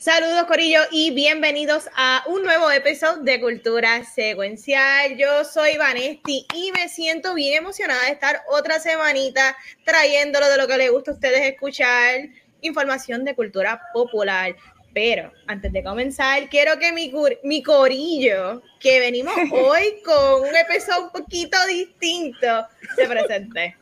Saludos Corillo y bienvenidos a un nuevo episodio de Cultura Secuencial. Yo soy Vanesti y me siento bien emocionada de estar otra semanita trayéndolo de lo que les gusta a ustedes escuchar, información de cultura popular. Pero antes de comenzar, quiero que mi, mi corillo, que venimos hoy con un episodio un poquito distinto, se presente.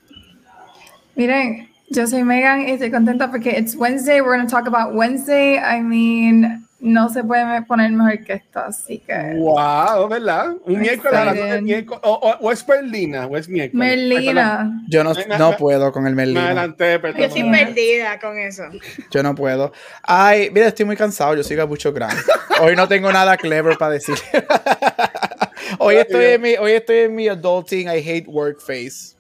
Miren, yo soy Megan y estoy contenta porque it's Wednesday. We're going to talk about Wednesday. I mean, no se puede poner mejor que esto, así que. Wow, ¿verdad? Un miércoles, miércoles o, o, es Merlina o es miércoles. Merlina. Yo no, no puedo con el Merlina. Me adelanté, perdón. Yo estoy perdida con eso. Yo no puedo. Ay, mira, estoy muy cansado. Yo soy Gabucho Gran. Hoy no tengo nada clever para decir. hoy estoy en mi, hoy estoy en mi adulting I hate work face.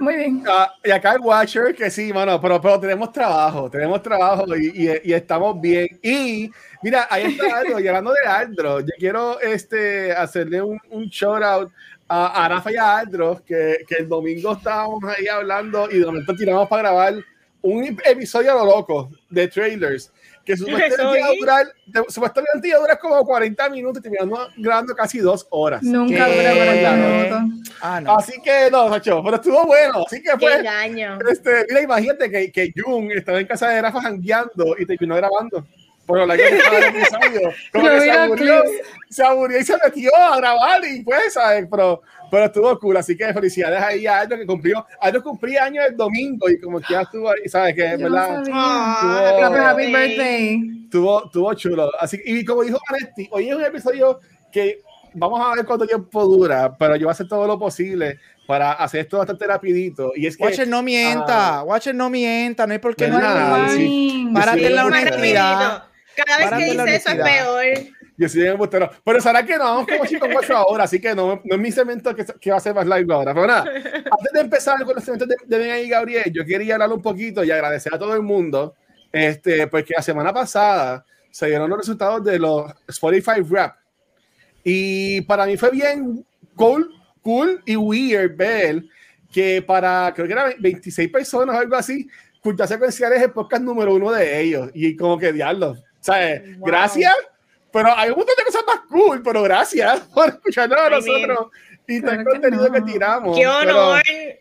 Muy bien. Uh, y acá el Watcher, que sí, mano, pero, pero tenemos trabajo, tenemos trabajo y, y, y, estamos bien. Y mira, ahí está algo, y hablando de Aldro, yo quiero este, hacerle un, un shout out a Rafa y a Aldro, que, que el domingo estábamos ahí hablando y de momento tiramos para grabar un episodio a lo loco de trailers que supuestamente iba a durar, supuestamente iba a durar como 40 minutos y terminamos grabando casi dos horas. Nunca dura 40 minutos. Ah, no. Así que no, Sacho, pero estuvo bueno. Así que fue. Qué este, mira, imagínate que, que Jung estaba en casa de Rafa jangueando y terminó grabando. Pero la que estaba el episodio, como que se aburrió, se aburrió y se metió a grabar y pues, ¿sabes? Pero, pero estuvo cool, así que felicidades ahí a Aldo que cumplió, Aldo cumplía años el domingo y como que ya estuvo ahí, ¿sabes? Es verdad. Tuvo, happy birthday. Tuvo, tuvo chulo. Así, y como dijo Vanetti, hoy es un episodio que vamos a ver cuánto tiempo dura, pero yo voy a hacer todo lo posible para hacer esto bastante rapidito. Y es que, Watcher no mienta, uh, Watcher no mienta, no hay por qué no. Sí, Párate en la honestidad. Cada vez que dice eso es peor. Yo soy un embustero. Pero será que no, vamos como chicos guacho ahora, así que no, no es mi cemento que, que, va a ser más live ahora. Pero nada, antes de empezar con los cementos de, de Ben y Gabriel, yo quería hablar un poquito y agradecer a todo el mundo, este, porque la semana pasada se dieron los resultados de los Spotify Rap. Y para mí fue bien cool, cool y weird ver que para, creo que eran 26 personas o algo así, Cultura Secuencial es el podcast número uno de ellos. Y como que diablo. ¿Sabes? Wow. Gracias. Pero hay un montón de cosas más cool, pero gracias por escucharnos a nosotros y todo el contenido que, no. que, tiramos. Qué honor. Pero...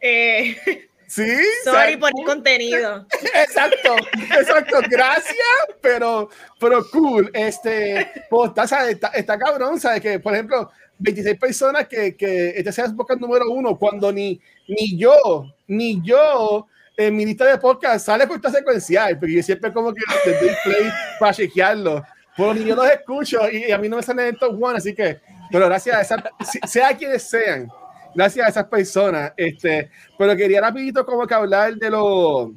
Eh, sí. Sorry por el contenido. Exacto, exacto. Gracias, pero, pero cool. Este, pues, está, está, está cabrón, ¿sabes? Que, por ejemplo, 26 personas que, que este sea su podcast número uno, cuando ni, ni yo, ni yo en mi lista de podcast sale por esta secuencial, porque yo siempre como que le doy play para chequearlo. Pero ni yo los escucho y, a mí no me sale en top one, así que, pero gracias a esas, sea quienes sean, gracias a esas personas, este, pero quería rapidito como que hablar de los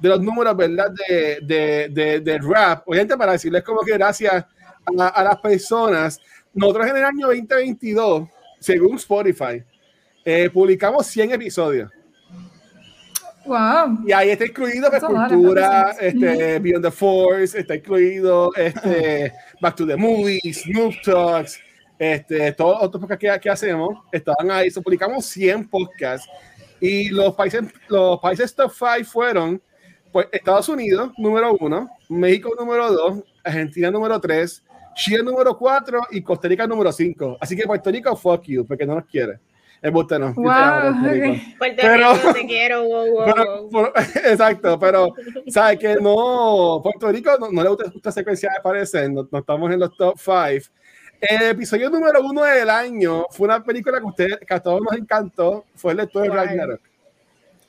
de los números, ¿verdad? De, de, de, de rap, obviamente para decirles como que gracias a, a, las personas, nosotros en el año 2022, según Spotify, eh, publicamos 100 episodios. Wow. Y ahí está incluido pues, cultura, este, Beyond the Force, está incluido este, Back to the Movies, Snoop Talks, este, todos los otros podcasts que, que, hacemos, estaban ahí. So, publicamos 100 podcasts y los países, los países top 5 fueron pues, Estados Unidos, número 1, México, número 2, Argentina, número 3, Chile, número 4 y Costa Rica, número 5. Así que Puerto Rico, fuck you, porque no nos quiere. Es usted no. Wow, okay. pero, Rico, te quiero, wow, wow, pero, wow. Pero, exacto, pero sabe que no, Puerto Rico no, no le gusta esta secuencia de aparecer, no, no, estamos en los top 5. El episodio número uno del año fue una película que, usted, que a todos nos encantó, fue el lector de Ragnarok.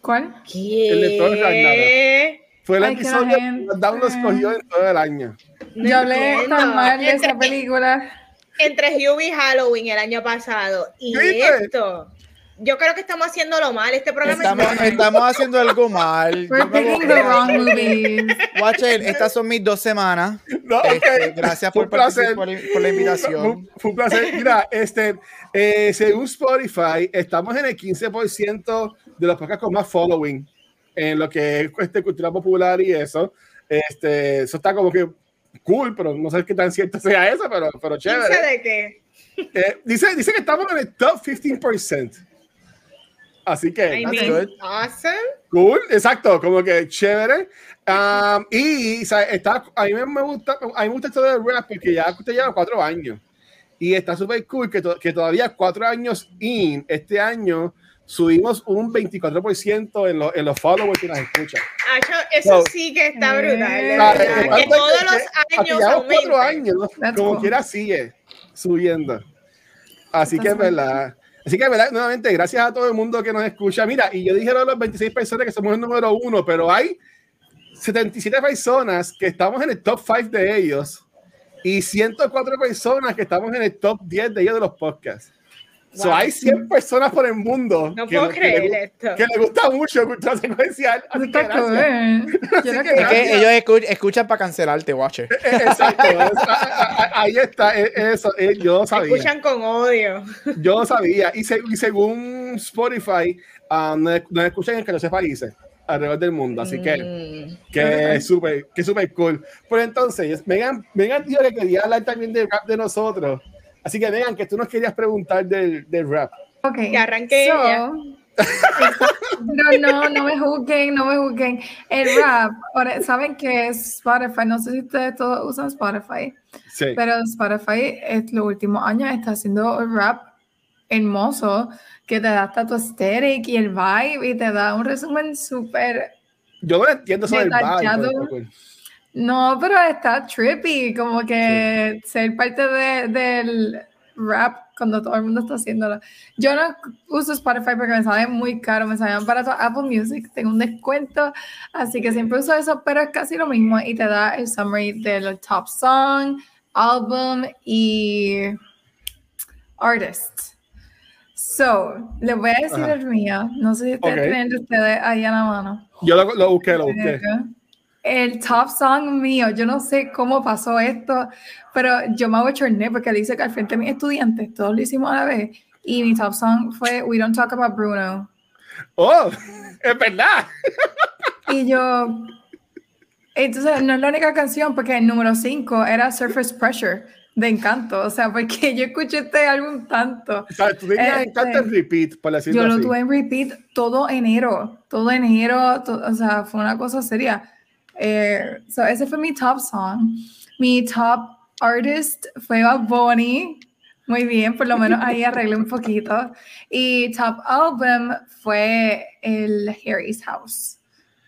¿Cuál? ¿Qué? El lector de Ragnarok. Fue el Ay, episodio que lo escogió en todo el año. Yo hablé tan mal de esa película entre Hugh y Halloween el año pasado y esto. Yo creo que estamos haciéndolo mal. Este programa estamos, es estamos haciendo algo mal. We're picking the wrong movies. Watcher, estas son mis dos semanas. No, okay. este, gracias por, por, por, por, la invitación. Fue, fue, un placer. Mira, este, eh, según Spotify, estamos en el 15% de los podcasts con más following en lo que es este, cultura popular y eso. Este, eso está como que cool, pero no sé qué tan cierto sea eso, pero, pero chévere. ¿Dice de qué? Eh, dice, dice que estamos en el top 15%. Así que, I That's good. awesome. cool, exacto, como que chévere. Um, y ¿sabes? está, a mí me gusta, a mí me gusta esto del rap porque ya usted lleva cuatro años. Y está súper cool que, to- que todavía cuatro años in, este año subimos un 24% en, lo- en los followers que nos escuchan. Acho, eso No. sí que está brutal. Eh, Ah, eh, que ¿cuánto- todos que- los años llevamos cuatro años, That's como cool. quiera sigue subiendo. Así que es cool. verdad. Así que, verdad, nuevamente, gracias a todo el mundo que nos escucha. Mira, y yo dije de los 26 personas que somos el número uno, pero hay 77 personas que estamos en el top 5 de ellos y 104 personas que estamos en el top 10 de ellos de los podcasts. So, hay 100 personas por el mundo No que, puedo que le, creer esto. que le gusta mucho cultura secuencial. Así que. Yo no que Es que ellos escu- escuchan para cancelarte, Watcher. Eh, Exacto, a- a- ahí está, eh, eso, eh, yo sabía. Escuchan con odio. Yo sabía, y, se- y según Spotify, ah, nos, nos escuchan en 14 países alrededor del mundo, así que, Mm. que es súper que súper cool. Pues entonces, Megan, Megan dijo que quería hablar también del rap de nosotros, así que Megan, que tú nos querías preguntar del, del rap. Ok. Que arranque ella. no, no, no me juzguen, no me juzguen. El rap, ¿saben qué es Spotify? No sé si ustedes todos usan Spotify, Sí. pero Spotify es los últimos años está haciendo un rap hermoso que te da hasta tu aesthetic y el vibe y te da un resumen súper Yo no entiendo sobre el vibe, No, pero está trippy, como que ser parte de- del rap cuando todo el mundo está haciéndolo. Yo no uso Spotify porque me sale muy caro, me sale barato Apple Music, tengo un descuento, así que siempre uso eso, pero es casi lo mismo y te da el summary de los top song, album y artist. So, les voy a decir Ajá. el mío, no sé si ustedes Ok. tienen de ustedes ahí a la mano. Yo lo, lo busqué, lo busqué. El top song mío, yo no sé cómo pasó esto, pero yo me abochorné porque dice que al frente de mis estudiantes, todos lo hicimos a la vez, y mi top song fue We Don't Talk About Bruno. Oh, es verdad. Y yo, entonces no es la única canción, porque el número 5 era Surface Pressure de Encanto, o sea, porque yo escuché este álbum tanto. O sea, tú tenías Este, encanta el repeat, por decirlo Yo lo así. tuve en repeat todo enero, todo enero, o sea, fue una cosa seria. Eh, so ese fue mi top song. Mi top artist fue Bad Bunny. Muy bien, por lo menos ahí arreglé un poquito. Y top album fue el Harry's House.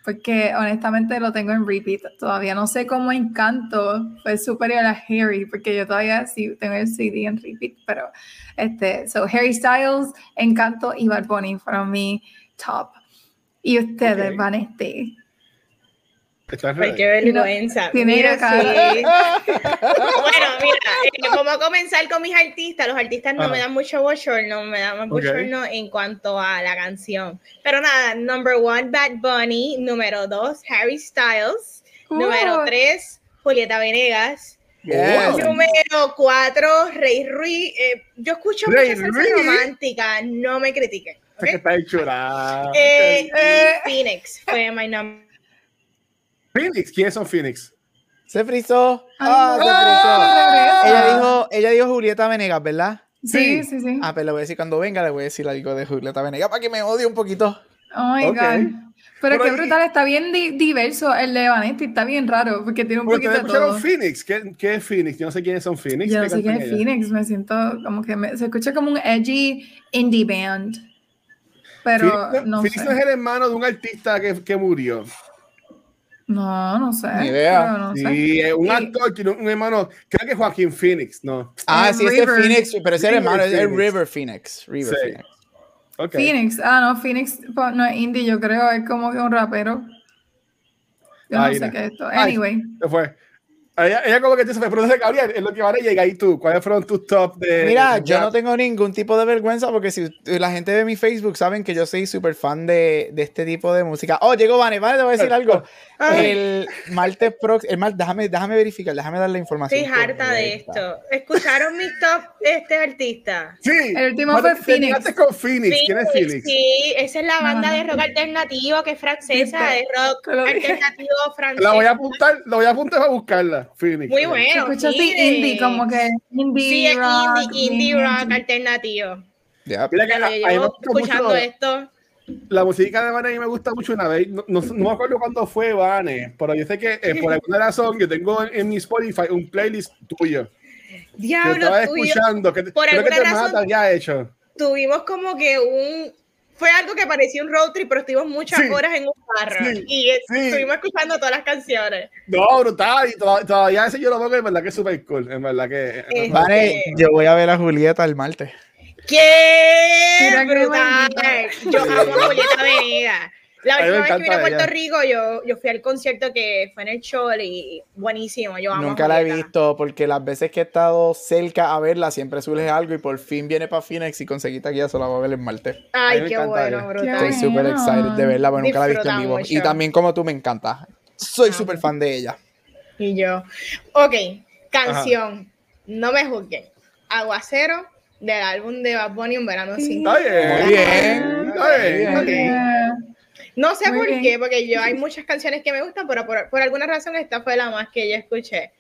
Porque honestamente lo tengo en repeat. Todavía no sé cómo Encanto fue superior a Harry, porque yo todavía sí tengo el CD en repeat, pero este, so Harry Styles, Encanto y Bad Bunny fueron mi top. Y ustedes, Ok. Vanesti. Estás Ay, qué vergüenza. Mira, sí. Bueno, mira, eh, como comenzar con mis artistas, los artistas no me dan mucho bochorno, me dan más bochorno en cuanto a la canción. Pero nada, number one, Bad Bunny, número dos, Harry Styles, número Uh. tres, Julieta Venegas, Yes. número cuatro, Rey Ruiz. Eh, yo escucho Rey mucha salsa Ruiz. romántica, no me critiquen. Es que ¿ok? está. Eh, Eh. y Phoenix fue my number. Phoenix, ¿quiénes son Phoenix? Se frizó. Ay, Ah, se frizó. Ella dijo, ella dijo Julieta Venegas, ¿verdad? Sí, sí, sí. Ah, pero le voy a decir cuando venga, le voy a decir algo de Julieta Venegas para que me odie un poquito. Oh my Ok. God. Pero, Pero qué brutal, está bien di- diverso el de Vanesti, está bien raro, porque tiene un poquito de todo. Phoenix. ¿Qué, ¿Qué es Phoenix? Yo no sé quiénes son Phoenix. Yo no ¿Qué sé quién es ellas? Phoenix, me siento como que me- se escucha como un edgy indie band. Pero Phoenix, no Phoenix sé. no es el hermano de un artista que, que murió. No, no sé. Ni idea. no sé. Sí, es un Y- actor, tiene un hermano, creo que Joaquín Phoenix, ¿no? Ah, Eh, sí, ese es River. Phoenix, pero ese es el River hermano, es. River Phoenix. River Sí. Phoenix. Ok. Phoenix, ah, no, Phoenix no es indie, yo creo, es como que un rapero. Yo Ay, no sé no. qué es esto. Ay. Anyway, Se fue. Ella, ella como que fue, pero Gabriel, es lo que van a llegar y tú. ¿Cuáles fueron tus top de.? Mira, de- yo no tengo ningún tipo de vergüenza porque si la gente de mi Facebook saben que yo soy súper fan de, de este tipo de música. Oh, llegó Vane, Vane, te voy a decir algo. Ay. El martes próximo, mar- déjame, déjame verificar, déjame dar la información. Estoy harta de esto. ¿Escucharon mis top este artista? Sí. El último fue Phoenix. con Phoenix. ¿Quién es Phoenix? Sí, esa es la banda No, de no. rock alternativo que es francesa, de rock alternativo francés. La voy a apuntar, la voy a apuntar para buscarla. Phoenix. Muy bueno. Se escucha así indie, como que indie Sí, rock. indie, indie rock alternativo. Que Ya a, llevo gusta escuchando mucho esto. la música de Vane, a mí me gusta mucho una vez. No, no, no me acuerdo cuándo fue Vane, pero yo sé que eh, por alguna razón yo tengo en, en mi Spotify un playlist tuyo. Que Diablo, estaba tuyo. escuchando. Que, por creo que te razón- mata ya hecho. Tuvimos como que un. Fue algo que parecía un road trip, pero estuvimos muchas Sí, horas en un carro. sí, y sí. estuvimos escuchando todas las canciones. No, brutal. Y to- todavía ese yo lo pongo, en verdad que es súper cool. En verdad que. Eh, Vane, yo voy a ver a Julieta el martes. ¡Qué brutal! Yo amo a Julieta Venegas. La última vez que vine a Puerto ella. Rico, yo, yo fui al concierto que fue en el show y buenísimo. Yo amo a Nunca la he visto porque las veces que he estado cerca a verla siempre surge algo y por fin viene para Phoenix y conseguí taquilla, solo la voy a ver el martes. Ay, qué bueno, brutal. Estoy súper excited de verla, porque nunca la he visto en vivo. mucho. Y también como tú me encanta. Soy Ah. súper fan de ella. Y yo. Ok, canción. No me juzguen. Aguacero del álbum de Bad Bunny Un Verano Sin. Está bien. Muy bien. Está bien. Está Muy bien. Eh, No sé Muy por bien. qué, porque yo hay muchas canciones que me gustan, pero por, por alguna razón esta fue la más que yo escuché.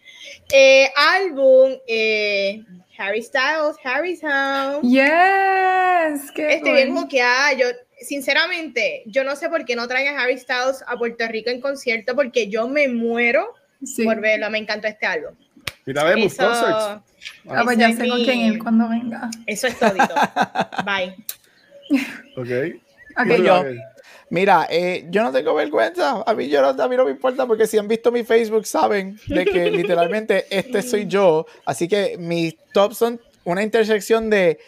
Eh, álbum, eh, Harry Styles, Harry Sound. Yes, qué Estoy bien juqueada. Yo, sinceramente, yo no sé por qué no traen a Harry Styles a Puerto Rico en concierto, porque yo me muero Sí. por verlo. Me encantó este álbum. Mira, vemos Eso, concerts. Ah, pues ya sé con quién ir cuando venga. eso es todito. Bye. Ok. Ok, yo. Mira, eh, yo no tengo vergüenza. A mí, yo no, a mí no me importa porque si han visto mi Facebook saben de que literalmente este soy yo. Así que mis tops son una intersección de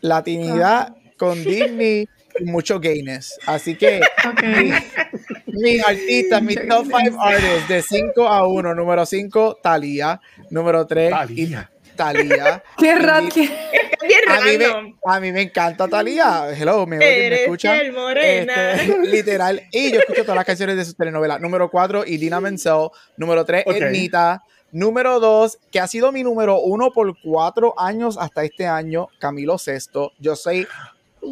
latinidad con Disney y mucho gayness. Así que ok. mis artistas, mis top 5 artists de 5 a 1. Número 5, Thalía. Número 3, Thalía. Thalía. Qué bien A mí, me, a mí me encanta Talía. Hello, me oyen, me Eres escuchan. piel morena. Este, literal. Y yo escucho todas las canciones de sus telenovelas. Número 4, Idina Menzel. Número 3, Ok. Ernita. Número 2, que ha sido mi número 1 por 4 años hasta este año, Camilo Sesto. Yo soy.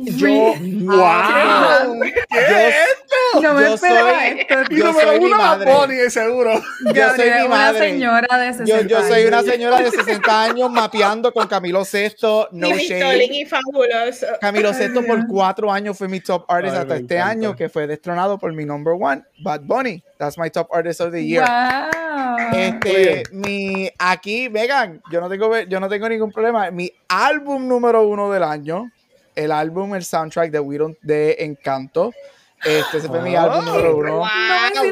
Yo. ¡Wow! ¿Qué es esto? No me yo esperaba soy- esto. Y Yo número soy mi uno, Bad madre. Bunny, de seguro. Yo soy mi una madre. señora de 60 Yo, yo soy una años. señora de 60 años mapeando con Camilo Sesto. No y shade. Y fabuloso. Camilo Ay, Sesto por cuatro años fue mi top artist Ay, hasta este encanta. año, que fue destronado por mi number one, Bad Bunny. That's my top artist of the year. Wow. Este, mi, aquí, Vegan, yo no tengo, yo no tengo ningún problema. Mi álbum número uno del año, el álbum, el soundtrack de We Don't- de Encanto. Este ese fue mi Oh, álbum número uno. Wow,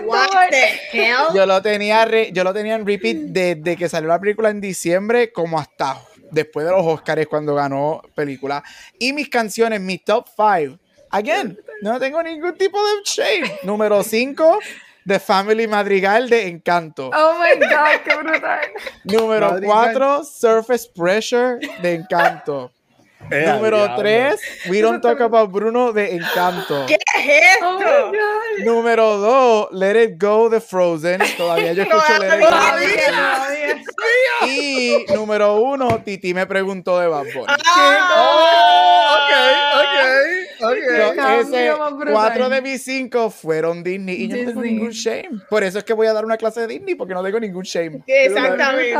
what the hell? Yo lo tenía, re- yo lo tenía en repeat desde que salió la película en diciembre, como hasta después de los Oscars cuando ganó película. Y mis canciones, mi top 5. Again, no tengo ningún tipo de shame. Número 5, The Family Madrigal de Encanto. Oh my god, qué brutal. Número Madrigal. 4, Surface Pressure de Encanto. Eh, Número diablo. 3, We Don't Talk About Bruno de Encanto. ¿Qué es Oh esto? god. Número 2, Let It Go de Frozen. Todavía yo escucho Let It Go. Todavía. Y número uno, Titi me preguntó de Bad Bunny. Ah, Oh, ok, ok, ok. Pero cambio ese, cuatro de mis cinco fueron Disney y yo no tengo ningún shame. Por eso es que voy a dar una clase de Disney porque no tengo ningún shame. Ay, Exactamente.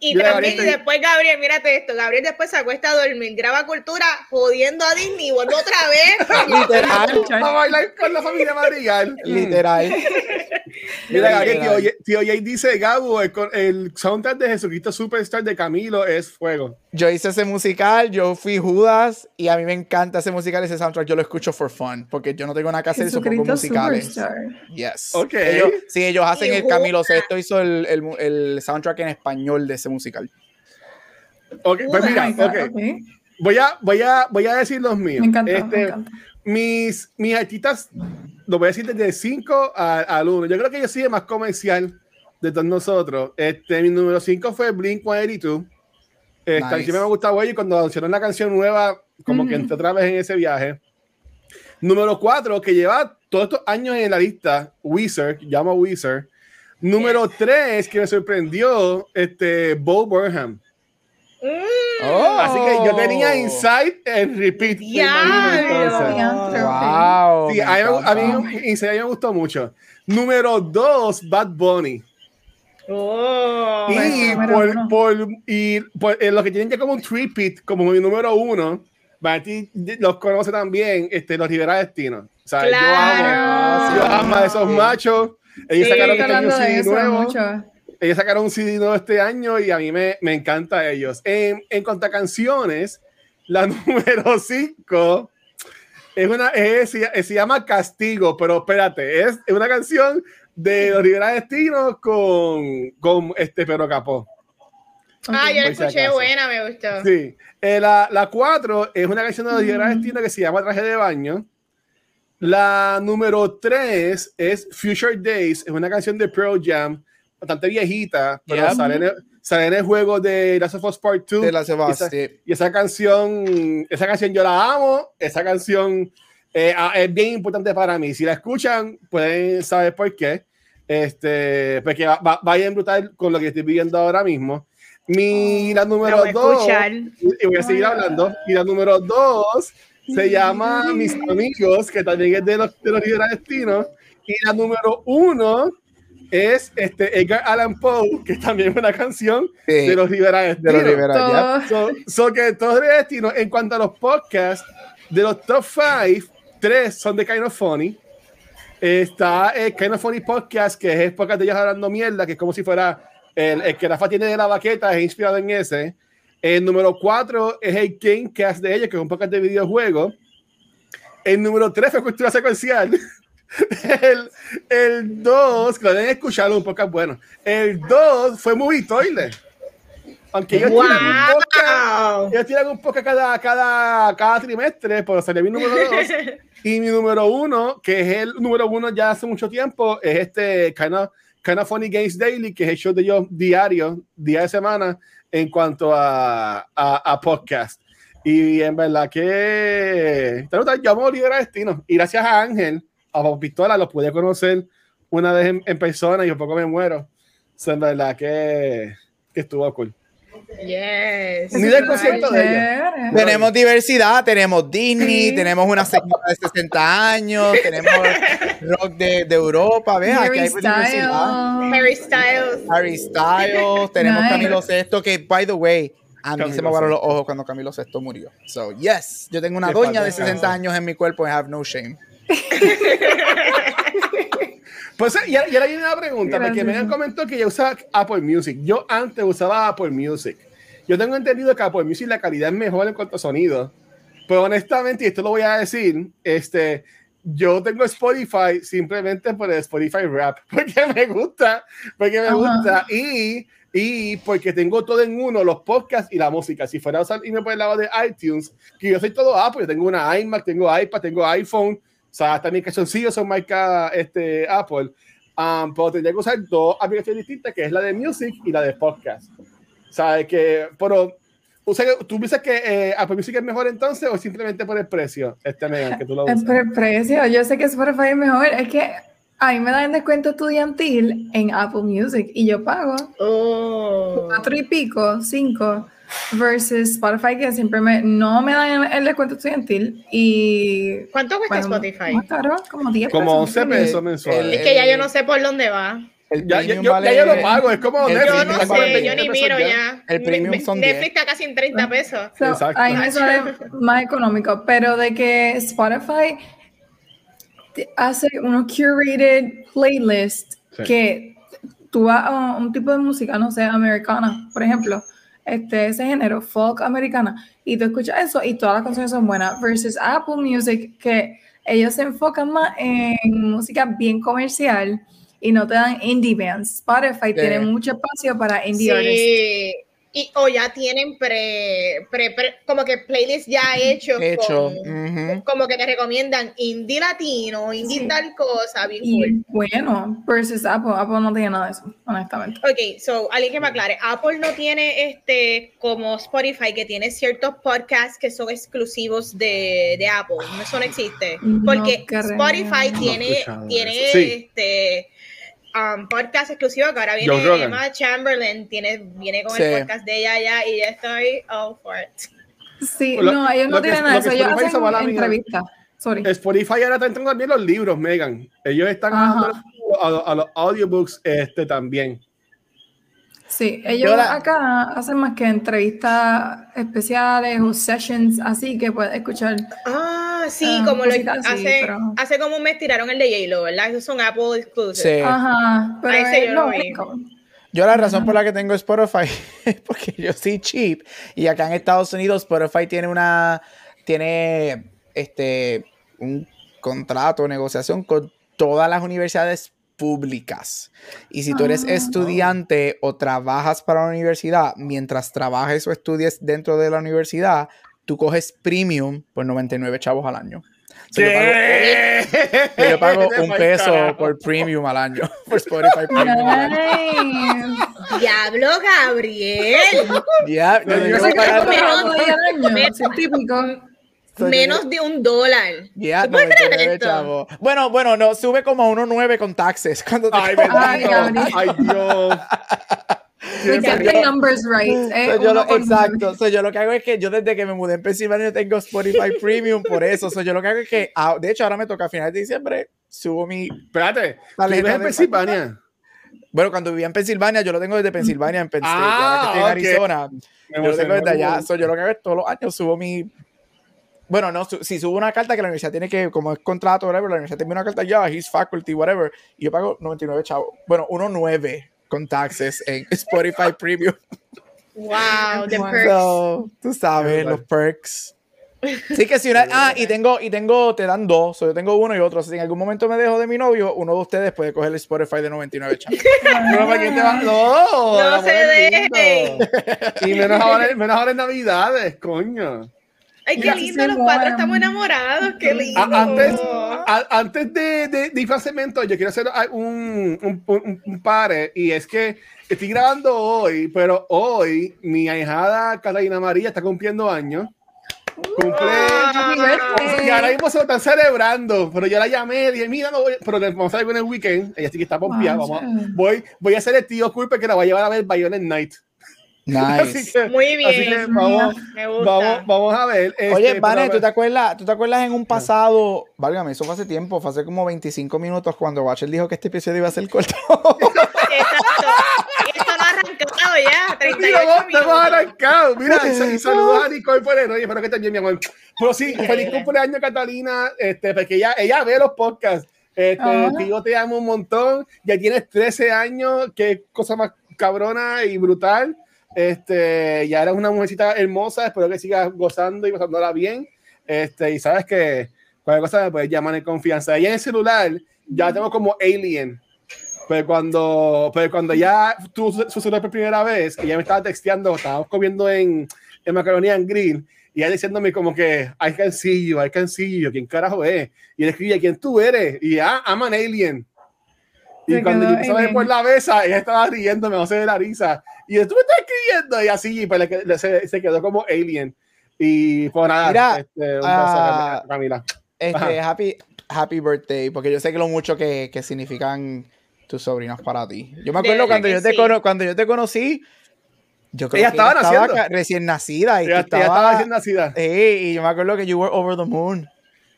Y también, y después Gabriel, mírate esto, Gabriel después se acuesta a dormir, graba cultura, jodiendo a Disney, y vuelve otra vez. Literal, a bailar con la familia Madrigal. literal. Mira, Gabriel, tío, tío Jay dice, Gabo, el, el soundtrack de Jesucristo Superstar de Camilo es fuego. Yo hice ese musical, yo fui Judas y a mí me encanta ese musical, ese soundtrack. Yo lo escucho for fun porque yo no tengo nada que hacer y Jesucristo musicales. Superstar. Yes. Ok. Ellos, sí, ellos hacen el Camilo. Sesto hizo el, el, el soundtrack en español de ese musical. Ok, pues mira, Oh my God, ok. ok. Voy a, voy a, voy a decir los míos. Me encanta, Este, me encanta. Mis, mis artistas, lo voy a decir desde 5 al 1. Yo creo que yo soy el más comercial de todos nosotros. Este, mi número 5 fue Blink 182. Esta Nice. sí me ha gustado y cuando anunciaron la canción nueva, como que entré otra vez en ese viaje. Número 4, que lleva todos estos años en la lista, Weezer, llamo Weezer. Número 3, que me sorprendió, este, Bo Burnham. Mm, Oh. Así que yo tenía Inside en repeat. Diablo. Wow. Sí, a mí, a mí Inside me gustó mucho. Número 2, Bad Bunny. Oh. Y por, por- y por- eh, los que tienen ya como un tripit, como mi número uno, Betty los conoce también, este, los Rivera Destino. O sea, yo amo, Claro. yo amo a esos machos. Ellos Sí, sacaron Estoy este de eso nuevo. mucho. Ellos sacaron un CD nuevo este año y a mí me, me encanta ellos. En, en cuanto a canciones, la número 5 es una, es- se, se llama Castigo, pero espérate, es una canción de los Rivera Destino con, con este Pedro Capó. Ah, yo la escuché buena, me gustó. Sí. Eh, la, la cuatro es una canción de los Rivera Mm. Destino que se llama Traje de Baño. La número 3 es Future Days, es una canción de Pearl Jam, bastante viejita, pero Yep. sale, en el, sale en el juego de Last of Us Part 2. De la Sebas, Esa- sí. Y esa canción, esa canción yo la amo, esa canción eh, ah, es bien importante para mí. Si la escuchan, pueden saber por qué. Este, porque va, va, va bien brutal con lo que estoy viviendo ahora mismo. Mi, la La número voy a dos, escuchar. y voy a seguir hablando. Y la número dos se llama Mis Amigos, que también es de los, de los Rivera Destino. Y la número uno es este, Edgar Allan Poe, que también es una canción Sí, de los Rivera Destino. de los Rivera, ya. Todo- So, so que todos los destinos, en cuanto a los podcasts, de los top 5, tres son de Kind of Funny. Está el Kind of Funny Podcast, que es el podcast de ellos hablando mierda, que es como si fuera el, el que Rafa tiene de la baqueta, es inspirado en ese. El número 4 es el Gamecast de ellos, que es un podcast de videojuegos. El número 3 fue Cultura Secuencial. El, el 2, que lo deben escucharlo, un podcast bueno. El 2 fue Movie Toilet. Aunque ellos tienen un podcast ¡Wow! ellos tiran un poco cada, cada, cada trimestre, pero salió mi número dos. y mi número uno, que es el número uno ya hace mucho tiempo, es este kind of, kind of Funny Games Daily, que es el show de ellos diario, día de semana, en cuanto a, a, a podcast. Y en verdad que yo amo Olivera Destino. Y gracias a Ángel, a Bob Pistola, los pude conocer una vez en, en persona y un poco me muero. So, en verdad que, que estuvo cool. Yes. Ni del concierto de ella. Tenemos diversidad, tenemos Disney, Sí. tenemos una señora de 60 años, tenemos rock de, de Europa, vea, aquí Harry hay diversidad. Styles. Harry Styles. Harry Styles, tenemos Nice. Camilo Sesto, que by the way, a mí Camilo se me aguaron los Sesto. ojos cuando Camilo Sesto murió. So, yes, yo tengo una doña de 60 descanse. años en mi cuerpo and have no shame. Pues y ahora y ahora viene una pregunta, porque Gracias. Megan comentó que ella usa Apple Music. Yo antes usaba Apple Music. Yo tengo entendido que Apple Music la calidad es mejor en cuanto a sonido. Pero honestamente, y esto lo voy a decir, este, yo tengo Spotify simplemente por el Spotify Rap, porque me gusta, porque me Ajá. gusta, y, y porque tengo todo en uno, los podcasts y la música. Si fuera a usar irme por el lado de iTunes, que yo soy todo Apple, yo tengo una iMac, tengo iPad, tengo iPhone, o sea, mis calzoncillos son marca este, Apple. Um, pero tendría que usar dos aplicaciones distintas, que es la de Music y la de Podcast. ¿Sabes? Que, pero, o sea, ¿tú piensas que eh, Apple Music es mejor entonces o simplemente por el precio? Este Megan, que tú lo Es usas. por el precio. Yo sé que Spotify es mejor. Es que a mí me dan descuento estudiantil en Apple Music y yo pago Oh. cuatro y pico, cinco, versus Spotify que siempre me, no me dan el, descuento estudiantil y... ¿Cuánto cuesta bueno, Spotify? Más caro, como 10 Como pesos. 11 pesos mensuales. Es que ya yo no sé por dónde va. El Ya, yo, vale- ya yo lo pago, es como el Netflix, Yo premium no sé, 40 yo ni miro ya. El premium Me- son Netflix 10. está casi en 30 pesos. So, Exacto. Ahí me sale más económico, pero de que Spotify hace unos curated playlists Sí. que tú vas a un tipo de música, no sé, americana, por ejemplo, este, ese género, folk americana, y tú escuchas eso y todas las canciones son buenas, versus Apple Music, que ellos se enfocan más en música bien comercial y no te dan indie bands. Spotify tiene mucho espacio para indie artists. Y, o ya tienen pre, pre, pre- como que playlists ya hechos. Hecho. con- ujú. Como que te recomiendan indie latino, indie Sí. tal cosa, bien Y cool. bueno, versus Apple. Apple no tiene nada de eso, honestamente. Ok, so, alguien que me aclare, Apple no tiene este como Spotify que tiene ciertos podcasts que son exclusivos de, de Apple, eso no existe, No porque. Spotify No he tiene, escuchado tiene eso. Sí. Um, podcast exclusivo que ahora viene. Emma Chamberlain, tiene, viene con Sí. el podcast de ella ya y ya estoy all for it. Sí, Lo- no, ellos no que- tienen nada eso. Ellos Spotify hacen entrevistas. Sorry. Spotify ahora está entrando también los libros, Megan. Ellos están a, los- a los audiobooks este, también. Sí, ellos la- acá hacen más que entrevistas especiales o sessions así que puedes escuchar. Ah, sí, Ah, como lo así, hace, pero- hace como un mes tiraron el de J-Lo, ¿verdad? Esos son Apple exclusives. Sí. Ajá, pero Ahí sí es yo lo único. Yo la razón por la que tengo Spotify es porque yo soy cheap y acá en Estados Unidos Spotify tiene una tiene este un contrato, negociación con todas las universidades públicas. Y si tú eres Ah. estudiante o trabajas para la universidad, mientras trabajes o estudies dentro de la universidad, tú coges premium por 99 chavos al año. So, yo pago- yo pago un peso por premium al año, por Spotify premium al año. Diablo, Gabriel. Ya, yo Yo año, menos- sí, típico. Menos de un dólar. Ya, ¿Tú puedes creer 99 esto? chavo. Bueno, bueno, no, sube como a 1.9 con taxes. Cuando te Ay, Ay. Ay, Dios. We get the numbers right. eh, So, yo lo- uno con exacto. So, yo lo que hago es que yo desde que me mudé en Pensilvania tengo Spotify Premium por eso. So, yo lo que hago es que, ah, de hecho, ahora me toca a finales de diciembre, subo mi... Espérate. ¿Tú Tarjeta vives en de- Pensilvania? Bueno, cuando vivía en Pensilvania, yo lo tengo desde Pensilvania en Penn State. Ah, ahora que estoy en. Arizona, Me yo lo tengo desde allá. So, yo lo que hago es todos los años subo mi... Bueno, no, su- si subo una carta que la universidad tiene que, como es contrato, whatever, la universidad tiene una carta ya, his faculty, whatever, y yo pago 99 chavos. Bueno, 1.9 con taxes en Spotify Premium. Wow, the perks. So, tú sabes, los perks. Sí que si una, ah, y tengo, y tengo, te dan dos, so, yo tengo uno y otro. Si en algún momento me dejo de mi novio, uno de ustedes puede coger el Spotify de 99 chavos. No, ¿para quién te va? No, No se dejen. Y menos ahora, menos ahora en Navidades, coño. Ay, qué lindo, los cuatro estamos enamorados, qué lindo. A- antes, a- antes de, de, de ir al cemento, yo quiero hacer un, un, un, un pare y es que estoy grabando hoy, pero hoy mi ahijada Catalina María está cumpliendo años. Cumple. Y ahora mismo se lo están celebrando, pero yo la llamé, dije, mira, no voy, pero vamos a ir en el weekend. Ella sí que está pompeada. Wow, Vamos, voy, voy a hacer el tío culpa que la voy a llevar a ver Violent Night. Así Nice. que, Muy así que bien. vamos, Me gusta. vamos, vamos a ver. Oye, este, Vane, pero- ¿tú te acuerdas, tú te acuerdas en un pasado, válgame, eso fue hace tiempo, fue hace como 25 minutos cuando Watcher dijo que este episodio iba a ser corto? Exacto. Esto no ha arrancado ya, 38 Mira, vos minutos. arrancado. Mira, y, y saludos a Nicole Porero. Oye, espero que estés bien, mi amor. Pero sí, feliz cumpleaños, Catalina. Este, porque ella, ella ve los podcasts. Este, Ah. que yo te amo un montón. Ya tienes 13 años. Qué cosa más cabrona y brutal. Este, ya eres una mujercita hermosa. Espero que sigas gozando y gozándola bien. Este, y sabes que cualquier cosa me puedes llamar en confianza. Ella en el celular ya tengo como alien. Pero cuando, pero cuando ya tú su celular por primera vez, ella me estaba texteando, estábamos comiendo en, en Macaroni and Grill, y ella diciéndome como que, I can see you, I can see you, ¿quién carajo es? Y él escribía, ¿quién tú eres? Y ah, I'm an alien. Y cuando yo empecé a por la mesa, ella estaba riendo, me va a hacer la risa. Y yo, tú me estás escribiendo, y así, pues se, se quedó como alien. Y pues nada, Mira, este, un beso ah, Camila. Este, happy, happy birthday, porque yo sé que lo mucho que, que significan tus sobrinos para ti. Yo me De acuerdo cuando yo, te sí. cono- cuando yo te conocí, yo creo Ella que estaba ella recién nacida y Ella, estaba recién nacida. Sí, y yo me acuerdo que you were over the moon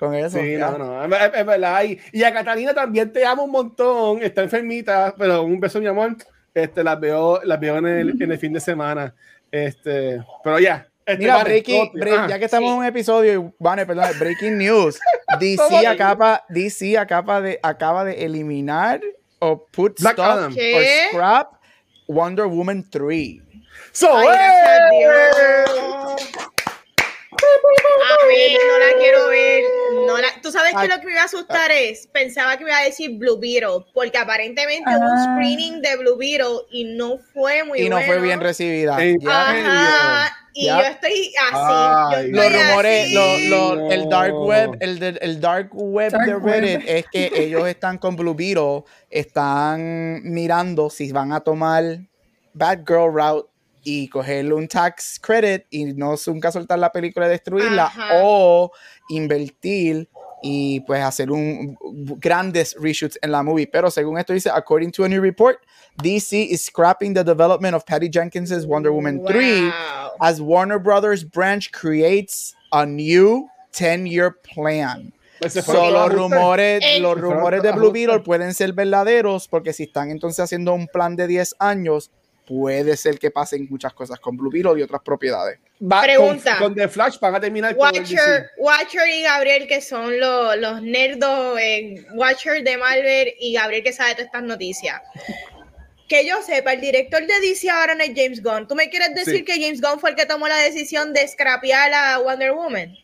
con eso. Sí, ya. no, no, es, verdad. Y, y a Catalina también te amo un montón. Está enfermita, pero un beso, mi amor. Este, las veo, las veo en el, en el fin de semana. Este, pero ya. Este, Mira, breaking, break- ya que estamos Sí. en un episodio, Vane, perdón, breaking news. DC acaba, DC acaba de, acaba de eliminar o put Black stop Adam. scrap Wonder Woman 3. So, Ay, gracias a ver, no la quiero ver. No la- Tú sabes que lo que me iba a asustar es, pensaba que me iba a decir Blue Beetle, porque aparentemente hubo un Ah. screening de Blue Beetle y no fue muy y no bueno. fue bien recibida. Ya. Ajá, y yo estoy así. Los rumores, así. lo- lo- el dark web, el, de- el dark web Dark de Reddit web. es que ellos están con Blue Beetle, están mirando si van a tomar Bad Girl route y cogerle un tax credit y no nunca soltar la película y destruirla Ajá. o invertir y pues hacer un grandes reshoots en la movie. Pero según esto dice, according to a new report, DC is scrapping the development of Patty Jenkins's Wonder Woman 3 Wow. as Warner Brothers branch creates a new 10-year plan. Pues So, los rumores, Eh. los rumores de Blue. Beetle pueden ser verdaderos porque si están entonces haciendo un plan de 10 años, puede ser que pasen muchas cosas con Blue Beetle y otras propiedades. Va- Pregunta. Con, con The Flash van a terminar con el DC. Watcher, Watcher y Gabriel, que son los, los nerdos, eh, Watcher de Marvel y Gabriel que sabe todas estas noticias. Que yo sepa, el director de DC ahora no es James Gunn. ¿Tú me quieres decir Sí. que James Gunn fue el que tomó la decisión de scrapear a Wonder Woman?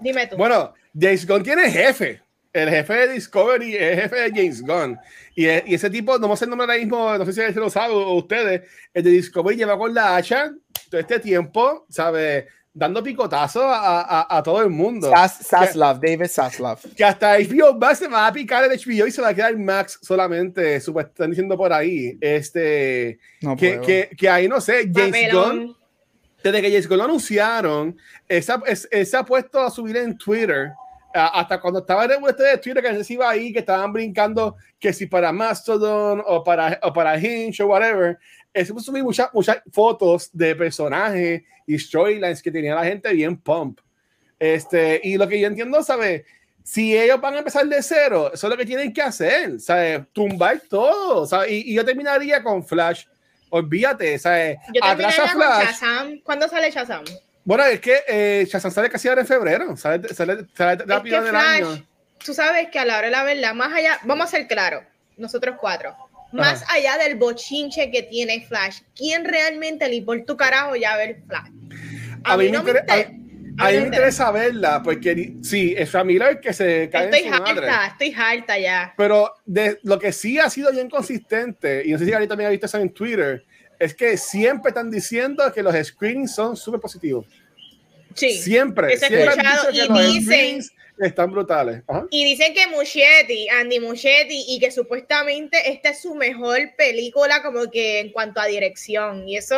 Dime tú. Bueno, James Gunn tiene jefe. El jefe de Discovery es jefe de James Gunn. Y, e- y ese tipo, no sé el nombre ahora mismo, no sé si se lo sabe o ustedes, el de Discovery lleva con la hacha todo este tiempo, ¿sabe? Dando picotazo a, a, a todo el mundo. Sas- Saslav, David Saslav. que hasta HBO Max se va a picar el HBO y se va a quedar Max solamente, supuest- están diciendo por ahí. Este, No que, que, que ahí no sé, James. Gunn desde que James Gunn lo anunciaron, se ha puesto a subir en Twitter. Hasta cuando estaba en el este de Twitter, que se iba ahí, que estaban brincando, que si para Mastodon o para, o para Hinge o whatever, él se subir muchas, muchas fotos de personajes y storylines que tenía la gente bien pump. Este, y lo que yo entiendo, ¿sabes? Si ellos van a empezar de cero, eso es lo que tienen que hacer, ¿sabes? Tumbar todo, ¿sabes? Y, y yo terminaría con Flash. Olvídate, ¿sabes? yo Atrás a terminaría con Flash. Shazam. ¿Cuándo sale Shazam? Bueno, es que eh, Shazam sale casi ahora en febrero, sale, sale, sale Es rápido que del Flash, año. tú sabes que a la hora de la verdad, más allá, vamos a ser claros, nosotros cuatro, más allá del bochinche que tiene Flash, ¿quién realmente le importa tu carajo ya ver Flash? A mí me no me inter- a- inter- A mí me interesa verla, porque sí, es Miller que se cae Estoy en su madre. harta, estoy harta ya. Pero de, lo que sí ha sido bien consistente, y no sé si Gary también ha visto eso en Twitter, es que siempre están diciendo que los screenings son súper positivos. Sí. Siempre. Siempre han dicho que y los dicen- están brutales. Ajá. Y dicen que Muschietti, Andy Muschietti, y que supuestamente esta es su mejor película como que en cuanto a dirección. Y eso,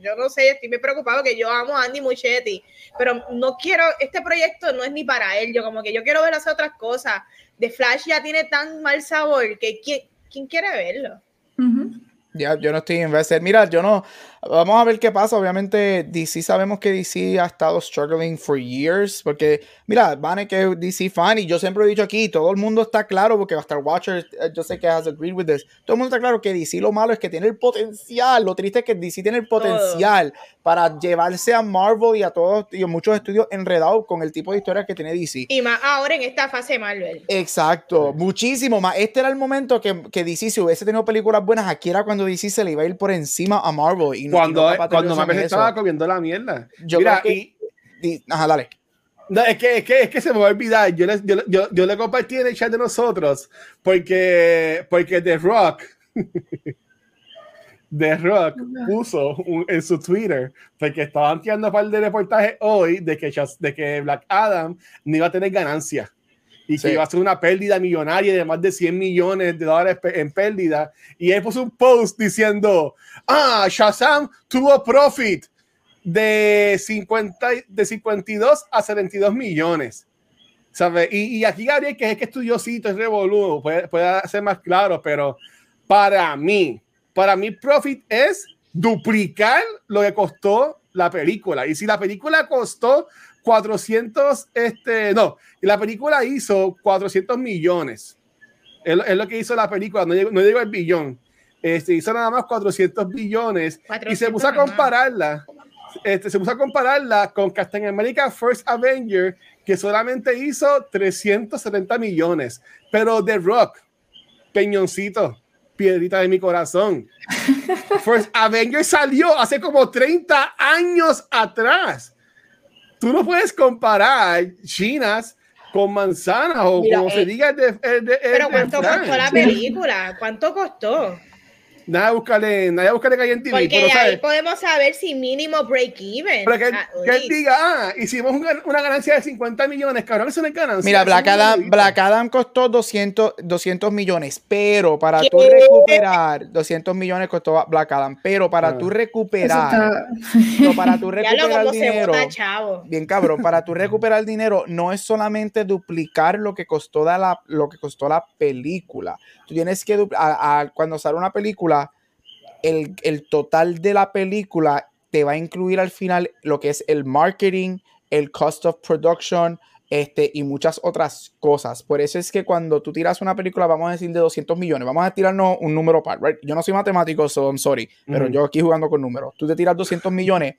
yo no sé, estoy muy preocupado que yo amo a Andy Muschietti, pero no quiero, este proyecto no es ni para él, yo como que yo quiero ver las otras cosas. The Flash ya tiene tan mal sabor que ¿quién, quién quiere verlo? Ujú. Ya, yo no estoy invested. Mira, yo no. Vamos a ver qué pasa. Obviamente, DC sabemos que DC ha estado struggling for years. Porque, mira, Vane que es DC fan. Y yo siempre he dicho aquí: todo el mundo está claro. Porque hasta el Watcher, eh, yo sé que has agreed with this. Todo el mundo está claro que DC lo malo es que tiene el potencial. Lo triste es que DC tiene el potencial para llevarse a Marvel y a todos y a muchos estudios enredados con el tipo de historias que tiene DC. Y más ahora en esta fase Marvel. Exacto, muchísimo más. Este era el momento que, que DC, si hubiese tenido películas buenas, aquí era cuando DC se le iba a ir por encima a Marvel. Y no, Cuando, no cuando estaba comiendo la mierda. Yo Mira, creo que- y, Ajá, dale. No, es que, es, que, es que se me va a olvidar. Yo le, yo, yo, yo le compartí en el chat de nosotros porque, porque The Rock, The Rock puso un- en su Twitter, porque estaban tirando un par de reportajes hoy de que, de que Black Adam no iba a tener ganancia y Sí. que iba a ser una pérdida millonaria de más de 100 millones de dólares en pérdida. Y él puso un post diciendo, ah, Shazam tuvo profit de, 50, y- de 52 a 72 millones. ¿Sabe? Y, y aquí Gabriel, que es que estudiosito, es revoludo, puede, puede ser más claro, pero para mí, para mí profit es duplicar lo que costó la película. Y si la película costó 400, este, no, la película hizo 400 millones. Es, lo- es lo que hizo la película, no llegó, no llegó al billón. Este, hizo nada más 400 billones y se 400 puso a compararla. Este, se puso a compararla con Captain America First Avenger, que solamente hizo 370 millones. Pero The Rock, peñoncito, piedrita de mi corazón. First Avenger salió hace como 30 años atrás. Tú no puedes comparar chinas con manzanas o Mira, como se eh, diga el de, el de- el Pero de ¿cuánto costó la película? ¿Cuánto costó? Nada de buscarle, nada en TV, Porque pero, de ahí ¿sabes? podemos saber si mínimo break even. Pero que, at que él diga, ah, hicimos una ganancia de 50 millones, cabrón, eso no es ganancia. Mira, Black Adam. Black Adam costó 200, 200 millones, pero para ¿Qué? tú recuperar 200 millones costó Black Adam, pero para Ah. tú recuperar, está- no, para tú Ya lo recuperar dinero, bota, chavo. bien cabrón, para tú recuperar dinero no es solamente duplicar lo que costó de la, lo que costó la película. Tú tienes que a- a- cuando sale una película, el, el total de la película te va a incluir al final lo que es el marketing, el cost of production, este, y muchas otras cosas. Por eso es que cuando tú tiras una película, vamos a decir de 200 millones, vamos a tirarnos un número par, right? Yo no soy matemático, so I'm sorry, pero yo aquí jugando con números. Tú te tiras 200 millones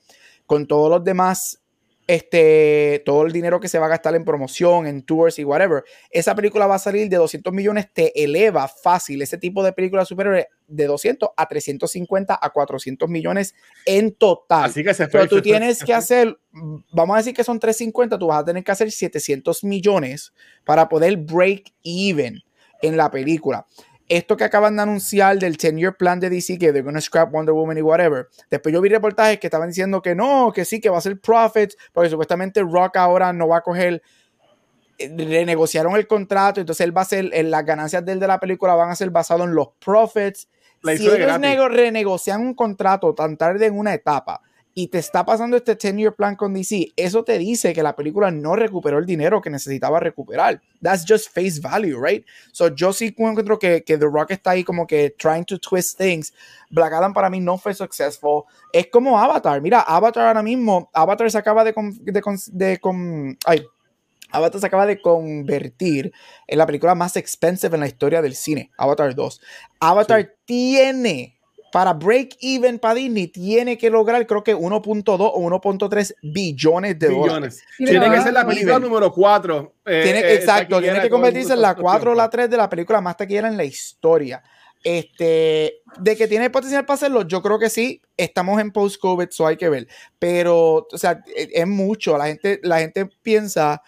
con todos los demás, este, todo el dinero que se va a gastar en promoción, en tours y whatever. Esa película va a salir de 200 millones, te eleva fácil ese tipo de película superior de 200 a 350 a 400 millones en total. Así que se Pero tú tienes que hacer, vamos a decir que son 350, tú vas a tener que hacer 700 millones para poder break even en la película. Esto que acaban de anunciar del 10-year plan de DC, que they're gonna scrap Wonder Woman y whatever. Después yo vi reportajes que estaban diciendo que no, que sí, que va a ser profits, porque supuestamente Rock ahora no va a coger eh, renegociaron el contrato, entonces él va a ser, eh, las ganancias del de la película van a ser basadas en los profits. La Si de ellos renegocian un contrato tan tarde en una etapa y te está pasando este 10-year plan con DC, eso te dice que la película no recuperó el dinero que necesitaba recuperar. That's just face value, right? So yo sí encuentro que, que The Rock está ahí como que trying to twist things. Black Adam para mí no fue successful. Es como Avatar. Mira, Avatar ahora mismo, Avatar se acaba de... con- de, con- de con- ay, Avatar se acaba de convertir en la película más expensive en la historia del cine, Avatar 2. Avatar tiene, para break even para Disney, tiene que lograr creo que 1.2 o 1.3 billones de dólares. Billones. Tiene que ser la película número 4. Tiene, exacto, tiene que convertirse en la 4 o la 3 de la película más taquillera en la historia. Este, de que tiene potencial para hacerlo, yo creo que sí. Estamos en post-COVID, eso hay que ver. Pero, o sea, es, es mucho. La gente, la gente piensa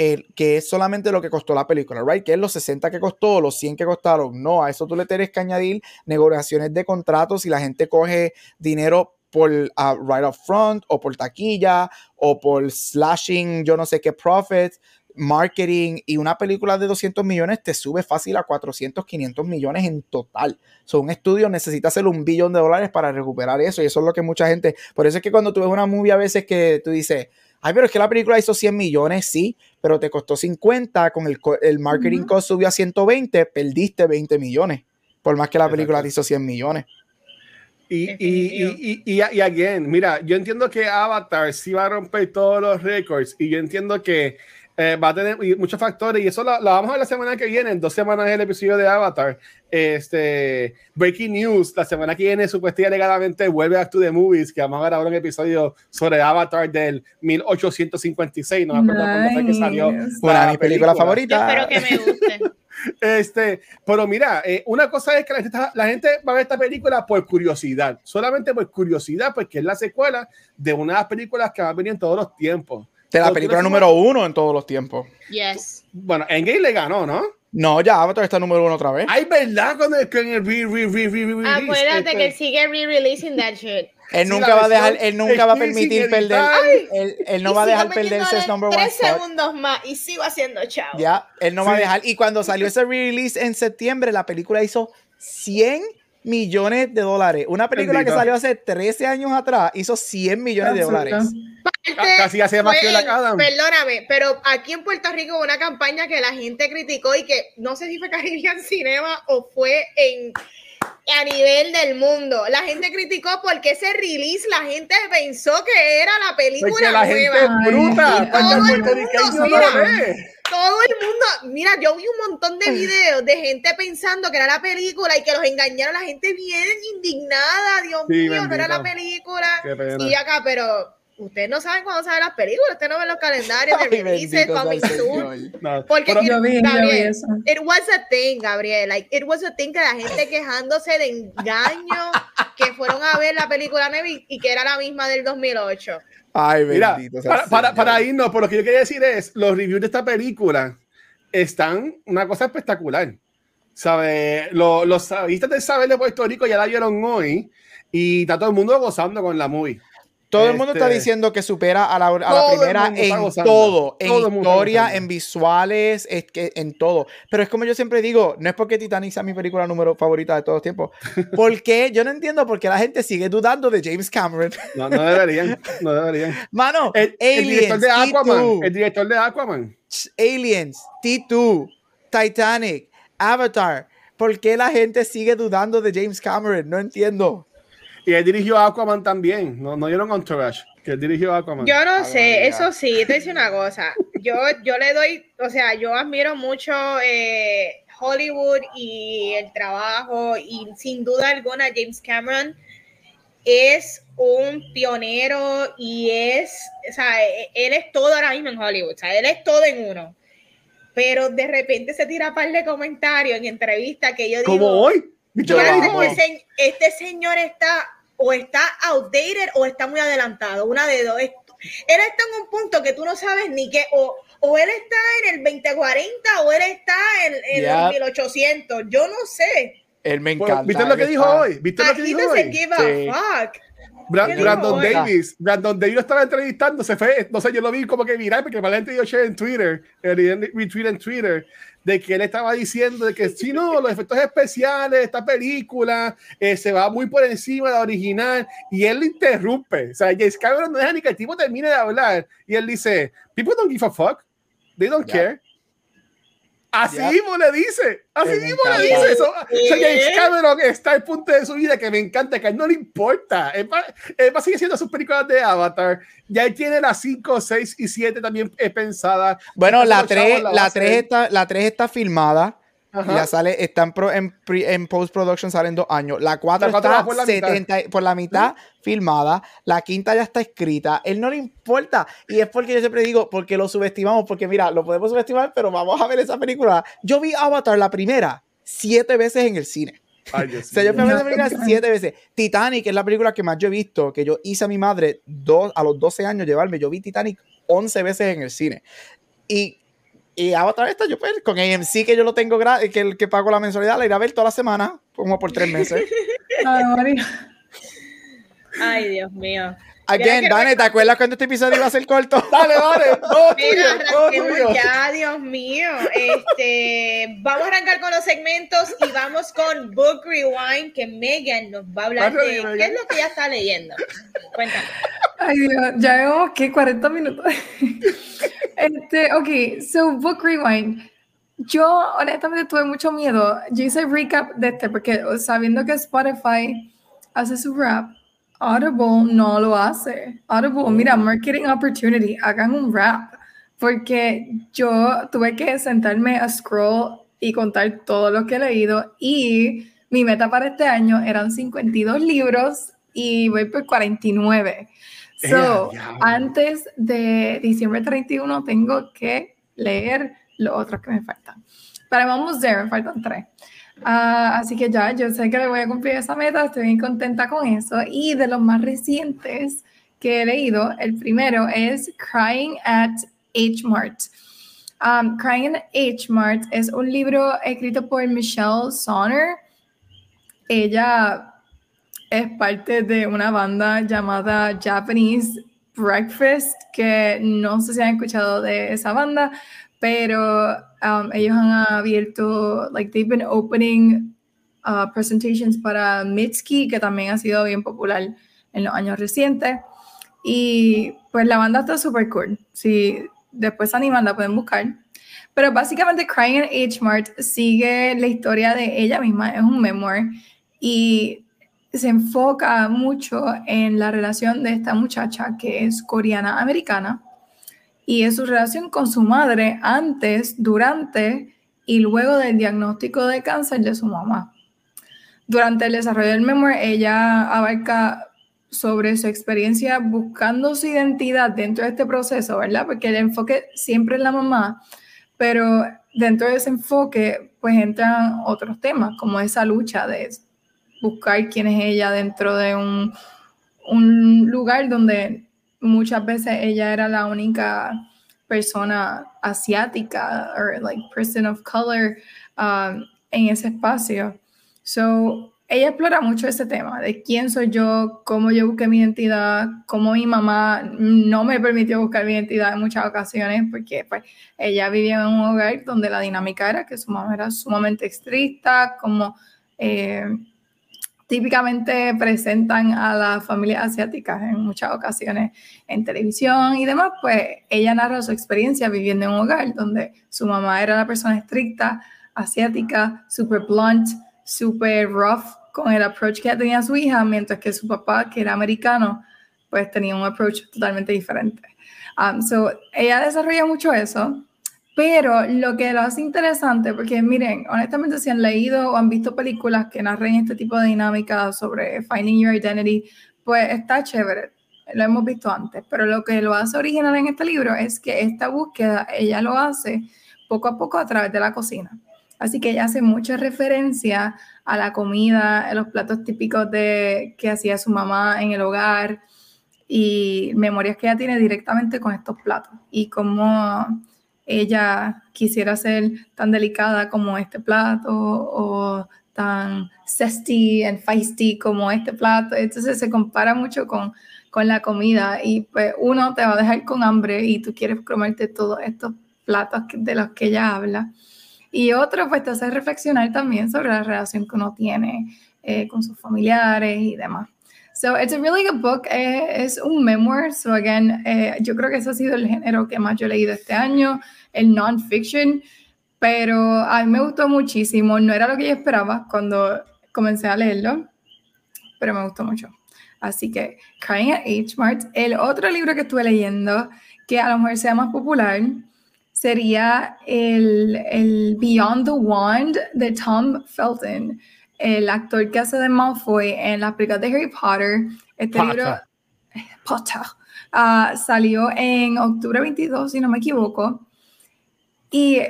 eh, que es solamente lo que costó la película, ¿right? Que es los 60 que costó, los 100 que costaron. No, a eso tú le tienes que añadir negociaciones de contratos y la gente coge dinero por ah, right up front o por taquilla o por slashing, yo no sé qué profits marketing y una película de 200 millones te sube fácil a 400, 500 millones en total. So, un estudio necesita hacer un billón de dólares para recuperar eso y eso es lo que mucha gente, por eso es que cuando tú ves una movie a veces que tú dices, ay, pero es que la película hizo 100 millones, sí, pero te costó 50, con el, co- el marketing Ujú. cost subió a 120, perdiste 20 millones, por más que la película te hizo 100 millones. Y, y, y, y, y again, mira, yo entiendo que Avatar sí va a romper todos los récords y yo entiendo que eh, va a tener muchos factores y eso lo, lo vamos a ver la semana que viene, en dos semanas el episodio de Avatar. Este, Breaking News, la semana que viene supuestamente alegadamente vuelve a To The Movies, que vamos a grabar un episodio sobre Avatar del 1856, no me acuerdo cuándo fue que salió. Nice. Una de la mis películas Yo favoritas. espero que me guste. Este, pero mira, eh, una cosa es que la gente, está- la gente va a ver esta película por curiosidad, solamente por curiosidad, porque es la secuela de una de las películas que va a venir en todos los tiempos. De la película número uno en todos los tiempos. Yes. Bueno, Endgame le ganó, ¿no? No, ya Avatar está número uno otra vez. Ay, ¿verdad? Con el, con el re, re, re, re, re, Acuérdate este, que él sigue re-releasing that shit. Él nunca va a dejar, él nunca va a permitir perder, él, él no va a dejar perderse ese number one Tres spot. segundos más y sigo haciendo chao. Ya, él no va a dejar. Y cuando salió ese release en septiembre, la película hizo 100 millones de dólares. Una película Bendito. que salió hace 13 años atrás hizo 100 millones de dólares. Ca- Casi hace más que la Adam. Perdóname, pero aquí en Puerto Rico hubo una campaña que la gente criticó y que no sé si fue Caribbean Cinema o fue en a nivel del mundo. La gente criticó porque ese release la gente pensó que era la película Porque la gente nueva. es bruta, Ay, porque todo el mundo, mira. Todo el mundo, mira, yo vi un montón de videos de gente pensando que era la película y que los engañaron, la gente bien indignada, Dios Sí, mío, no era la película. Y acá, pero ustedes no saben cuándo salen las películas, ustedes no ven los calendarios de releases, coming el soon. No, Porque Yo vi, yo vi Gabriel, eso. It was a thing, Gabriel. Like, it was a thing que la gente quejándose de engaño que fueron a ver la película nueva y, y que era la misma del 2008. Ay, Mira, bendito sea para, para, para irnos, por lo que yo quería decir es, los reviews de esta película están una cosa espectacular. ¿Sabe? Los, los del saber de Puerto Rico ya la vieron hoy y está todo el mundo gozando con la movie. Todo el mundo está Este- diciendo que supera a la, a la primera en gozando. todo, en Todo historia, en visuales, es que en todo. Pero es como yo siempre digo, no es porque Titanic sea mi película número favorita de todos los tiempos. Porque yo no entiendo por qué la gente sigue dudando de James Cameron. No, no deberían, no deberían. Mano, El, el director Aliens, de Aquaman, T2, el director de Aquaman. Aliens, T2, Titanic, Avatar. ¿Por qué la gente sigue dudando de James Cameron? No entiendo. Y él dirigió Aquaman también. No, no dieron Entourage, que él dirigió Aquaman. Yo no Ah, sé, eso sí, te dice una cosa. Yo, yo le doy, o sea, yo admiro mucho eh, Hollywood y el trabajo y sin duda alguna James Cameron es un pionero y es, o sea, e- él es todo ahora mismo en Hollywood, o sea, él es todo en uno. Pero de repente se tira un par de comentarios en entrevistas que yo digo, Como hoy. Este, este señor está o está outdated o está muy adelantado, una de dos. Él está en un punto que tú no sabes ni qué, o, o él está en el 2040 o él está en, en Yep. los 1800, yo no sé. Él me Bueno, encanta. ¿Viste lo que dijo está- hoy? ¿Viste lo que dijo hoy? give a Sí. fuck. Bra- ¿Qué dijo Brandon? Davis, Brandon Davis lo estaba entrevistando, se fue, no sé, yo lo vi como que viral, porque la gente dio share en Twitter, el retweet en Twitter, de que él estaba diciendo de que sí, no, los efectos especiales de esta película eh, se va muy por encima de la original, y él interrumpe, o sea, James Cameron no deja ni que el tipo termine de hablar, y él dice, people don't give a fuck, they don't Ya. care. Así Ya. mismo le dice, así Me mismo le dice eso. O sea, James. Cameron está al punto de su vida que me encanta, que a él no le importa. Él va, él va a seguir haciendo sus películas de Avatar. Ya él tiene las 5, 6 y 7 también eh, pensadas. Bueno, la los chavos 3 la la está, la tres está filmada. Ajá. Ya sale, está en, en, post-production, salen dos años. La 4 La cuatro está por la mitad. 70 por la mitad filmada. La quinta ya está escrita. Él no le importa. Y es porque yo siempre digo, porque lo subestimamos. Porque mira, lo podemos subestimar, pero vamos a ver esa película. Yo vi Avatar, la primera, siete veces en el cine. Ay, Dios O sea, yo fui a ver mío. esa película siete veces. Titanic es la película que más yo he visto, que yo hice a mi madre dos, a los 12 años llevarme. Yo vi Titanic 11 veces en el cine. Y, y Avatar esta, yo pues, con AMC que yo lo tengo, que, que pago la mensualidad, la iré a ver toda la semana, como por tres meses. Ay, Dios mío. Again, Dani, ¿te acuerdas cuando este episodio iba a ser corto? Dale, dale. Todo tuyo, Mira, todo ya, Dios mío. Este, vamos a arrancar con los segmentos y vamos con Book Rewind, que Megan nos va a hablar de Megan. qué es lo que ella está leyendo. Cuéntame. Ay, Dios, ya llevamos, ¿qué? 40 minutos. este, ok, so Book Rewind. Yo, honestamente, tuve mucho miedo. Yo hice recap de este, porque sabiendo que Spotify hace su rap, Audible no lo hace. Audible, mira, marketing opportunity, hagan un rap. Porque yo tuve que sentarme a scroll y contar todo lo que he leído. Y mi meta para este año eran 52 libros y voy por 49. So, antes de diciembre 31 tengo que leer los otros que me faltan. Para vamos there, me faltan tres. Ah, así que ya, yo sé que le voy a cumplir esa meta, estoy bien contenta con eso. Y de los más recientes que he leído, el primero es Crying at H Mart. Um, Crying at H Mart es un libro escrito por Michelle Sonner. Ella es parte de una banda llamada Japanese Breakfast, que no sé si han escuchado de esa banda, pero um, ellos han abierto, like, they've been opening uh, presentations para Mitski, que también ha sido bien popular en los años recientes. Y pues la banda está súper cool. Si después se animan, la pueden buscar. Pero básicamente Crying at H Mart sigue la historia de ella misma, es un memoir y se enfoca mucho en la relación de esta muchacha que es coreana americana y es su relación con su madre antes, durante y luego del diagnóstico de cáncer de su mamá. Durante el desarrollo del memoir, ella abarca sobre su experiencia buscando su identidad dentro de este proceso, ¿verdad? Porque el enfoque siempre es la mamá, pero dentro de ese enfoque pues entran otros temas, como esa lucha de buscar quién es ella dentro de un, un lugar donde muchas veces ella era la única persona asiática o like person of color um, en ese espacio. So, ella explora mucho ese tema de quién soy yo, cómo yo busqué mi identidad, cómo mi mamá no me permitió buscar mi identidad en muchas ocasiones porque pues, ella vivía en un hogar donde la dinámica era que su mamá era sumamente estricta, como eh, típicamente presentan a las familias asiáticas en muchas ocasiones en televisión y demás, pues ella narra su experiencia viviendo en un hogar donde su mamá era la persona estricta, asiática, super blunt, super rough con el approach que tenía su hija, mientras que su papá, que era americano, pues tenía un approach totalmente diferente. Um, so, ella desarrolla mucho eso, pero lo que lo hace interesante, porque miren, honestamente, si han leído o han visto películas que narren este tipo de dinámica sobre finding your identity, pues está chévere, lo hemos visto antes, pero lo que lo hace original en este libro es que esta búsqueda ella lo hace poco a poco a través de la cocina. Así que ella hace mucha referencia a la comida, a los platos típicos de que hacía su mamá en el hogar y memorias que ella tiene directamente con estos platos. Y cómo ella quisiera ser tan delicada como este plato o tan zesty and feisty como este plato. Entonces se compara mucho con, con la comida y pues uno te va a dejar con hambre y tú quieres comerte todos estos platos de los que ella habla. Y otro, pues te hace reflexionar también sobre la relación que uno tiene eh, con sus familiares y demás. So it's a really good book. Eh, es un memoir. So again, eh, yo creo que ese ha sido el género que más yo he leído este año, el non-fiction. Pero a mí me gustó muchísimo. No era lo que yo esperaba cuando comencé a leerlo, pero me gustó mucho. Así que Crying at H Mart. El otro libro que estuve leyendo, que a lo mejor sea más popular, sería el, el, Beyond the Wand de Tom Felton, el actor que hace de Malfoy en la película de Harry Potter. Este libro, Potter, uh, salió en octubre 22, si no me equivoco. Y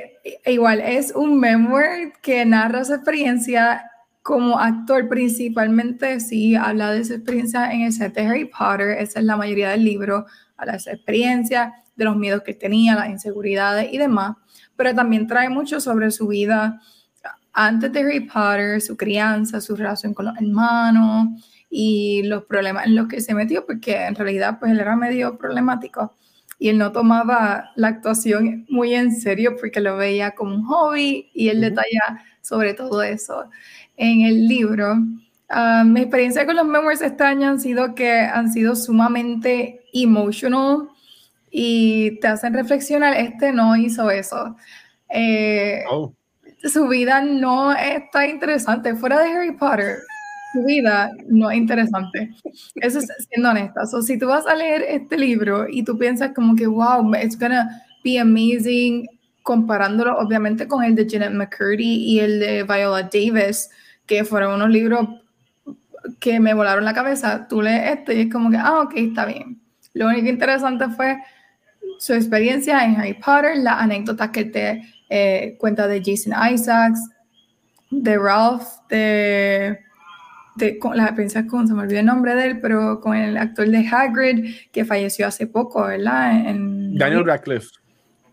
e igual es un memoir que narra su experiencia como actor principalmente, sí, habla de su experiencia en el set de Harry Potter, esa es la mayoría del libro, habla de experiencia, de los miedos que tenía, las inseguridades y demás, pero también trae mucho sobre su vida antes de Harry Potter, su crianza, su relación con los hermanos y los problemas en los que se metió, porque en realidad pues él era medio problemático y él no tomaba la actuación muy en serio porque lo veía como un hobby y él detalla sobre todo eso en el libro. Ah, mi experiencia con los memoirs este año han sido que han sido sumamente emotional y te hacen reflexionar, este no hizo eso. Eh, oh. Su vida no está interesante. Fuera de Harry Potter, su vida no es interesante. Eso es siendo honesta. So, si tú vas a leer este libro y tú piensas como que, wow, it's gonna be amazing, comparándolo obviamente con el de Janet McCurdy y el de Viola Davis, que fueron unos libros que me volaron la cabeza, tú lees este y es como que, ah, ok, está bien. Lo único interesante fue su experiencia en Harry Potter, la anécdota que te eh, cuenta de Jason Isaacs, de Ralph, de, de con la princesa con, se me olvidó el nombre de él, pero con el actor de Hagrid, que falleció hace poco, ¿verdad? En, Daniel Radcliffe.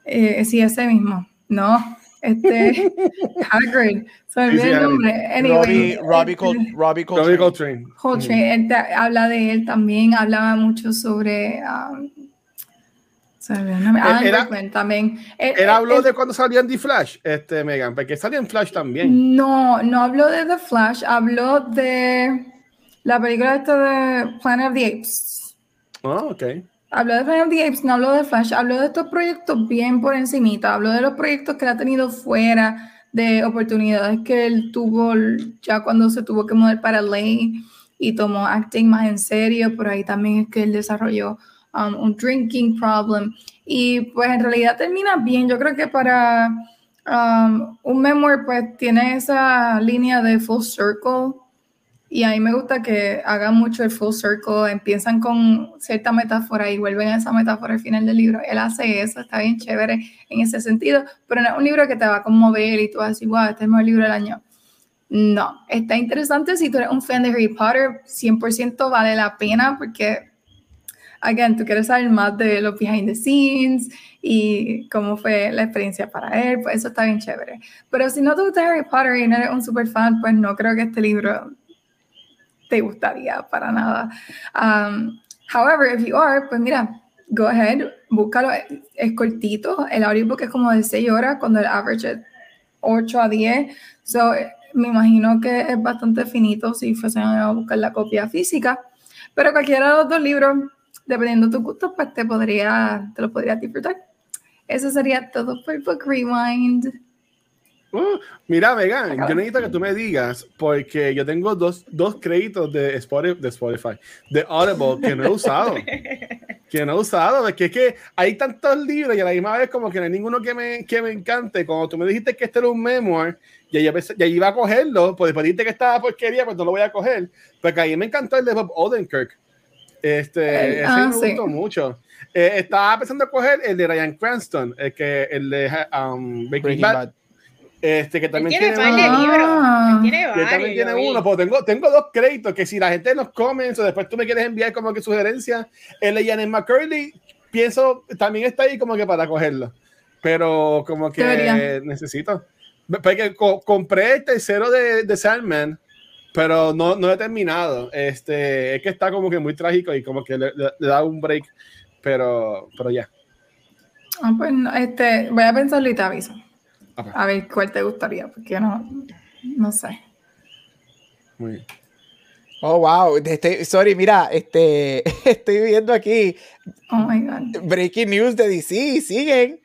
Eh, sí, ese mismo. No, este Hagrid. Se me olvidó el nombre. Anyway, Robbie, Robbie, Robbie Coltrane. Coltrane. habla de él también, hablaba mucho sobre um, era, también. Él, eh, habló eh, de cuando salía en The Flash, este Megan, porque salía en Flash también. No, no habló de The Flash, habló de la película esta de Planet of the Apes. Oh, ok. Habló de Planet of the Apes, no habló de Flash, habló de estos proyectos bien por encimita, habló de los proyectos que él ha tenido fuera, de oportunidades que él tuvo ya cuando se tuvo que mudar para Ley y tomó acting más en serio, por ahí también es que él desarrolló Um, un drinking problem. Y pues en realidad termina bien. Yo creo que para um, un memoir pues tiene esa línea de full circle Y a mí me gusta que hagan mucho el full circle, empiezan con cierta metáfora y vuelven a esa metáfora al final del libro. Él hace eso, está bien chévere en ese sentido, pero no es un libro que te va a conmover y tú vas a decir, wow, este es el mejor libro del año. No, está interesante si tú eres un fan de Harry Potter, 100% vale la pena porque, again, tú quieres saber más de los behind the scenes y cómo fue la experiencia para él, pues eso está bien chévere. Pero si no te gusta Harry Potter y no eres un super fan, pues no creo que este libro te gustaría para nada. Um, however, if you are, pues mira, go ahead, búscalo, es cortito, el audiobook es como de 6 horas, cuando el average es 8 a 10, so me imagino que es bastante finito si fuesen a buscar la copia física, pero cualquiera de los dos libros, dependiendo de tu gusto, pues te podría, te lo podría disfrutar. Eso sería todo por Book Rewind. Uh, mira, Vegan, yo necesito que tú me digas, porque yo tengo dos, dos créditos de Spotify, de Spotify, de Audible, que no he usado. que no he usado, porque es que hay tantos libros y a la misma vez como que no hay ninguno que me, que me encante. Cuando tú me dijiste que este era un memoir, y ya iba a cogerlo, pues después dijiste que estaba porquería, pues no lo voy a coger. Porque ahí me encantó el de Bob Odenkirk. Este, ese ah, me gustó mucho. Eh, estaba pensando en coger el de Ryan Cranston, el, que, el de um, Breaking, Bad. Este, que también tiene, tiene varios libros. Tiene varios. también tiene uno, pues tengo, tengo dos créditos que si la gente nos comments o después tú me quieres enviar como que sugerencias, el de Janet McCurdy, pienso, también está ahí como que para cogerlo. Pero como que necesito. Porque compré el tercero de, de Sandman, pero no, no he terminado. Este, es que está como que muy trágico y como que le, da un break, pero, pero ya. Ah, pues este, voy a pensarlo y te aviso. A ver cuál te gustaría, porque no, no sé. Muy bien. Oh, wow. Este, sorry, mira, este, estoy viendo aquí. Oh my God. Breaking news de DC, siguen.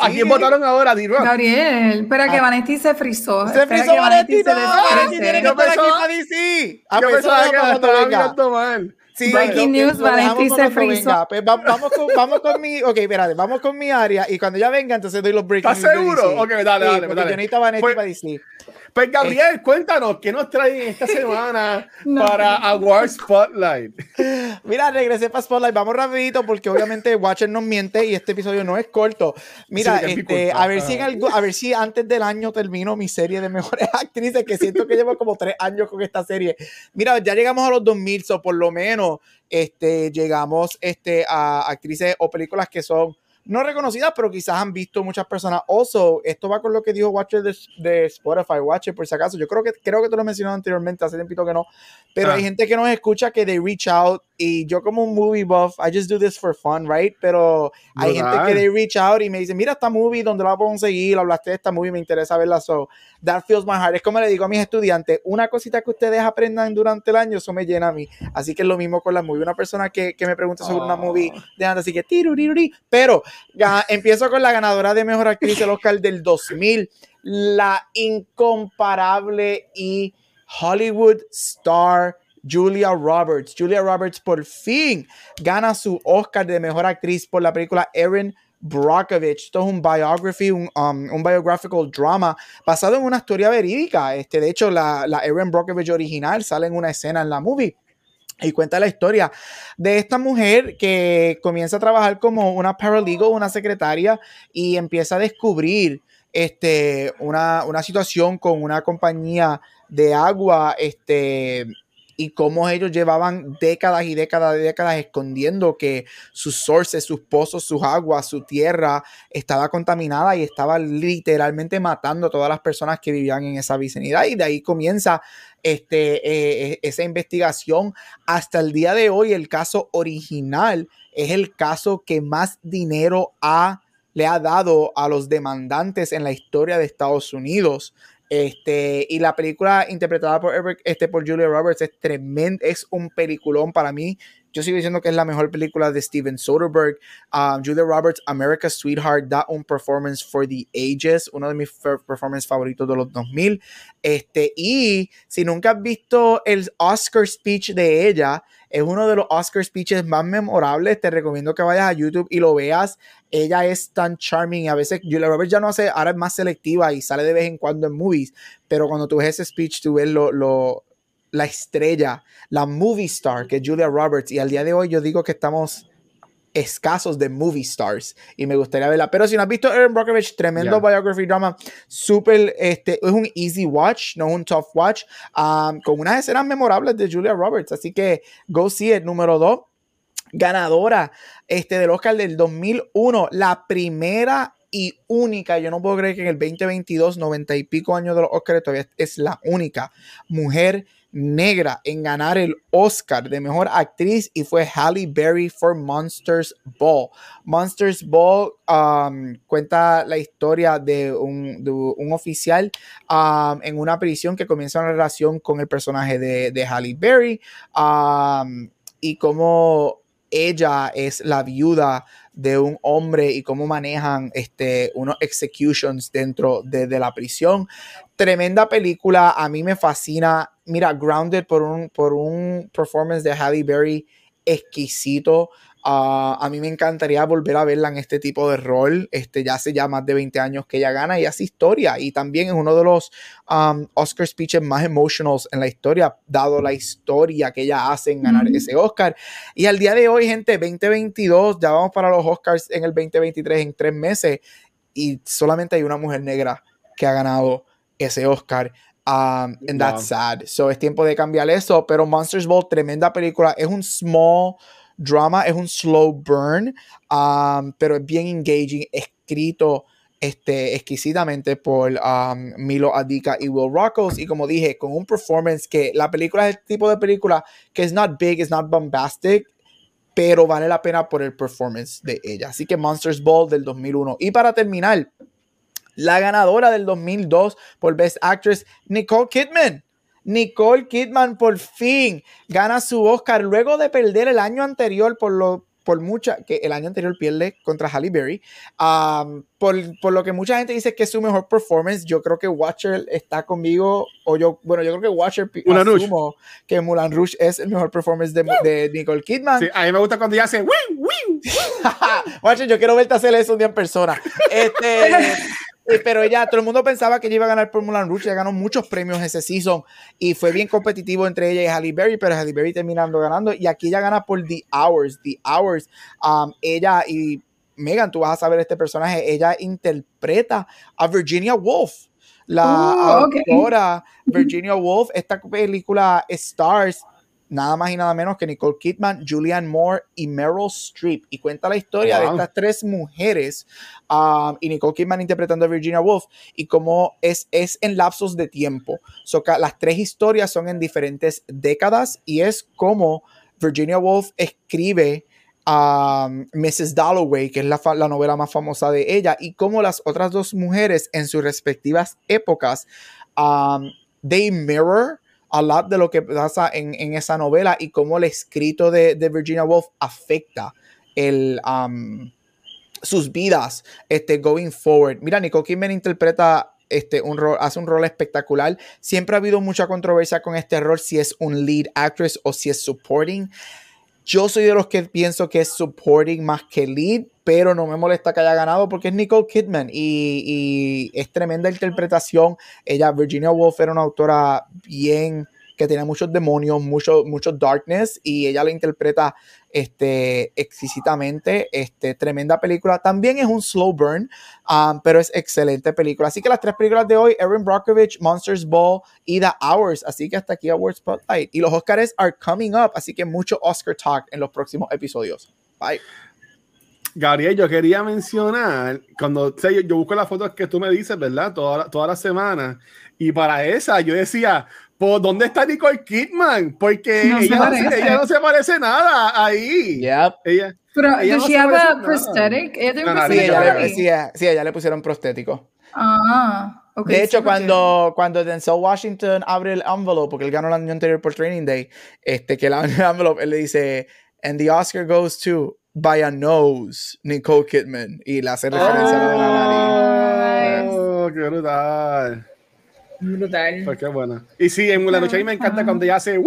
¿A quién votaron ahora, d Gabriel, espera que ah. Vanetti se frizó. Se frizó Vanetti, no, Vanetti tiene que estar aquí para DC. A pesar de que estaba mirando mal. Sí, Breaking news, Vanetti se frizó. Pues vamos, con, vamos con mi, ok, espérate, vamos con mi área y cuando ya venga, entonces doy los breaking news. ¿Estás seguro? Ok, dale, dale, dale. Yo necesito Vanetti pues, para DC. Pues Gabriel, cuéntanos, ¿qué nos traen esta semana para Award Spotlight? Mira, regresé para Spotlight, vamos rapidito porque obviamente Watcher nos miente y este episodio no es corto. Mira, este, a ver si en algo, a ver si antes del año termino mi serie de mejores actrices, que siento que llevo como tres años con esta serie. Mira, ya llegamos a los 2000, o por lo menos este, llegamos este, a actrices o películas que son no reconocidas, pero quizás han visto muchas personas. Also, esto va con lo que dijo Watcher de, Spotify, Watcher, por si acaso. Yo creo que creo que te lo mencioné anteriormente, hace tiempo que no. Pero hay ah. gente que nos escucha que they reach out y yo como un movie buff, I just do this for fun, right? Pero hay gente que they reach out y me dice, mira esta movie, ¿dónde la puedo conseguir? Hablaste de esta movie, me interesa verla. So, that feels my heart. Es como le digo a mis estudiantes, una cosita que ustedes aprendan durante el año, eso me llena a mí. Así que es lo mismo con la movie. Una persona que, que me pregunta sobre una movie, oh. dejando así que. Pero empiezo con la ganadora de Mejor Actriz del Oscar del 2000, la incomparable y Hollywood star Julia Roberts. Julia Roberts por fin gana su Oscar de Mejor Actriz por la película Erin Brockovich. Esto es un biography, un, um, un, biographical drama basado en una historia verídica. Este, de hecho, la, la Erin Brockovich original sale en una escena en la movie. Y cuenta la historia de esta mujer que comienza a trabajar como una paralegal, una secretaria, y empieza a descubrir este, una, una situación con una compañía de agua este, y cómo ellos llevaban décadas y décadas y décadas escondiendo que sus sources, sus pozos, sus aguas, su tierra estaba contaminada y estaba literalmente matando a todas las personas que vivían en esa vicinidad. Y de ahí comienza este, eh, eh, esa investigación. Hasta el día de hoy, el caso original es el caso que más dinero ha, le ha dado a los demandantes en la historia de Estados Unidos. Este, y la película interpretada por, este, por Julia Roberts es tremenda, es un peliculón para mí. Yo sigo diciendo que es la mejor película de Steven Soderbergh. Um, Julia Roberts, America's Sweetheart, da un performance for the ages, uno de mis performances favoritos de los 2000. Este, y si nunca has visto el Oscar speech de ella, es uno de los Oscar speeches más memorables. Te recomiendo que vayas a YouTube y lo veas. Ella es tan charming. A veces Julia Roberts ya no hace, ahora es más selectiva y sale de vez en cuando en movies. Pero cuando tú ves ese speech, tú ves lo, lo la estrella, la movie star, que es Julia Roberts. Y al día de hoy yo digo que estamos escasos de movie stars y me gustaría verla. Pero si no has visto Aaron Brockovich, tremendo Yeah. biography drama, súper, este, es un easy watch, no un tough watch, um, con unas escenas memorables de Julia Roberts. Así que go see it. Número dos, ganadora este, del Oscar del 2001, la primera y única, yo no puedo creer que en el 2022, 90 y pico años de los Oscars, todavía es la única mujer negra en ganar el Oscar de mejor actriz y fue Halle Berry for Monsters Ball. Monsters Ball um, cuenta la historia de un, un oficial um, en una prisión que comienza una relación con el personaje de, de Halle Berry um, y cómo ella es la viuda de un hombre y cómo manejan este, unos executions dentro de, la prisión. Tremenda película, a mí me fascina. Mira, Grounded por un, por un performance de Halle Berry exquisito. Ah, a mí me encantaría volver a verla en este tipo de rol. Este, ya hace ya más de 20 años que ella gana y hace historia. Y también es uno de los um, Oscar speeches más emotionals en la historia, dado la historia que ella hace en ganar ese Oscar. Y al día de hoy, gente, 2022, ya vamos para los Oscars en el 2023 en tres meses. Y solamente hay una mujer negra que ha ganado ese Oscar. Um, and that's sad. So es tiempo de cambiar eso. Pero Monsters Ball, tremenda película. Es un small drama, es un slow burn, um, pero es bien engaging, escrito este, exquisitamente por um, Milo Adika y Will Rockos. Y como dije, con un performance que la película es el tipo de película que es not big, es not bombastic, pero vale la pena por el performance de ella. Así que Monsters Ball del 2001. Y para terminar, la ganadora del 2002 por Best Actress, Nicole Kidman. Nicole Kidman por fin gana su Oscar luego de perder el año anterior por lo por mucha que el año anterior pierde contra Halle Berry um, por, por, lo que mucha gente dice que es su mejor performance yo creo que Watcher está conmigo o yo bueno yo creo que Watcher Moulin asumo Rouge. que Mulan Rouge es el mejor performance de, de Nicole Kidman sí, a mí me gusta cuando ella hace. Watcher yo quiero verte hacer eso un día en persona este pero ella, todo el mundo pensaba que ella iba a ganar por Mulan Rouge, ella ganó muchos premios ese season y fue bien competitivo entre ella y Halle Berry, pero Halle Berry terminando ganando y aquí ella gana por The Hours, The Hours, um, ella y Megan, tú vas a saber este personaje, ella interpreta a Virginia Woolf, la Oh, okay. autora Virginia Woolf, esta película Stars, nada más y nada menos que Nicole Kidman, Julianne Moore y Meryl Streep. Y cuenta la historia wow. de estas tres mujeres um, y Nicole Kidman interpretando a Virginia Woolf y cómo es, es en lapsos de tiempo. So, las tres historias son en diferentes décadas y es como Virginia Woolf escribe Um, Mrs. Dalloway, que es la, la, novela más famosa de ella, y cómo las otras dos mujeres en sus respectivas épocas, um, they mirror a lot de lo que pasa en, en esa novela y cómo el escrito de, de Virginia Woolf afecta el, um, sus vidas este, going forward. Mira, Nicole Kidman interpreta este, un rol, hace un rol espectacular. Siempre ha habido mucha controversia con este rol, si es un lead actress o si es supporting. Yo soy de los que pienso que es supporting más que lead, pero no me molesta que haya ganado porque es Nicole Kidman y, y es tremenda interpretación. Ella, Virginia Woolf, era una autora bien que tenía muchos demonios, mucho, mucho darkness y ella lo interpreta este, exquisitamente. Este, tremenda película. También es un slow burn, um, pero es excelente película. Así que las tres películas de hoy, Erin Brockovich, Monsters Ball y The Hours. Así que hasta aquí Award Spotlight. Y los Oscars are coming up, así que mucho Oscar talk en los próximos episodios. Bye. Gabriel, yo quería mencionar, cuando yo, yo, busco las fotos que tú me dices, ¿verdad? Toda, toda la semana. Y para esa yo decía, ¿por dónde está Nicole Kidman? Porque no ella, no, ella, no, se parece nada ahí. Yep. Ella, Pero, ella ¿does she have a prosthetic? ¿Ella no, sí, ella le, sí, sí, ella le pusieron prostético. Ah. Okay, de hecho, sí, cuando, cuando Denzel Washington abre el envelope, porque él ganó el año anterior por Training Day, este, que el envelope, él le dice, and the Oscar goes to by a nose, Nicole Kidman. Y le hace referencia oh, a la nariz. Oh, qué brutal. Brutal. Pues qué buena. Y sí, en la noche a mí me encanta cuando ella hace.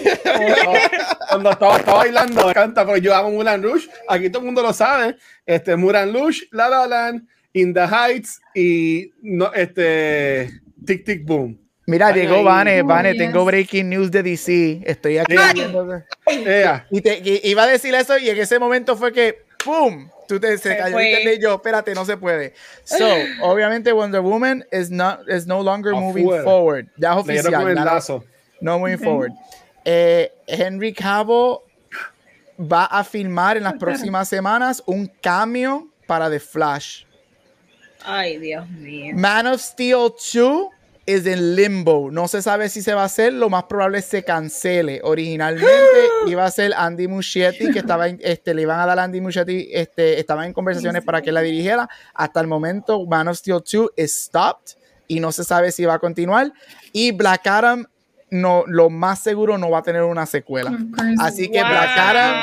cuando está, está, bailando, me encanta, porque yo amo Mulan Rouge. Aquí todo el mundo lo sabe. Este, Mulan Rouge, La La Land, In the Heights y no, este, Tic Tic Boom. Mira, Ay, llegó Vane, oh, Vane, tengo breaking news de DC. Estoy aquí. Ay. Y te, y- iba a decir eso y en ese momento fue que ¡pum! Tú te se cayó fue. el internet y yo, espérate, no se puede. So, obviamente Wonder Woman is not is no longer moving forward. Ya es oficial. con el ya no- lazo. no moving forward. Eh, Henry Cavill va a filmar en las próximas semanas un cambio para The Flash. Ay, Dios mío. Man of Steel 2 es en limbo. No se sabe si se va a hacer. Lo más probable es se cancele. Originalmente iba a ser Andy Muschietti, que estaba en- este, le iban a dar a Andy Muschietti, este, estaba en conversaciones para que la dirigiera. Hasta el momento, Man of Steel 2 is stopped y no se sabe si va a continuar. Y Black Adam, no, lo más seguro no va a tener una secuela. Así que Black Adam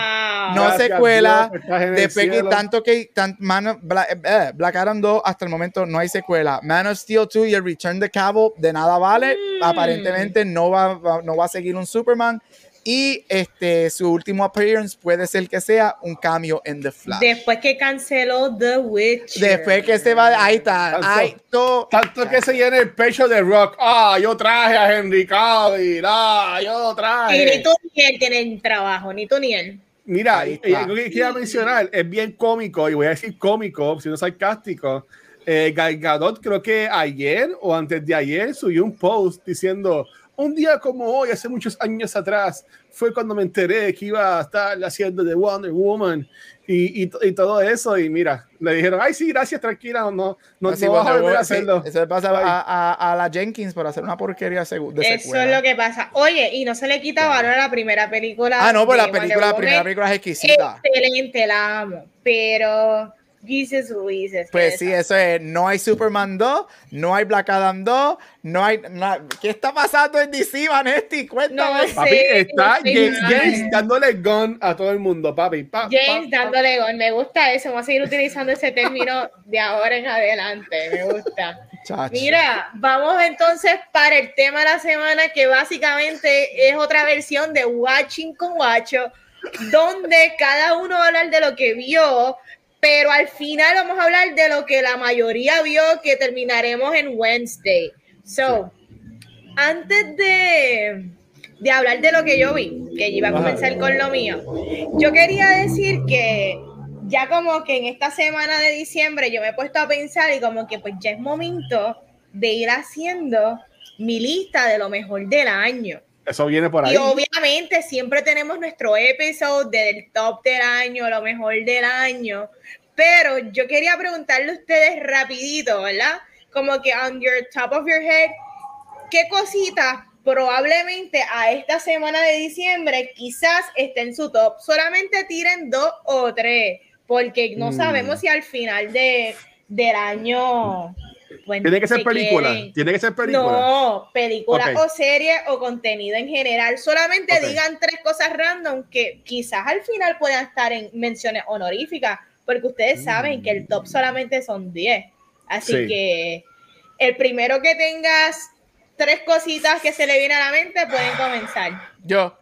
no Gracias, secuela. Dios, cielo. tanto que tan, Man of- Bla- eh, Black, Adam 2 hasta el momento no hay secuela. Man of Steel 2 y el Return de Cavill de nada vale. Mm. Aparentemente no va, va- no va a seguir un Superman. Y este su último appearance puede ser que sea un cambio en The Flash. Después que canceló The Witch. Después que se va, ahí está. Tanto- Ahí todo. Tanto que se llena el pecho de rock. Ah, yo traje a Henry Cavill. Ah, yo Y traje. ni tú ni él tienen trabajo, ni tú ni él. Mira, algo que quería mencionar, es bien cómico, y voy a decir cómico, siendo sarcástico. Eh, Gal Gadot, creo que ayer o antes de ayer, subió un post diciendo: Un día como hoy, hace muchos años atrás, fue cuando me enteré que iba a estar haciendo de Wonder Woman y, y, y todo eso. Y mira, le dijeron: Ay, sí, gracias, tranquila, no, no, no, no vas a volver a Woman- sí, hacerlo. eso le pasa a, a- a la Jenkins por hacer una porquería de Eso secuela. es lo que pasa. Oye, y no se le quita valor a la primera película. Ah, no, pues la película, la primera película es exquisita. Excelente, la amo. Pero, Jesus Luises. Pues sí, eso es. No hay Superman 2, no hay Black Adam 2, no hay. na- ¿Qué está pasando en DC, Vanetti? Cuéntame. No Papi, Sí, está James. James dándole gun a todo el mundo, papi. Pa, James pa. dándole gol. Me gusta eso. Vamos a seguir utilizando ese término de ahora en adelante. Me gusta. Chacho. Mira, vamos entonces para el tema de la semana, que básicamente es otra versión de Watching con Guacho, donde cada uno va a hablar de lo que vio, pero al final vamos a hablar de lo que la mayoría vio, que terminaremos en Wednesday. So, antes de, de hablar de lo que yo vi, que iba a comenzar con lo mío, yo quería decir que ya como que en esta semana de diciembre yo me he puesto a pensar y como que pues ya es momento de ir haciendo mi lista de lo mejor del año. Eso viene por ahí. Y obviamente siempre tenemos nuestro episodio del top del año, lo mejor del año. Pero yo quería preguntarle a ustedes rapidito, ¿verdad? Como que on your top of your head, ¿qué cositas probablemente a esta semana de diciembre quizás esté en su top? Solamente tiren dos o tres, porque no Mm. sabemos si al final de, del año... pues, Tiene que ser se película. quieren- Tiene que ser película. no, película o serie o contenido en general. Solamente digan tres cosas random que quizás al final puedan estar en menciones honoríficas, porque ustedes saben que el top solamente son 10. Así Sí. que el primero que tengas tres cositas que se le viene a la mente, pueden comenzar. Yo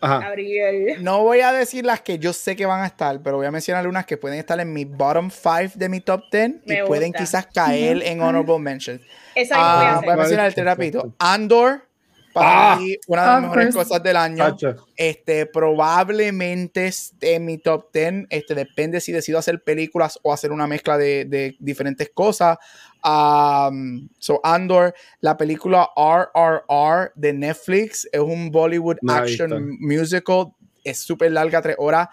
Ajá. Gabriel. no voy a decir las que yo sé que van a estar, pero voy a mencionar unas que pueden estar en mi bottom 5 de mi top 10 y pueden quizás caer en honorable mentions. Esa Ah, voy a voy a hacer. mencionar este. Andor, para Ah. mí, una de las Of mejores cosas del año. Este, probablemente esté en mi top 10. Este, depende si decido hacer películas o hacer una mezcla de, de diferentes cosas. Um, so, Andor, la película RRR de Netflix es un Bollywood No action musical. Es súper larga, tres horas.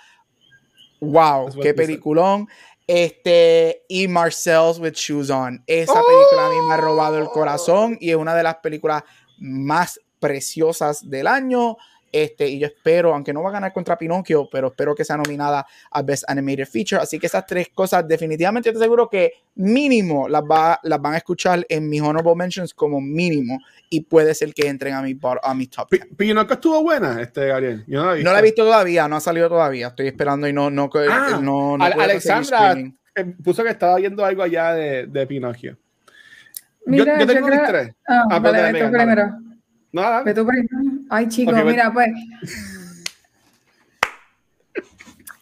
Wow, qué peliculón. Este, y Marcel's with Shoes On. Esa película a mí me ha robado el corazón y es una de las películas más preciosas del año. Este, y yo espero, aunque no va a ganar contra Pinocchio, pero espero que sea nominada a Best Animated Feature. Así que esas tres cosas, definitivamente yo te aseguro que mínimo las, va, las van a escuchar en mis honorable mentions como mínimo. Y puede ser que entren a mi, a mi top 10. Pi- Pinocchio estuvo buena, este Gabriel. Yo no la he visto. No la he visto todavía, no ha salido todavía. Estoy esperando y no, no, Ah, no, no Alexandra eh, puso que estaba viendo algo allá de, de Pinocchio. Mira, yo, yo tengo creo- mis tres. Ah, Ah, venga, dale. primero. Nada. Ve tú primero. Ay, chicos, mira, pues.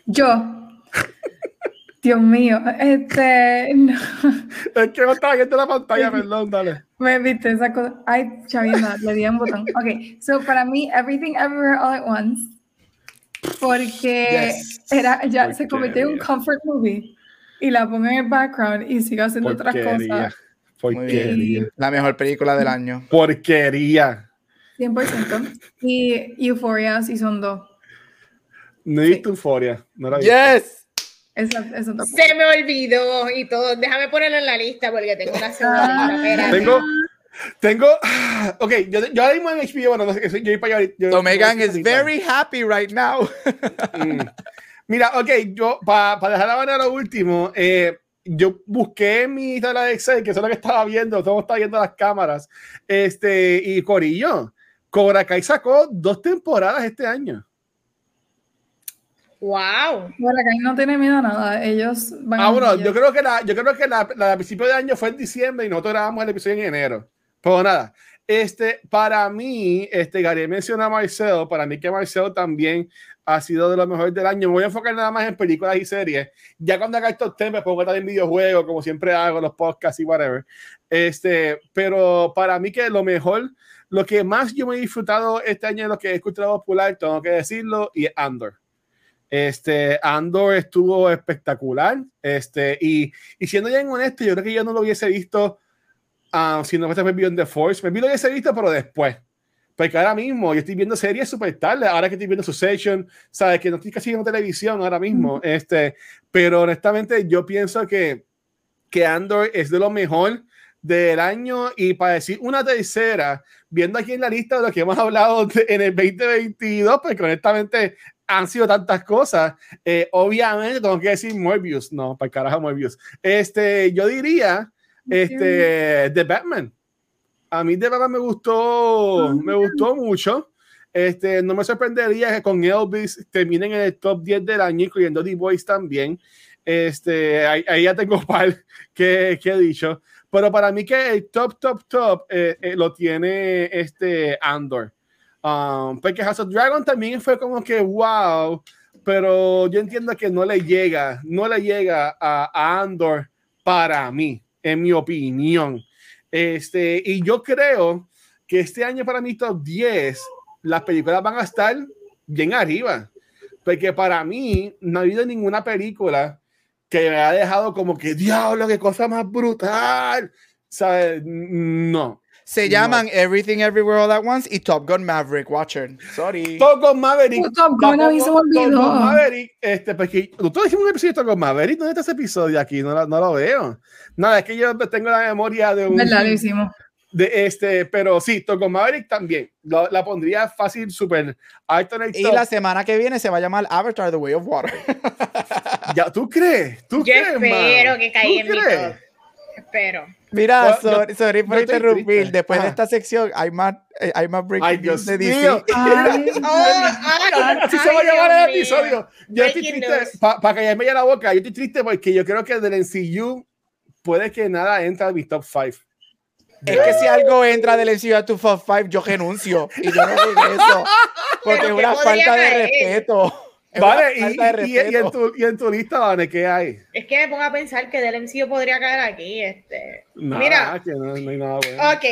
Yo. Dios mío, este, no. Es que no estaba viendo la pantalla, perdón, dale. Me viste esa cosa. Ay, chavienda, le di un botón. Ok, so para mí, Everything Everywhere All at Once, porque Yes. era, ya se convirtió en un comfort movie y la pongo en el background y sigo haciendo otras Porquería. cosas. Muy Porquería. bien. La mejor película del año. Porquería. 100%. Y Euphoria Season 2. No he visto Euforia. No la. Yes. Esa otra Se me olvidó y todo. Déjame ponerlo en la lista porque tengo una segunda espérate. Tengo, tengo, ah, ok, yo, yo ahora mismo en HBO, bueno, no sé, yo voy para allá. So Megan is very happy right now. Mm. Mira, ok, yo, para dejar la mano a lo último, eh, yo busqué mi tabla de Excel, que eso es lo que estaba viendo, todo está viendo las cámaras, este, y Corillo, Cobra Kai sacó dos temporadas este año. Wow. Bueno, acá no tiene miedo a nada. Ellos van Ah, a bueno, millas. yo creo que la, yo creo que la, la principio de año fue en diciembre y nosotros grabamos el episodio en enero. Pero nada, este, para mí, este, Gary menciona a Marcel, para mí que Marcel también ha sido de los mejores del año. Me voy a enfocar nada más en películas y series. Ya cuando haga estos temas, pongo también videojuegos, como siempre hago, los podcasts y whatever. Este, pero para mí que lo mejor, lo que más yo me he disfrutado este año de lo que he escuchado popular, tengo que decirlo, y es Andor. Este, Andor estuvo espectacular. Este, y, y siendo bien honesto, yo creo que yo no lo hubiese visto ah, si no fuese Beyond the Force. Me lo hubiese visto, pero después. Porque ahora mismo yo estoy viendo series súper tarde. Ahora que estoy viendo Succession, sabes que no estoy casi viendo televisión ahora mismo. Este, pero honestamente, yo pienso que, que Andor es de lo mejor del año. Y para decir una tercera, viendo aquí en la lista de lo que hemos hablado de- en el 2022, porque honestamente han sido tantas cosas. Eh, obviamente tengo que decir Morbius, no, para el carajo Morbius. Este, yo diría, este, The Batman. A mí The Batman me gustó, me gustó mucho. Este, no me sorprendería que con Elvis terminen en el top 10 del año, incluyendo The Voice también. Este, ahí, ahí ya tengo par que, que he dicho. Pero para mí que el top, top, top eh, eh, lo tiene este Andor. Um, porque House of Dragon también fue como que wow, pero yo entiendo que no le llega, no le llega a, Andor para mí, en mi opinión. Este, y yo creo que este año para mí top 10, las películas van a estar bien arriba. Porque para mí no ha habido ninguna película que me ha dejado como que, diablo, qué cosa más brutal. ¿Sabes? No. Se No. llaman Everything Everywhere All at Once y Top Gun Maverick. Watcher. Sorry. Top Gun Maverick. Oh, Top Gun, a mí se me Top Gun. Maverick, este, porque nosotros hicimos un episodio de Top Gun Maverick. ¿Dónde está ese episodio aquí? No, no lo veo. Nada, es que yo tengo la memoria de un. ¿Verdad? Lo hicimos. De este, pero sí, Top Gun Maverick también. Lo- la pondría fácil, súper alto en el Y top. la semana que viene se va a llamar Avatar The Way of Water. Ya, ¿Tú crees? ¿Tú Yo crees, espero man? que ¿Tú caiga en mi crees? top. Espero. Mira, Bueno, yo- sorry, sorry por estoy interrumpir. triste. Después de Ajá. esta sección hay más, eh, hay más breaking Ay, Dios de DC. mío. Ay, Oh, ay, Así se va a ay, llamar Dios el mío. episodio. Yo estoy triste, para callarme ya la boca, yo estoy triste porque yo creo que del NCU puede que nada entre a mi top 5. Es que si algo entra del MCU a tu Top 5, yo renuncio. Y yo no digo eso. Porque es ¿qué una falta de caer? respeto. Es Vale, y, falta de y- y- y en respeto. tu, y en tu lista, Vane, ¿qué hay? Es que me pongo a pensar que del MCU podría caer aquí. Este. Nada, Mira, que no, no hay nada bueno. ok.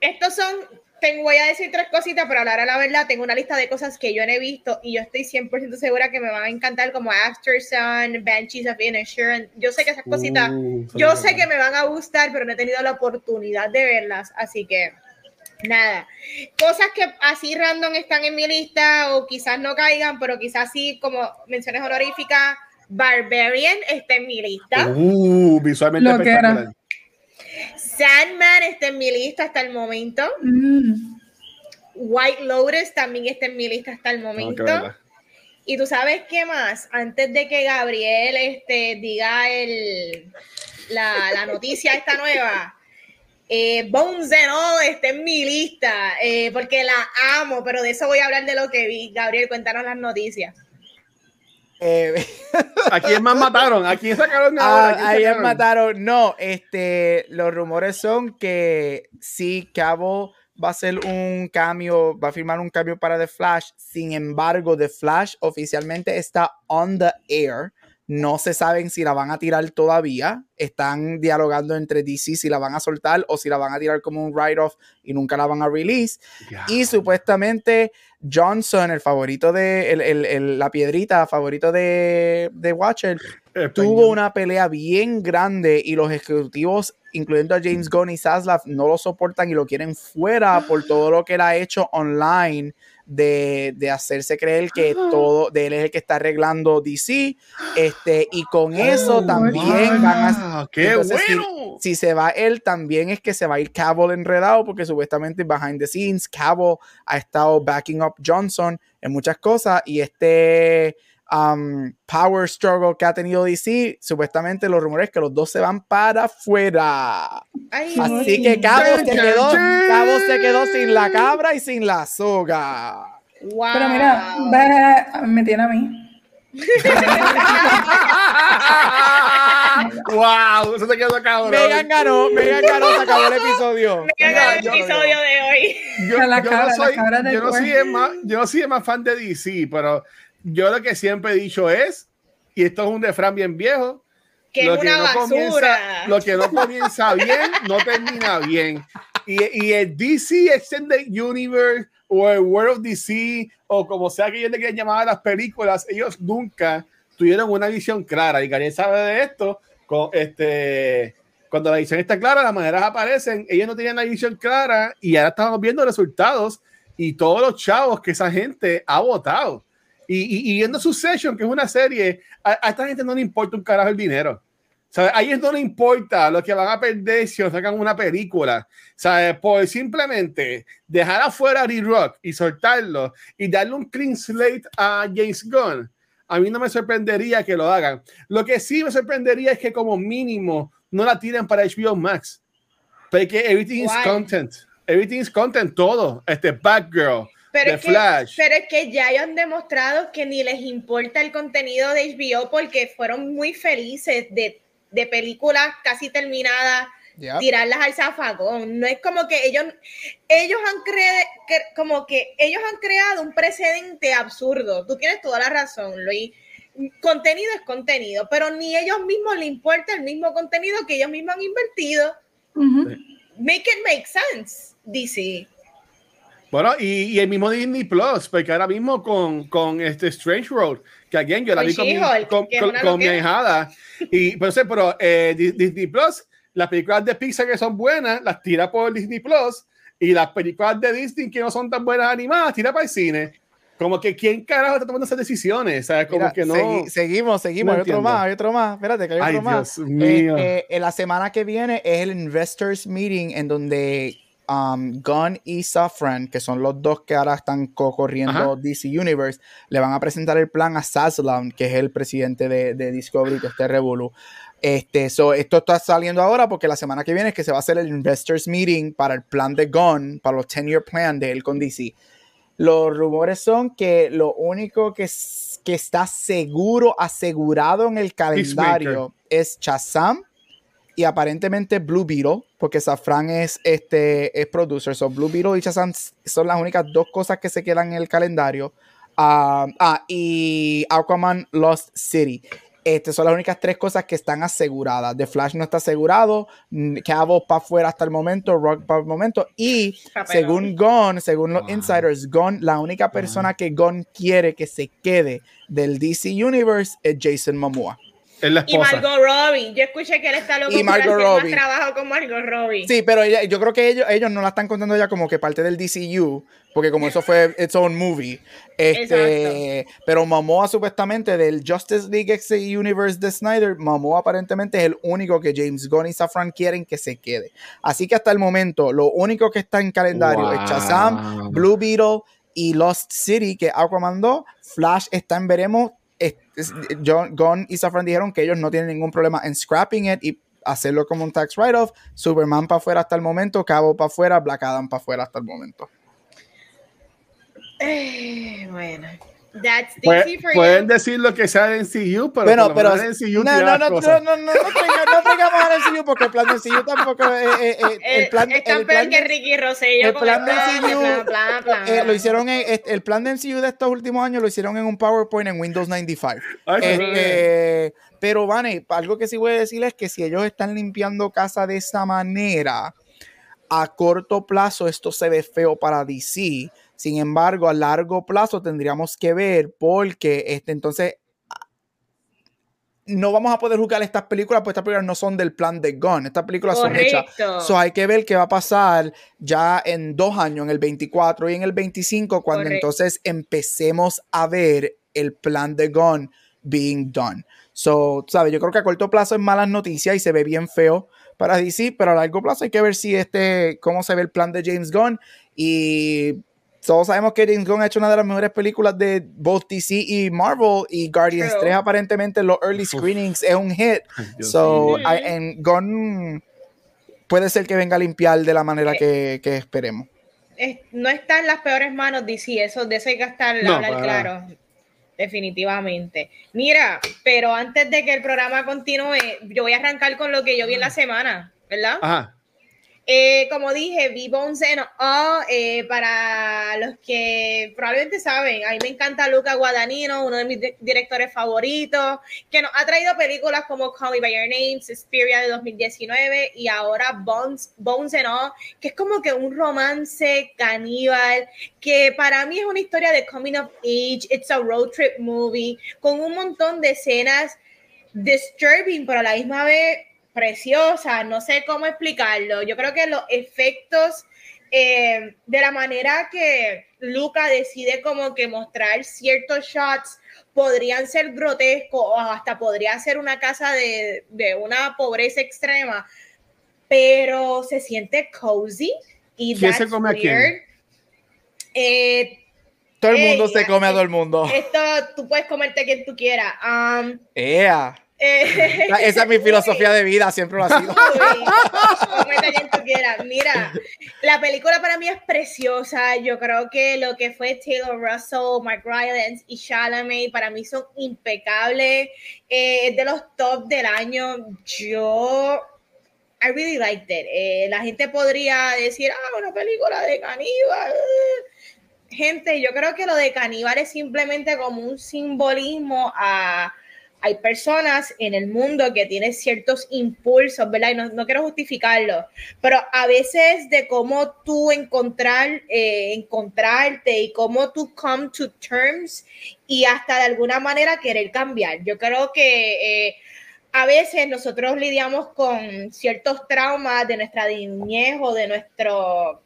Estos son. Tengo, voy a decir tres cositas, pero hablar a la verdad, tengo una lista de cosas que yo no he visto y yo estoy 100% segura que me van a encantar, como After Sun, Banshees of Inisherin. Yo sé que esas cositas, Uh, yo sé que me van a gustar, pero no he tenido la oportunidad de verlas, así que nada. Cosas que así random están en mi lista o quizás no caigan, pero quizás sí, como menciones honoríficas, Barbarian está en mi lista. Uh, visualmente Lo que era. Sandman está en mi lista hasta el momento. mm, White Lotus también está en mi lista hasta el momento. y tú sabes qué más, antes de que Gabriel este, diga el, la, la noticia esta nueva, eh, Bones and All está en mi lista, eh, porque la amo, pero de eso voy a hablar de lo que vi. Gabriel, cuéntanos las noticias. Eh, ¿A quién más mataron? ¿A quién sacaron Ah, ahora? ¿A quién mataron. No, este, los rumores son que sí, Cabo va a hacer un cambio, va a firmar un cambio para The Flash. Sin embargo, The Flash oficialmente está on the air. no se saben si la van a tirar todavía. Están dialogando entre DC si la van a soltar o si la van a tirar como un write-off y nunca la van a release. Y supuestamente Johnson, el favorito de el, el, el, la piedrita, favorito de, de Watcher, tuvo una pelea bien grande y los ejecutivos, incluyendo a James Gunn y Zaslav, no lo soportan y lo quieren fuera por todo lo que él ha hecho online de, de, hacerse creer que todo de él es el que está arreglando DC. Este, y con eso Oh, también wow, van a. ¡Qué entonces, si- bueno! Si, se va él, también es que se va a ir Cavill enredado, porque supuestamente behind the scenes, Cavill ha estado backing up Johnson en muchas cosas. Y este um, power struggle que ha tenido DC, supuestamente los rumores es que los dos se van para afuera. Ay, Así que Cabo se quedó, Cabo se quedó sin la cabra y sin la soga. wow. Pero mira, ve, me tiene a mí. ¡Wow! Eso te quedó cabrón. Megan ganó, Megan ganó, se acabó el episodio. Me encanta el episodio de hoy. yo, yo cabra, no soy, yo no soy yo no soy más fan de DC, pero yo lo que siempre he dicho es, y esto es un refrán bien viejo, Que lo es una basura. comienza, lo que no comienza bien, no termina bien. Y, y el DC Extended Universe o el World of DC o como sea que ellos le quieran llamar a las películas, ellos nunca tuvieron una visión clara. Y Gabriel sabe de esto. Con este, cuando la visión está clara, las maneras aparecen. Ellos no tenían la visión clara y ahora estamos viendo resultados y todos los chavos que esa gente ha votado. Y, y, viendo Succession, que es una serie, a, a esta gente no le importa un carajo el dinero. ¿Sabes? A ellos no les importa lo que van a perder si nos sacan una película. ¿Sabes? Por simplemente dejar afuera a D-Rock y soltarlo y darle un clean slate a James Gunn, a mí no me sorprendería que lo hagan. Lo que sí me sorprendería es que como mínimo no la tiren para HBO Max. Porque everything is content. Everything is content, todo. Este Batgirl, Pero es, que, Flash. pero es que ya ellos han demostrado que ni les importa el contenido de HBO porque fueron muy felices de, de películas casi terminadas, Yep. tirarlas al zafagón. No es como que ellos, ellos han cre- cre- como que ellos han creado un precedente absurdo. Tú tienes toda la razón, Luis. Contenido es contenido, pero ni ellos mismos les importa el mismo contenido que ellos mismos han invertido. Make it make sense, DC. Bueno, y, y el mismo Disney Plus, porque ahora mismo con, con este Strange Road, que again yo la vi con, mi, con, con- con mi ahijada. Y, pero, sé, pero eh, Di- Disney Plus, las películas de Pixar que son buenas, las tira por Disney Plus, y las películas de Disney que no son tan buenas animadas, tira para el cine. Como que quién carajo está tomando esas decisiones, ¿sabes? Como Mira, que no. segui- seguimos, seguimos. no hay otro más, hay otro más. Espérate, que hay Ay, otro más. Dios mío. Este, en la semana que viene es el Investors Meeting en donde um, Gunn y Safran, que son los dos que ahora están co-corriendo. DC Universe, le van a presentar el plan a Saslam, que es el presidente de, de Discovery, que este Revolu. Este, so, esto está saliendo ahora porque la semana que viene es que se va a hacer el Investors Meeting para el plan de Gunn, para los 10-year plan de él con DC. Los rumores son que lo único que, que está seguro, asegurado en el calendario es Shazam y aparentemente Blue Beetle, porque Safran es, este, es producer. So Blue Beetle y Shazam son las únicas dos cosas que se quedan en el calendario. Ah, ah, y Aquaman Lost City. Estas son las únicas tres cosas que están aseguradas. The Flash no está asegurado, Cavill para afuera hasta el momento, Rock para el momento. Y según Gunn, según los Wow. insiders, Gunn, la única persona que Gunn quiere que se quede del DC Universe es Jason Momoa. Es la Y. Margot Robbie. Yo escuché que él está loco Y por Margot Robbie. más trabajo con Margot Robbie. Sí, pero ella- yo creo que ellos, ellos no la están contando ya como que parte del DCU, porque como eso fue its own movie. Este, pero Momoa supuestamente del Justice League X Universe de Snyder, Momoa aparentemente es el único que James Gunn y Safran quieren que se quede. Así que hasta el momento, lo único que está en calendario es Wow. Shazam, Blue Beetle y Lost City, que Aquaman 2, Flash está en veremos. John, Gunn y Safran dijeron que ellos no tienen ningún problema en scrapping it y hacerlo como un tax write-off. Superman para afuera hasta el momento, Cabo para afuera, Black Adam para afuera hasta el momento. Eh, bueno. That's DC for pueden you. decir lo que sea de NCU, pero Bueno, pero NCU no, no, no, no, cosas. no, no, no, no traigamos al MCU porque el plan de MCU tampoco eh, eh, eh, el Eh, plan es tan el peor plan que Ricky Rosselló el plan de plan, plan, plan. eh, lo hicieron en, el plan de MCU de estos últimos años lo hicieron en un PowerPoint en Windows 95. Ay. Este, pero Vane, algo que sí voy a decir es que si ellos están limpiando casa de esa manera, a corto plazo esto se ve feo para DC. Sin embargo, a largo plazo tendríamos que ver porque este, entonces no vamos a poder jugar estas películas porque estas películas no son del plan de Gunn. Estas películas son hechas. So hay que ver qué va a pasar ya en dos años, en el 24 y en el 25, cuando Correcto. entonces empecemos a ver el plan de Gunn being done. So, sabes, yo creo que a corto plazo es malas noticias y se ve bien feo para DC, pero a largo plazo hay que ver si este, cómo se ve el plan de James Gunn y todos sabemos que James Gunn ha hecho una de las mejores películas de both DC y Marvel y Guardians True. 3 aparentemente en los early Uf. screenings es un hit. Dios So, mío. I- en Gunn puede ser que venga a limpiar de la manera Eh. que, que esperemos. Es- no está en las peores manos DC, eso de eso hay que estar No, hablar claro. Definitivamente. Mira, pero antes de que el programa continúe, yo voy a arrancar con lo que yo vi en la semana, ¿verdad? Ajá. Eh, como dije, vi Bones and All, eh, para los que probablemente saben, a mí me encanta Luca Guadagnino, uno de mis di- directores favoritos, que nos ha traído películas como Call Me By Your Name, Suspiria de 2019 y ahora Bones, Bones All, que es como que un romance caníbal, que para mí es una historia de coming of age, it's a road trip movie, con un montón de escenas disturbing, pero a la misma vez preciosa, no sé cómo explicarlo. Yo creo que los efectos eh, de la manera que Luca decide como que mostrar ciertos shots podrían ser grotescos o hasta podría ser una casa de, de una pobreza extrema, pero se siente cozy y ¿Quién se a. Eh, Todo el mundo se come a eh, todo el mundo. esto tú puedes comerte quien tú quieras. Um, Ea. Eh, Esa es mi filosofía de vida, siempre lo ha sido. Mira, la película para mí es preciosa. Yo creo que lo que fue Taylor Russell, Mark Rylance y Chalamet para mí son impecables. Eh, es de los top del año. Yo I really liked it. Eh, la gente podría decir, ah, una película de caníbal. Gente, yo creo que lo de caníbal es simplemente como un simbolismo a hay personas en el mundo que tienen ciertos impulsos, ¿verdad? Y no, quiero justificarlo, pero a veces de cómo tú encontrar, eh, encontrarte y cómo tú come to terms y hasta de alguna manera querer cambiar. Yo creo que eh, a veces nosotros lidiamos con ciertos traumas de nuestra niñez o de nuestra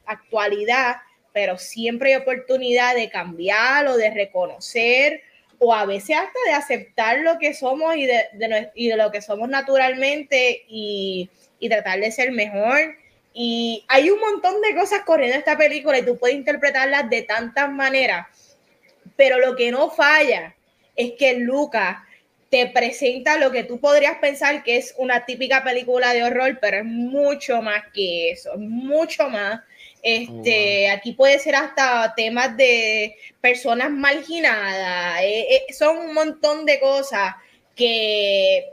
actualidad, pero siempre hay oportunidad de cambiar o de reconocer o a veces hasta de aceptar lo que somos y de, de lo que somos naturalmente y, y tratar de ser mejor. Y hay un montón de cosas corriendo en esta película y tú puedes interpretarlas de tantas maneras, pero lo que no falla es que Luca te presenta lo que tú podrías pensar que es una típica película de horror, pero es mucho más que eso, es mucho más. Este, aquí puede ser hasta temas de personas marginadas, eh, eh, son un montón de cosas que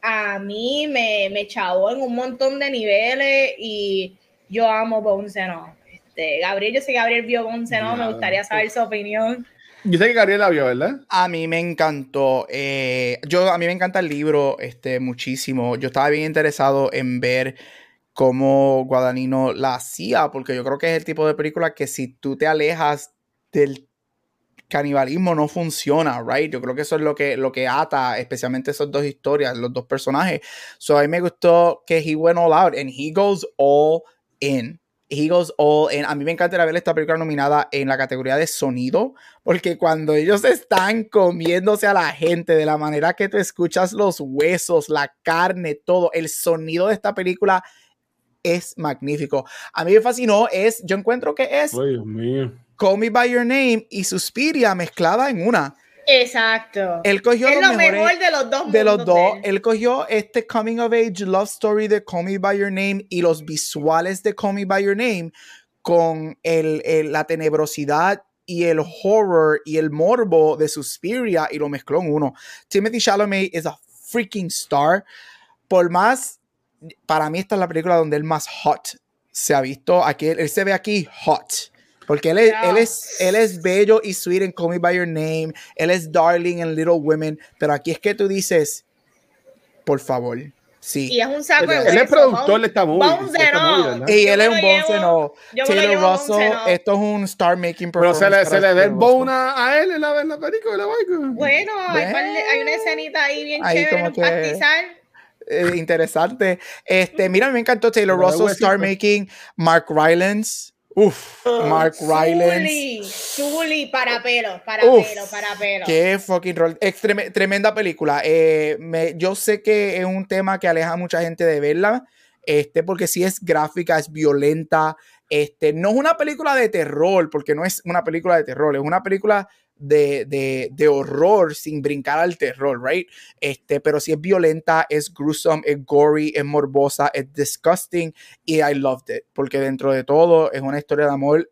a mí me, me chavó en un montón de niveles y yo amo All. Este, Gabriel, yo sé que Gabriel vio All, me gustaría saber su opinión. Yo sé que Gabriel la vio, ¿verdad? A mí me encantó. eh, yo, a mí me encanta el libro este, muchísimo. Yo estaba bien interesado en ver cómo Guadagnino la hacía, porque yo creo que es el tipo de película que si tú te alejas del canibalismo no funciona, right? Yo creo que eso es lo que, lo que ata, especialmente esas dos historias, los dos personajes. So a mí me gustó que he went all out and he goes all in. He goes all in. A mí me encantaría ver esta película nominada en la categoría de sonido, porque cuando ellos están comiéndose a la gente de la manera que tú escuchas los huesos, la carne, todo, el sonido de esta película es magnífico. A mí me fascinó, es, yo encuentro que es Ay, Dios mío. Call Me By Your Name y Suspiria mezclada en una. Exacto. Él cogió es los lo mejores mejor de los dos de los dos. él. Él cogió este coming of age love story de Call Me By Your Name y los visuales de Call Me By Your Name con el, el- la tenebrosidad y el horror y el morbo de Suspiria y lo mezcló en uno. Timothy Chalamet es a freaking star. Por más, para mí esta es la película donde él más hot se ha visto. Aquí, él se ve aquí hot. Porque él es, él, es, él es bello y sweet en Call Me By Your Name. Él es darling en Little Women. Pero aquí es que tú dices, por favor, sí. Y es un saco de Él es productor de esta movie. Y él es un me lo Taylor Russell, esto es un star making Pero se le, performance se le el bone a él en la, en la película. Bueno, hay, una escenita ahí bien chévere, un pastizal. Eh, interesante. Este, mira, me encantó Taylor Russell, huesito. star making, Mark Rylance. Uf, Mark Rylance. Zully, Zully, para pelo, para Uf, pelo, para pelo. Qué fucking rol. Tremenda película. Eh, me- yo sé que es un tema que aleja a mucha gente de verla. Este, porque sí es gráfica, es violenta. Este, no es una película de terror, porque no es una película de terror, es una película de, de, de horror sin brincar al terror, right? Este, pero sí es violenta, es gruesome, es gory, es morbosa, es disgusting y I loved it, porque dentro de todo es una historia de amor.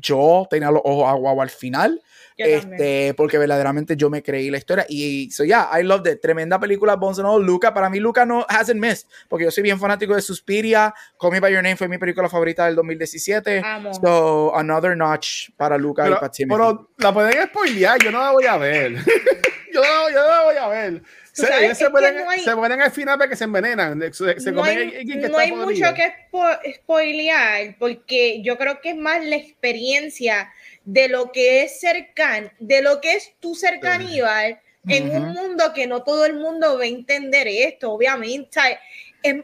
Yo tenía los ojos agua al final, Yo también. este, porque verdaderamente yo me creí la historia. Y so yeah, I loved it. Tremenda película, Bones and All. Luca, para mí, Luca no hasn't missed, porque yo soy bien fanático de Suspiria. Call Me By Your Name fue mi película favorita del 2017. Amo. So, another notch para Luca y Pero, para Timothy. pero la pueden spoilear, yo no la voy a ver. yo, no, yo no la voy a ver. Se, sabes, ellos se, mueren, no hay- se mueren al final porque se envenenan. Se, se no comen hay, el- el que no hay mucho que spo- spoilear porque yo creo que es más la experiencia de lo que es cercano, de lo que es tu ser caníbal en un mundo que no todo el mundo va a entender esto, obviamente. Es,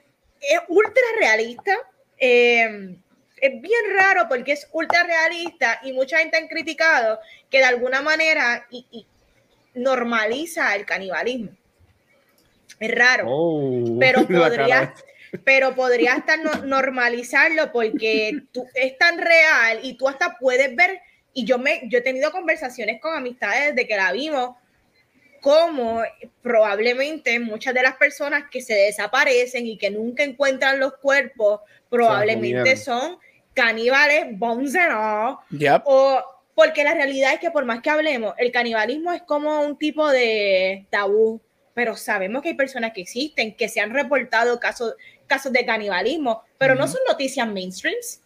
es ultra realista. eh, es bien raro porque es ultra realista y mucha gente han criticado que de alguna manera y- y normaliza el canibalismo. Es raro Oh, pero podría, pero podría hasta no- normalizarlo porque tú, es tan real y tú hasta puedes ver, y yo, me, yo he tenido conversaciones con amistades desde que la vimos, como probablemente muchas de las personas que se desaparecen y que nunca encuentran los cuerpos, probablemente son caníbales, bones and all, Yep. o porque la realidad es que por más que hablemos, el canibalismo es como un tipo de tabú, pero sabemos que hay personas que existen, que se han reportado casos, casos de canibalismo, pero no Ujú. son noticias mainstreams.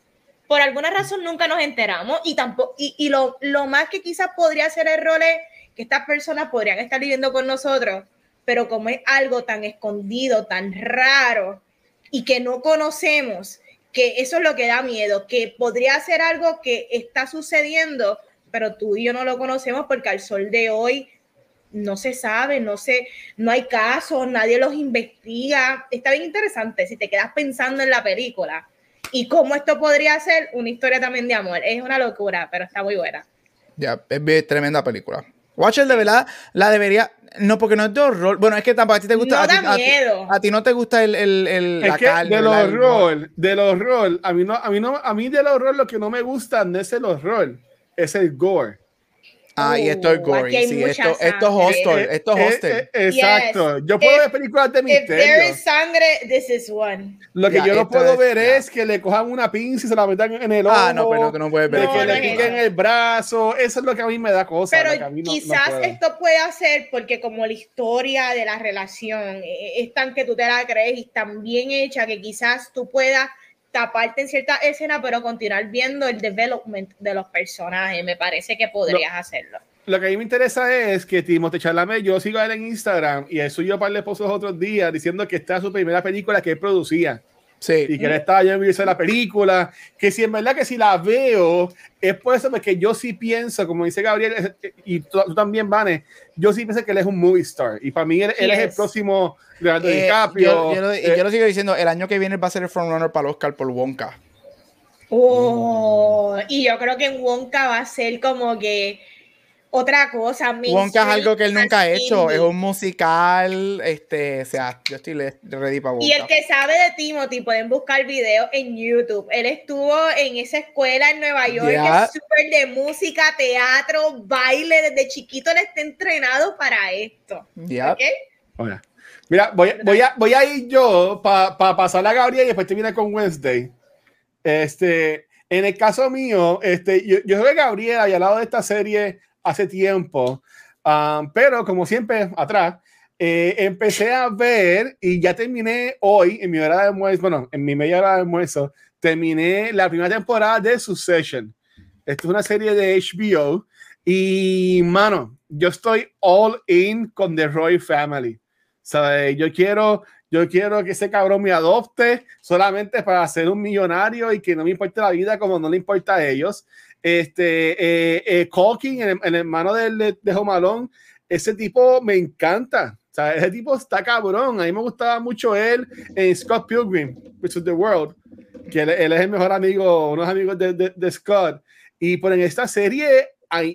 Por alguna razón nunca nos enteramos y tampoco, y, lo, lo más que quizás podría ser error es que estas personas podrían estar viviendo con nosotros, pero como es algo tan escondido, tan raro y que no conocemos, que eso es lo que da miedo, que podría ser algo que está sucediendo, pero tú y yo no lo conocemos porque al sol de hoy no se sabe, no sé, no hay casos, nadie los investiga. Está bien interesante si te quedas pensando en la película y cómo esto podría ser una historia también de amor. Es una locura, pero está muy buena. Ya, es tremenda película. Watcher de verdad la debería. No, porque no es de horror. Bueno, es que tampoco a ti te gusta. No a, ti, da a ti- miedo. a ti no te gusta el, el, el- Es la que carne. del ¿verdad? El- horror, del horror, a mí no, a mí no, a mí del horror lo que no me gusta no es el horror, es el gore. Ah, y esto es Uh, gory. Sí, esto, esto es hostel. Eh, Esto es eh, hostel. eh, exacto. Yo puedo If- ver películas de If there misterio. is sangre, this is one. Lo que Ya, yo no puedo es- ver ya. es que le cojan una pinza y se la metan en el ojo. Ah, no, pero no, tú no puedes ver. De No, que no le piquen el brazo. Eso es lo que a mí me da cosa. Pero no- quizás esto pueda ser porque como la historia de la relación eh, es tan que tú te la crees y tan bien hecha que quizás tú puedas taparte en cierta escena pero continuar viendo el development de los personajes. Me parece que podrías hacerlo. Lo que a mí me interesa es que Timothée Chalamet, yo sigo a él en Instagram y él subió para el esposo los otros días diciendo que esta es su primera película que él producía Sí. y que él estaba ya viendo la película. Que si en verdad que si la veo es por eso porque yo sí pienso, como dice Gabriel y tú, tú también, Vane, yo sí pienso que él es un movie star y para mí él, él es el próximo Leonardo Eh, DiCaprio. yo, yo lo, y eh, yo lo sigo diciendo, el año que viene va a ser el frontrunner para el Oscar por Wonka. Oh, y yo creo que en Wonka va a ser como que otra cosa. Wonka es algo que él nunca ha hecho, indie. es un musical, este, o sea, yo estoy ready para Wonka. Y el que sabe de Timothy, pueden buscar videos en YouTube. Él estuvo en esa escuela en Nueva York, que es súper de música, teatro, baile. Desde chiquito él está entrenado para esto. Yep. ¿ok? Hola. Mira, voy, voy, a, voy a ir yo para pasar a Gabriel y después te viene con Wednesday. Este, En el caso mío, este, yo, yo soy Gabriela y al lado de esta serie hace tiempo, um, pero como siempre atrás, eh, empecé a ver y ya terminé hoy en mi hora de almuerzo, bueno, en mi media hora de almuerzo, terminé la primera temporada de Succession. Esto es una serie de HBO y, mano, yo estoy all in con The Roy Family. ¿Sabe? Yo quiero, yo quiero que ese cabrón me adopte solamente para ser un millonario y que no me importe la vida como no le importa a ellos. Este, eh, eh el, el, hermano de, de, Homalón, ese tipo me encanta. O sea, ese tipo está cabrón. A mí me gustaba mucho él en Scott Pilgrim, is the world, que él, él es el mejor amigo, unos amigos de, de, de Scott. Y por en esta serie,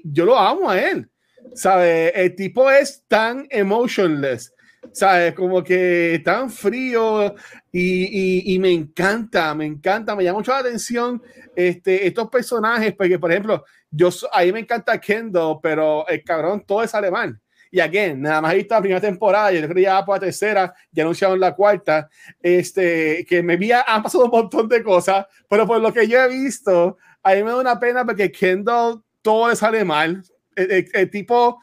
yo lo amo a él. ¿Sabe? El tipo es tan emotionless. ¿Sabes? Como que tan frío y, y, y, me encanta, me encanta, me llama mucho la atención este, estos personajes, porque por ejemplo, yo, a mí me encanta Kendo, pero el cabrón todo es alemán. Y again, nada más he visto la primera temporada, yo creo que ya por la tercera, ya anunciaron la cuarta, este, que me vi, han pasado un montón de cosas, pero por lo que yo he visto, a mí me da una pena porque Kendo todo. El, el, el tipo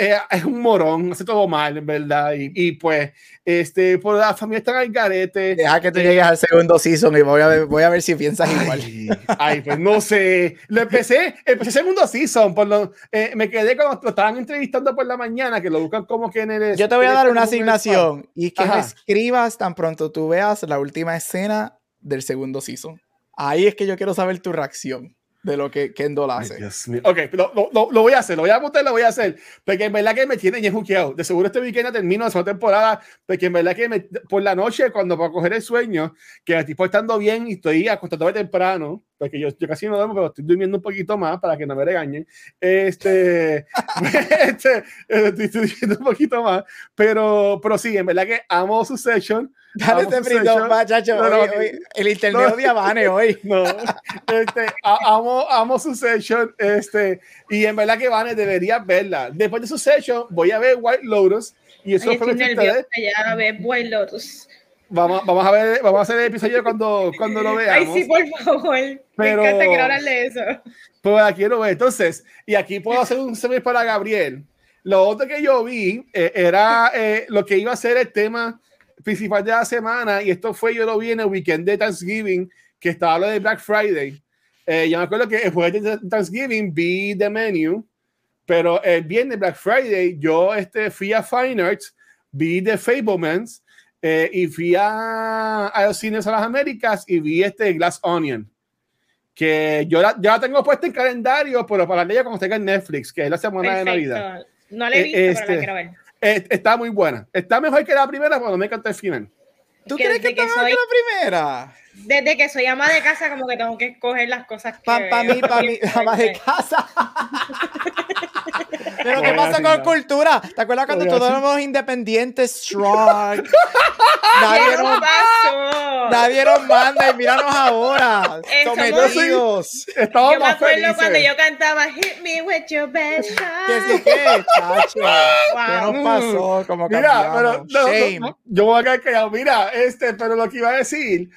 eh, es un morón, hace todo mal, en verdad. Y, y, pues, este, por la familia está en garete. Deja que tú eh, llegues al segundo season y voy a ver, voy a ver si piensas ay, igual. Ay, pues no sé. Lo empecé, empecé segundo season. Por lo, eh, me quedé cuando lo estaban entrevistando por la mañana, que lo buscan como que en el. Yo te voy a dar una asignación y que Ajá. me escribas tan pronto tú veas la última escena del segundo season. Ahí es que yo quiero saber tu reacción de lo que Kendall hace. Ay. Ok, lo, lo, lo, voy a hacer, lo voy a apuntar, lo voy a hacer. Porque en verdad que me tiene ya juqueado. De seguro este weekend termino segunda temporada. Porque en verdad que me, por la noche, cuando para coger el sueño, que me estoy estando bien y estoy acostándome temprano, porque yo, yo casi no duermo, pero estoy durmiendo un poquito más para que no me regañen. Este, este estoy, estoy durmiendo un poquito más. Pero, pero sí, en verdad que amo su session. Dale este brindón, muchacho. No, no, el internet no, odia Vane hoy. No, este, amo, amo su session. Este, y en verdad que Vane debería verla. Después de su session, voy a ver White Lotus. Y eso Ay, fue lo que ustedes. Ya ver White Lotus. Vamos, vamos, a ver, vamos a hacer el episodio cuando, cuando lo veamos. Ay, sí, por favor. Pero, Me encanta, quiero hablarle de eso. Pues la quiero ver. Entonces, y aquí puedo hacer un semestre para Gabriel. Lo otro que yo vi eh, era eh, lo que iba a ser el tema principal de la semana, y esto fue, yo lo vi en el weekend de Thanksgiving, que estaba lo de Black Friday. Eh, yo me acuerdo que después de Thanksgiving vi The Menu, pero el viernes Black Friday yo este, fui a Fine Arts, vi The Fablemans, eh, y fui a, a, los cines a las Américas y vi este Glass Onion, que yo la, yo la tengo puesta en calendario, pero para ella cuando esté en Netflix, que es la semana Perfecto. de Navidad. No la he visto, Eh, pero la quiero ver. eh, está muy buena. Está mejor que la primera, pero no me encanta el final. ¿Tú que crees que que mejor que soy- la primera? Desde que soy ama de casa, como que tengo que escoger las cosas que. Para pa mí, para mí, ama de casa. Pero ¿qué pasa con cultura? ¿Te acuerdas cuando todos éramos independientes, strong? nadie, ¿Qué nos, pasó? nadie nos manda y míranos ahora, sometidos. Estaba Yo me acuerdo feliz. cuando yo cantaba Hit me with your best shot. ¿Qué sí que, chacho? ¿Qué nos pasó? Como Mira, pero no, Shame. no, yo me voy a quedar callado. Mira, este, pero lo que iba a decir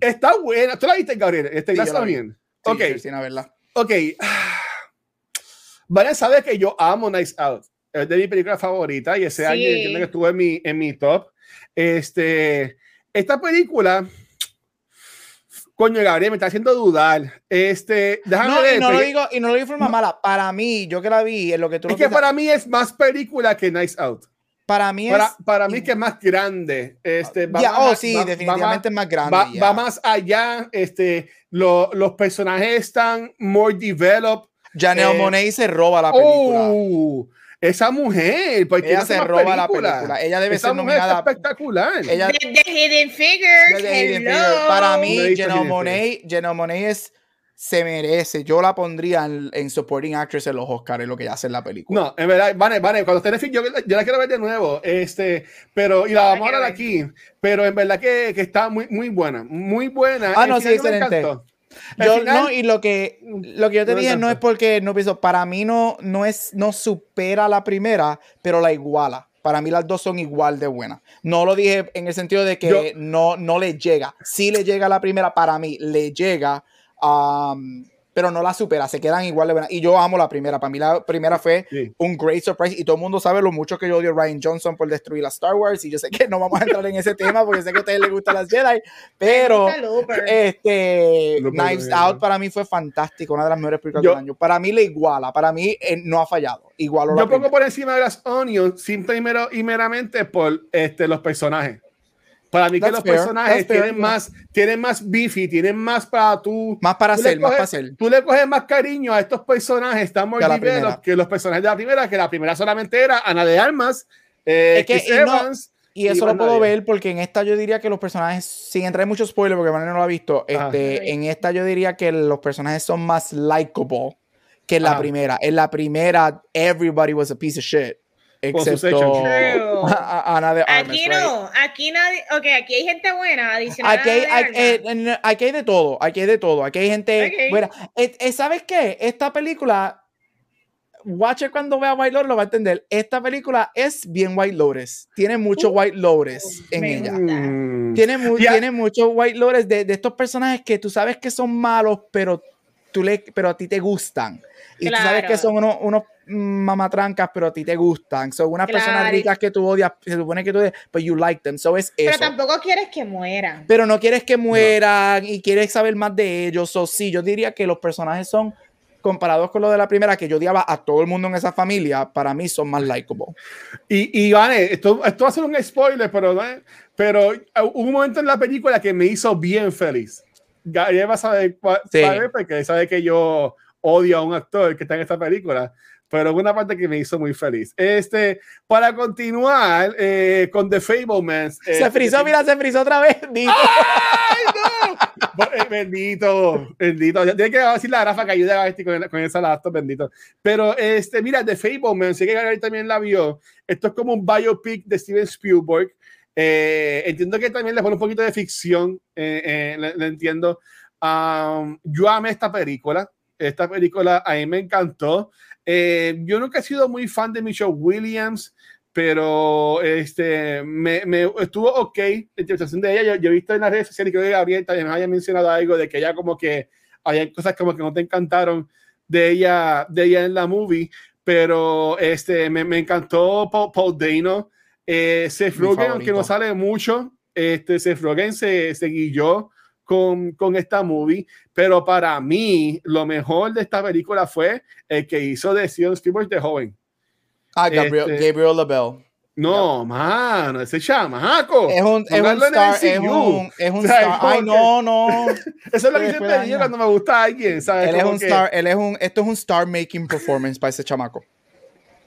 está buena. ¿Tú la viste, Gabriel? Este Sí, vi. Onion. Sí, ok, Cristina, ¿verdad? ok. Vale, sabe que yo amo Nice Out. Es de mi película favorita y ese Sí. año entiendo que estuvo en mi, en mi top. Este, esta película, coño, Gabriel, me está haciendo dudar. Este, déjame No, ver. y no, lo digo, y no lo digo de forma mala. Para mí, yo que la vi, en lo que tú es lo que piensas, para mí es más película que Nice Out. para mí es... Para, para mí que es más grande. Este, va Ya, más- oh, sí, va- va definitivamente es más grande. va, ya. va más allá, este, lo- los personajes están more developed. Janelle eh, Monáe se roba la película. Oh, esa mujer, porque Ella se roba la película. Ella debe Esa ser mujer nominada. está espectacular. Ella, The, the Hidden Figures. hello. para mí, Janelle Monáe, Janelle Monáe es se merece. Yo la pondría en, en Supporting Actress en los Oscars, lo que ella hace en la película. No, en verdad, vale, vale, cuando esté en film, yo, yo la quiero ver de nuevo, este, pero, y la vamos a hablar aquí, pero en verdad que, que está muy, muy buena, muy buena. Ah, no, sí, me excelente. encantó. Yo, final- no, y lo que, lo que yo te dije no es porque no pienso, para mí no, no es, no supera la primera, pero la iguala. Para mí las dos son igual de buenas. No lo dije en el sentido de que Yo- no, no le llega. Sí le llega a la primera, para mí le llega Um, pero no la supera, se quedan igual de buenas. Y yo amo la primera. Para mí la primera fue Sí. un great surprise y todo el mundo sabe lo mucho que yo odio a Ryan Johnson por destruir la Star Wars y yo sé que no vamos a entrar en ese tema porque sé que a ustedes les gustan las Jedi, pero este Looper, Knives. Out para mí fue fantástico, una de las mejores películas Yo- del año. Para mí le iguala, para mí eh, no ha fallado. Igualó la Yo pongo primera. por encima de las Onions simple y, mero- y meramente por este, los personajes. Para mí que That's los fair, personajes fair, tienen yeah. más, tienen más beefy, tienen más para tú. más para tú hacer, más coges- para hacer. Tú le coges más cariño a estos personajes, están more Que que los personajes de la primera, que la primera solamente era Ana de Armas, eh, Es que, Chris y no- Evans. Y eso Iván lo puedo Nadia. ver porque en esta yo diría que los personajes, sin entrar en mucho spoiler porque Manuel no lo ha visto, Ajá. este, en esta yo diría que los personajes son más likable que en la Ajá. primera. En la primera, everybody was a piece of shit. Excepto a- a- Ana de Armas. Aquí right? no, aquí nadie, ok, aquí hay gente buena, adicional Aquí hay, hay- eh, aquí hay de todo, aquí hay de todo, aquí hay gente Ok. buena. Eh, eh, ¿Sabes qué? Esta película, Watcher cuando vea White Lotus lo va a entender. Esta película es bien White Lotus, tiene mucho White Lotus en ella. gusta. Mm. Tiene, mu- Ya. tiene muchos White Lotus de, de estos personajes que tú sabes que son malos, pero, tú le, pero a ti te gustan. Y tú sabes Claro. que son unos, unos mamatrancas, pero a ti te gustan. Son unas personas Claro. ricas que tú odias, se supone que tú odias, but you like them. So es Pero eso. tampoco quieres que mueran. Pero no quieres que mueran y quieres saber más de ellos. O sí, yo diría que los personajes son, comparados con lo de la primera, que yo odiaba a todo el mundo en esa familia, para mí son más likable. Y, y Vane, esto, esto va a ser un spoiler, pero, ¿no? pero uh, hubo un momento en la película que me hizo bien feliz. Gabriel va a saber, cuál- Sí. sabe porque sabe que yo odio a un actor que está en esta película, pero una parte que me hizo muy feliz. Este, para continuar eh, con The Fablemans. se eh, frizó, mira, se frizó otra vez. Digo. Bo- eh, Bendito, bendito. Tiene que decir la Rafa que ayude a Basti con, con esa laptop, bendito. Pero, este, mira, The Fableman, sé que Gabriel también la vio. Esto es como un biopic de Steven Spielberg. Eh, entiendo que también le pone un poquito de ficción, eh, eh, le entiendo. Um, yo amé esta película. Esta película a mí me encantó. Eh, yo nunca he sido muy fan de Michelle Williams, pero este, me, me estuvo ok la interpretación de ella. Yo, yo he visto en las redes sociales que Gabriel también me haya mencionado algo de que ella como que había cosas como que no te encantaron de ella, de ella en la movie, pero este, me, me encantó Paul, Paul Dano. Eh, Seth Rogen, aunque no sale mucho, este, Seth Rogen se, se guilló con, con esta movie, pero para mí lo mejor de esta película fue el que hizo de Steven Spielberg de joven. Ah, Gabriel, Este- Gabriel LaBelle. No, mano, ese chamaco. Es un, es un star, es un, es star. Ay, no, no. Eso es lo que Después siempre digo cuando me gusta alguien, ¿sabes? Él es un que, star, él es un, esto es un star making performance para ese chamaco.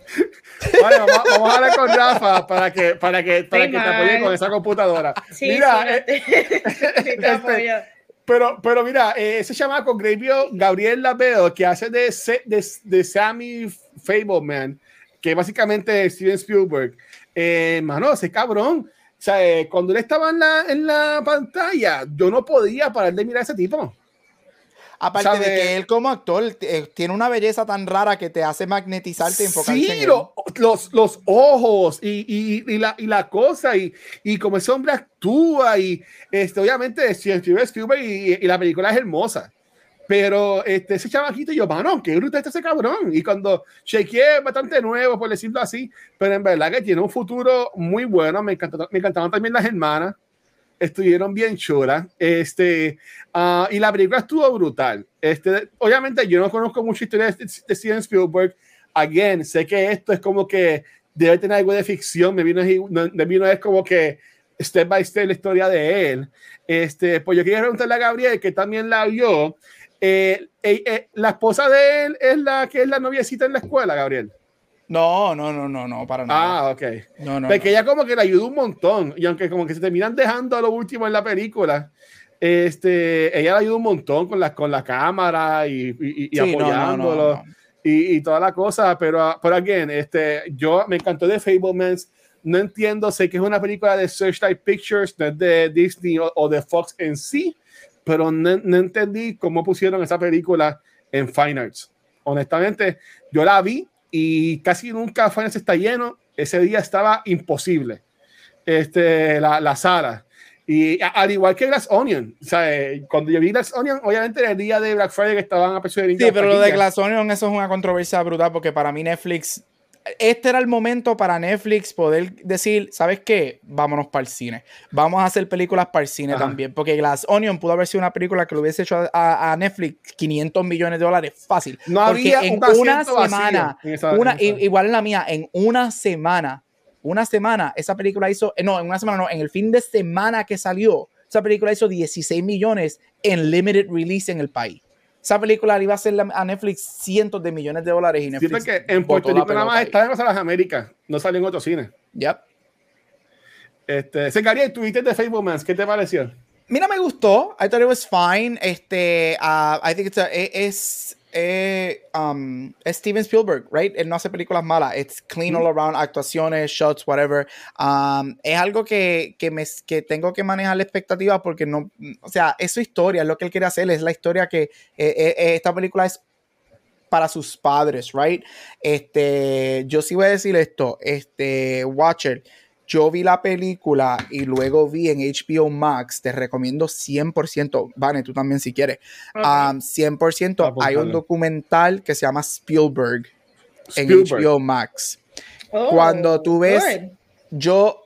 Vale, vamos, vamos a hablar con Rafa para que, para que, para Sí, que te apoye con esa computadora. Sí, Mira, sí, eh, te este. Pero, pero mira, eh, ese chamaco Gabriel, Gabriel Labeo, que hace de, de, de Sammy Fableman, que básicamente es Steven Spielberg, eh, mano, ese cabrón. O sea, eh, cuando él estaba en la, en la pantalla, yo no podía parar de mirar a ese tipo. Aparte ¿Sabe? de que él como actor eh, tiene una belleza tan rara que te hace magnetizarte enfocarte en Sí, él. lo- los, los ojos y, y, y la, y la cosa y, y como ese hombre actúa y este, obviamente Steven Spielberg y, y la película es hermosa. Pero este, ese chamaquito, yo, mano, qué bruto está ese cabrón. Y cuando chequeé, bastante nuevo, por decirlo así, pero en verdad que tiene un futuro muy bueno. Me, encantó, me encantaban también las hermanas, estuvieron bien chulas. Este, ah, y la película estuvo brutal. Este, obviamente, yo no conozco mucha historia de, de Steven Spielberg. Again, sé que esto es como que debe tener algo de ficción. Me vino, me vino es como que step by step la historia de él. Este, pues yo quería preguntarle a Gabriel, que también la vio. Eh, eh, eh, la esposa de él es la que es la noviecita en la escuela, Gabriel. No, no, no, no, no, para nada. Ah, ok. no, no, Porque no. ella como que le ayuda un montón. Y aunque como que se terminan dejando a lo último en la película, este, ella le ayuda un montón con la, con la cámara y, y, y Sí, apoyándolo no. Y, y toda la cosa. Pero, pero again, este, yo me encantó de Fablemans. No entiendo, sé que es una película de Searchlight Pictures, no es de Disney o, o de Fox en sí, pero no, no entendí cómo pusieron esa película en Fine Arts. Honestamente, yo la vi y casi nunca Fine Arts está lleno. Ese día estaba imposible. Este, la, la sala. Y a- al igual que Glass Onion, o sea, eh, cuando yo vi Glass Onion, obviamente el día de Black Friday que estaban a precio de Sí, pero lo de Glass Onion, eso es una controversia brutal porque para mí Netflix, este era el momento para Netflix poder decir, ¿sabes qué? Vámonos para el cine. Vamos a hacer películas para el cine Ajá. también, porque Glass Onion pudo haber sido una película que lo hubiese hecho a, a Netflix 500 millones de dólares fácil. No porque había en un una semana, en esa- una, en igual en la mía, en una semana, una semana, esa película hizo, eh, no, en una semana no, en el fin de semana que salió, esa película hizo 16 millones en limited release en el país. Esa película le iba a hacer a Netflix cientos de millones de dólares y Netflix que en Puerto Rico nada más ahí. está en las Américas, no salió en otro cine. Yep. Este, Secaría, Twitter de Facebook Mans, ¿qué te pareció? Mira, me gustó. I thought it was fine. Este, uh, I think it's a, e- es, eh, um, es Steven Spielberg, right? Él no hace películas malas. It's clean all around, actuaciones, shots, whatever. Um, es algo que, que, me, que tengo que manejar la expectativa porque no, o sea, es su historia, es lo que él quiere hacer, es la historia que eh, eh, esta película es para sus padres, right? Este, yo sí voy a decir esto, este, Watcher, yo vi la película y luego vi en HBO Max, te recomiendo 100%, Vane, tú también si quieres, Ok. um, 100%, hay un documental que se llama Spielberg, en. HBO Max. Oh, cuando tú ves- good. Yo,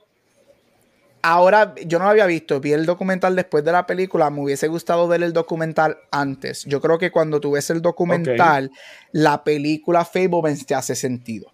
ahora, yo no lo había visto, vi el documental después de la película, me hubiese gustado ver el documental antes. Yo creo que cuando tú ves el documental, la película Fablemans te hace sentido.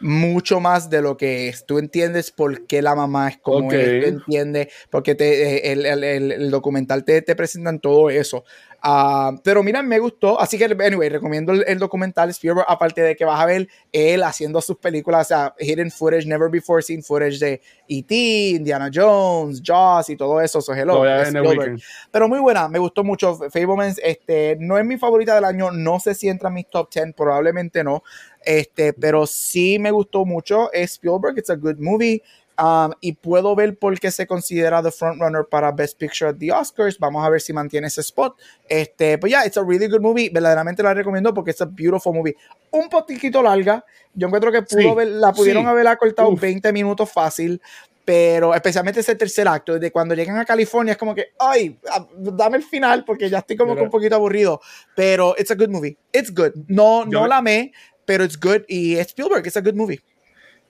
Mucho más de lo que es. Tú entiendes por qué la mamá es como es, tú entiendes, porque te, eh, el, el- el- el documental te, te presentan todo eso. Ah, pero mira, me gustó. Así que, anyway, recomiendo el, el documental Spielberg, aparte de que vas a ver él haciendo sus películas, o sea, hidden footage, never before seen footage de E.T., Indiana Jones, Jaws y todo eso. So, hello, Spielberg. Pero muy buena, me gustó mucho. Fablemans, este, no es mi favorita del año, no sé si entra en mis top 10, probablemente no. Este, pero sí me gustó mucho. Es Spielberg, it's a good movie. Um, y puedo ver por qué se considera the frontrunner para Best Picture at the Oscars. Vamos a ver si mantiene ese spot. Este, pues ya, it's a really good movie. Verdaderamente la recomiendo porque es a beautiful movie. Un poquito larga. Yo encuentro que pudo Sí, haber- la pudieron sí. haber acortado Uf. 20 minutos fácil pero especialmente ese tercer acto, de cuando llegan a California, es como que, ay, ah, dame el final porque ya estoy como que un poquito aburrido. Pero it's a good movie. It's good. No, Yo no la amé, pero it's good. Y es Spielberg, it's a good movie.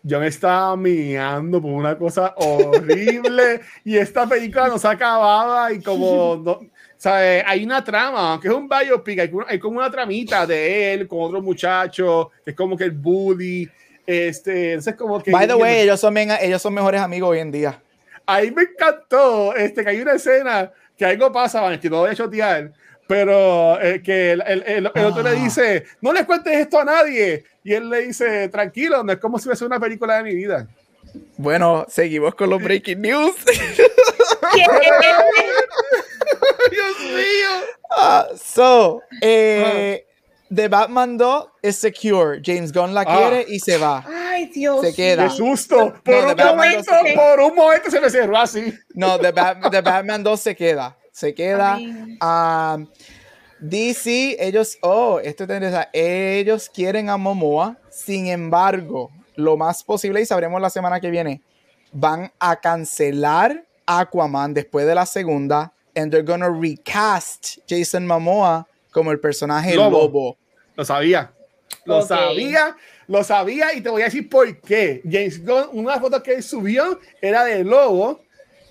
Yo me estaba miando por una cosa horrible y esta película no se acababa y como, no, ¿sabes? Hay una trama, aunque es un biopic, hay, hay como una tramita de él con otro muchacho, que es como que el bully, este, entonces como que... By the way, ellos son, ellos son mejores amigos hoy en día. ahí me encantó este, que hay una escena que algo pasa, Vanetti, no voy a chotear, pero eh, que el, el- el- el otro le Ah. dice, no le cuentes esto a nadie, y él le dice, tranquilo, no es como si fuese una película de mi vida. Bueno, seguimos con los breaking news. Dios mío. Ah, so, eh, The Batman 2 es secure. James Gunn la Ah. quiere y se va. Ay, Dios. Se queda. Qué susto. Por No, un momento, por un momento se me cerró así. No, The, Bat- The Batman 2 se queda. Se queda. Ay. Um, DC, ellos, oh, esto te interesa. Ellos quieren a Momoa. Sin embargo, lo más posible, y sabremos la semana que viene, van a cancelar Aquaman después de la segunda. And they're gonna recast Jason Momoa como el personaje Lobo. lobo. Lo sabía. Lo sabía. Lo sabía y te voy a decir por qué. James Gunn, una foto que él subió era de Lobo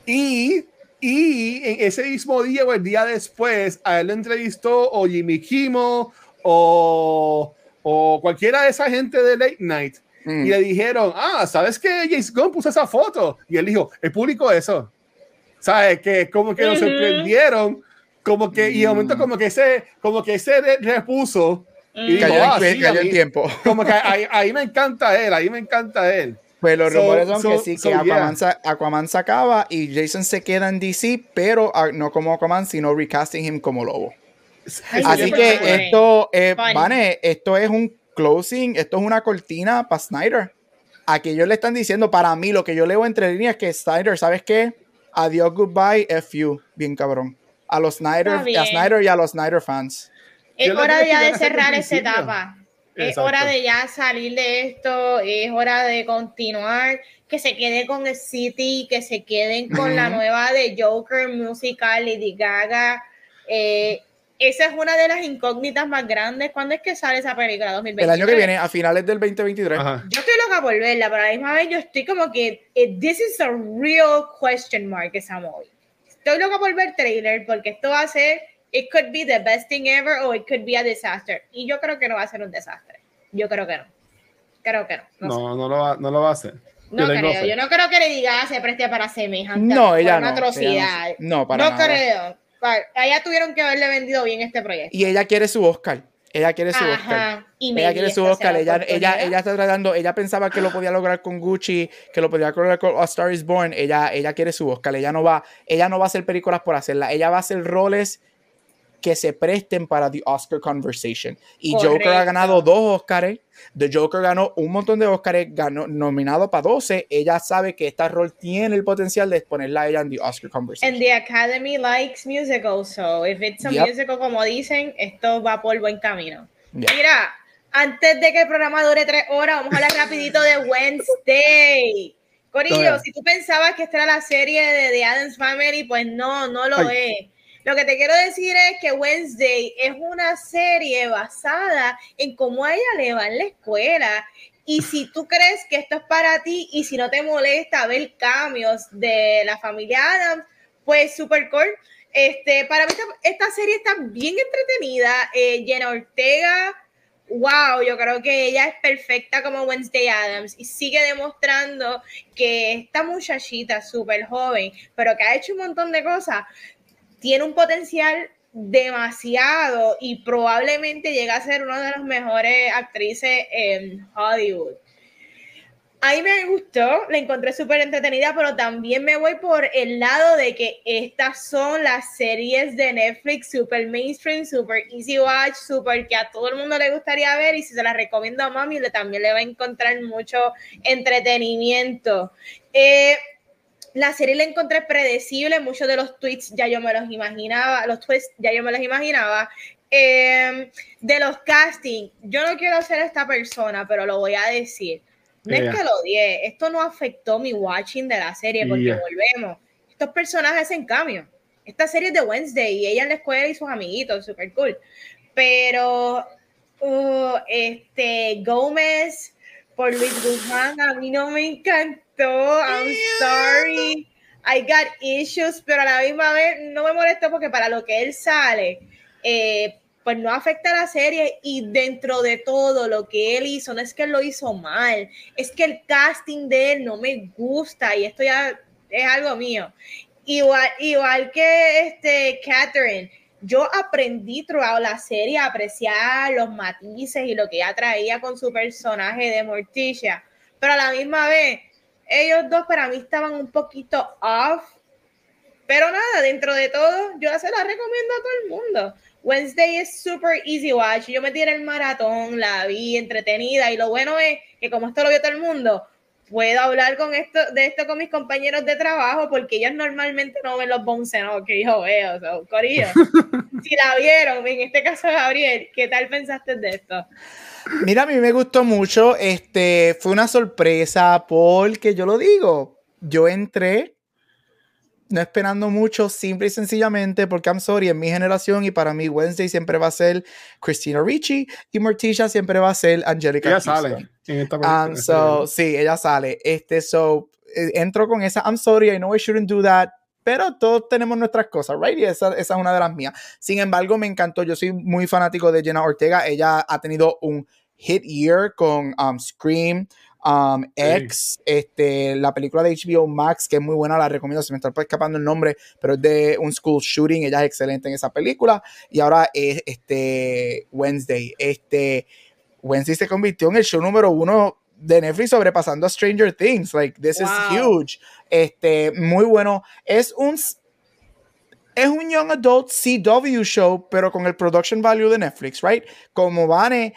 y, y en ese mismo día o el día después a él lo entrevistó o Jimmy Kimmel o, o cualquiera de esa gente de Late Night Mm. y le dijeron, ah, ¿sabes que James Gunn puso esa foto? Y él dijo, ¿es público eso? ¿Sabes? Que como que nos Ujú. sorprendieron, como que, y de momento como que se, como que se re- repuso. Y dijo, Cayó, "Ah, sí, a cayó mí". tiempo. Como que ahí, ahí me encanta él, ahí me encanta él. Pues los So- rumores son que so- sí, so, que Aquaman, yeah. sa- Aquaman se acaba y Jason se queda en DC, pero ah, no como Aquaman, sino recasting him como lobo. Ay, Así sí, que esto, eh. Vane, esto es un closing, esto es una cortina para Snyder. Aquí ellos le están diciendo, para mí, lo que yo leo entre líneas es que Snyder, ¿sabes qué? Adiós, goodbye, F you, bien cabrón. A los Snyder, a Snyder y a los Snyder fans. Es hora que ya de cerrar esa principio. Etapa. Es Exacto. hora de ya salir de esto, es hora de continuar, que se quede con el City, que se queden con la Ujú. nueva de Joker musical, Lady Gaga. Eh, esa es una de las incógnitas más grandes. ¿Cuándo es que sale esa película? 2023. El año que viene, a finales del 2023. Ajá. Yo estoy loca por verla, pero a la misma vez yo estoy como que eh, this is a real question mark esa movie. Estoy loca por ver trailer porque esto va a ser it could be the best thing ever or it could be a disaster. Y yo creo que no va a ser un desastre. Yo creo que no. Creo que no. No, sé. No, no lo va, no lo va a hacer. No Yo creo. fe. Yo no creo que le diga se preste para semejante. No, ella una no, atrocidad. ella no- no, para No nada. creo. Ella tuvieron que haberle vendido bien este proyecto. Y ella quiere su Oscar. Ella quiere su Oscar. Ajá. Y Ella quiere su Oscar, ella, ella, ella está tratando, ella pensaba que lo podía lograr con Gucci, que lo podía lograr con A Star is Born, ella, ella quiere su Oscar, ella no va, ella no va a hacer películas por hacerla, ella va a hacer roles que se presten para The Oscar Conversation. Y Joker ha Correcto. ganado dos Oscars, The Joker ganó un montón de Oscars, ganó nominado para 12, ella sabe que este rol tiene el potencial de ponerla a ella en The Oscar Conversation. And the Academy likes musicals, so if it's a Yep. musical, como dicen, esto va por buen camino. Yeah. Mira, antes de que el programa dure tres horas, vamos a hablar rapidito de Wednesday. Corillo, si tú pensabas que esta era la serie de The Addams Family, pues no, no lo es. Lo que te quiero decir es que Wednesday es una serie basada en cómo a ella le va en la escuela. Y si tú crees que esto es para ti y si no te molesta ver cambios de la familia Adams, pues super cool. Este, para mí esta, serie está bien entretenida. Eh, Jenna Ortega, wow, yo creo que ella es perfecta como Wednesday Adams y sigue demostrando que esta muchachita súper joven, pero que ha hecho un montón de cosas, tiene un potencial demasiado y probablemente llega a ser una de las mejores actrices en Hollywood. A mí me gustó, la encontré súper entretenida, pero también me voy por el lado de que estas son las series de Netflix super mainstream, super easy watch, super que a todo el mundo le gustaría ver y si se las recomiendo a mami le, también le va a encontrar mucho entretenimiento. Eh, la serie la encontré predecible, muchos de los tweets ya yo me los imaginaba, los tweets ya yo me los imaginaba. Eh, de los castings, yo no quiero ser esta persona, pero lo voy a decir. No Yeah. es que lo odié, esto no afectó mi watching de la serie, porque Yeah. volvemos. Estos personajes hacen cambio. Esta serie es de Wednesday y ella en la escuela y sus amiguitos, super cool. Pero uh, este Gómez por Luis Guzmán a mí no me encantó. I'm sorry. I got issues, pero a la misma vez no me molestó porque para lo que él sale, eh, pues no afecta a la serie y dentro de todo lo que él hizo, no es que él lo hizo mal, es que el casting de él no me gusta y esto ya es algo mío. Igual, igual que este Catherine, yo aprendí throughout la serie a apreciar los matices y lo que ella traía con su personaje de Morticia, pero a la misma vez, ellos dos para mí estaban un poquito off, pero nada, dentro de todo, yo se la recomiendo a todo el mundo. Wednesday es super easy watch. Yo me tiré el maratón, la vi entretenida y lo bueno es que como esto lo vio todo el mundo, puedo hablar con esto, de esto con mis compañeros de trabajo porque ellos normalmente no ven los bounce no, que yo veo. So, corillo, si la vieron, en este caso Gabriel, ¿qué tal pensaste de esto? Mira, a mí me gustó mucho. Este fue una sorpresa porque yo lo digo. Yo entré no esperando mucho, simple y sencillamente porque I'm sorry, en mi generación y para mí Wednesday siempre va a ser Christina Ricci y Morticia siempre va a ser Angelica Ella Houston. sale en esta Um, so, sí, ella sale. Este, so, eh, entro con esa, I'm sorry, I know I shouldn't do that, pero todos tenemos nuestras cosas, right? Y esa, esa es una de las mías. Sin embargo, me encantó, yo soy muy fanático de Jenna Ortega, ella ha tenido un hit year con um, Scream, um, X, este, la película de HBO Max, que es muy buena, la recomiendo, se me está escapando el nombre, pero es de un school shooting, ella es excelente en esa película, y ahora es este, Wednesday, este, Wednesday se convirtió en el show número uno de Netflix sobrepasando a Stranger Things. Like, this is Wow. huge. Este, muy bueno. Es un es un young adult CW show, pero con el production value de Netflix, right? Como Vane,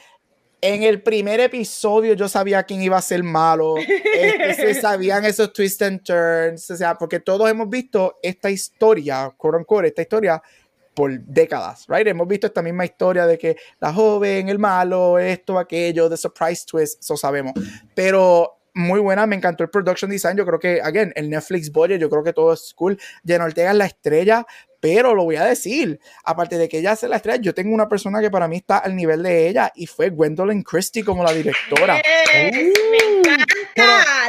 en el primer episodio yo sabía quién iba a ser malo, este, se sabían esos twists and turns, o sea, porque todos hemos visto esta historia, quote unquote, esta historia por décadas, right? Hemos visto esta misma historia de que la joven, el malo, esto, aquello, the surprise twist, eso sabemos. Pero muy buena, me encantó el production design. Yo creo que, again, el Netflix budget, yo creo que todo es cool. Jenna Ortega es la estrella, pero lo voy a decir, aparte de que ella sea la estrella, yo tengo una persona que para mí está al nivel de ella y fue Gwendolyn Christie como la directora. Yes, me encanta.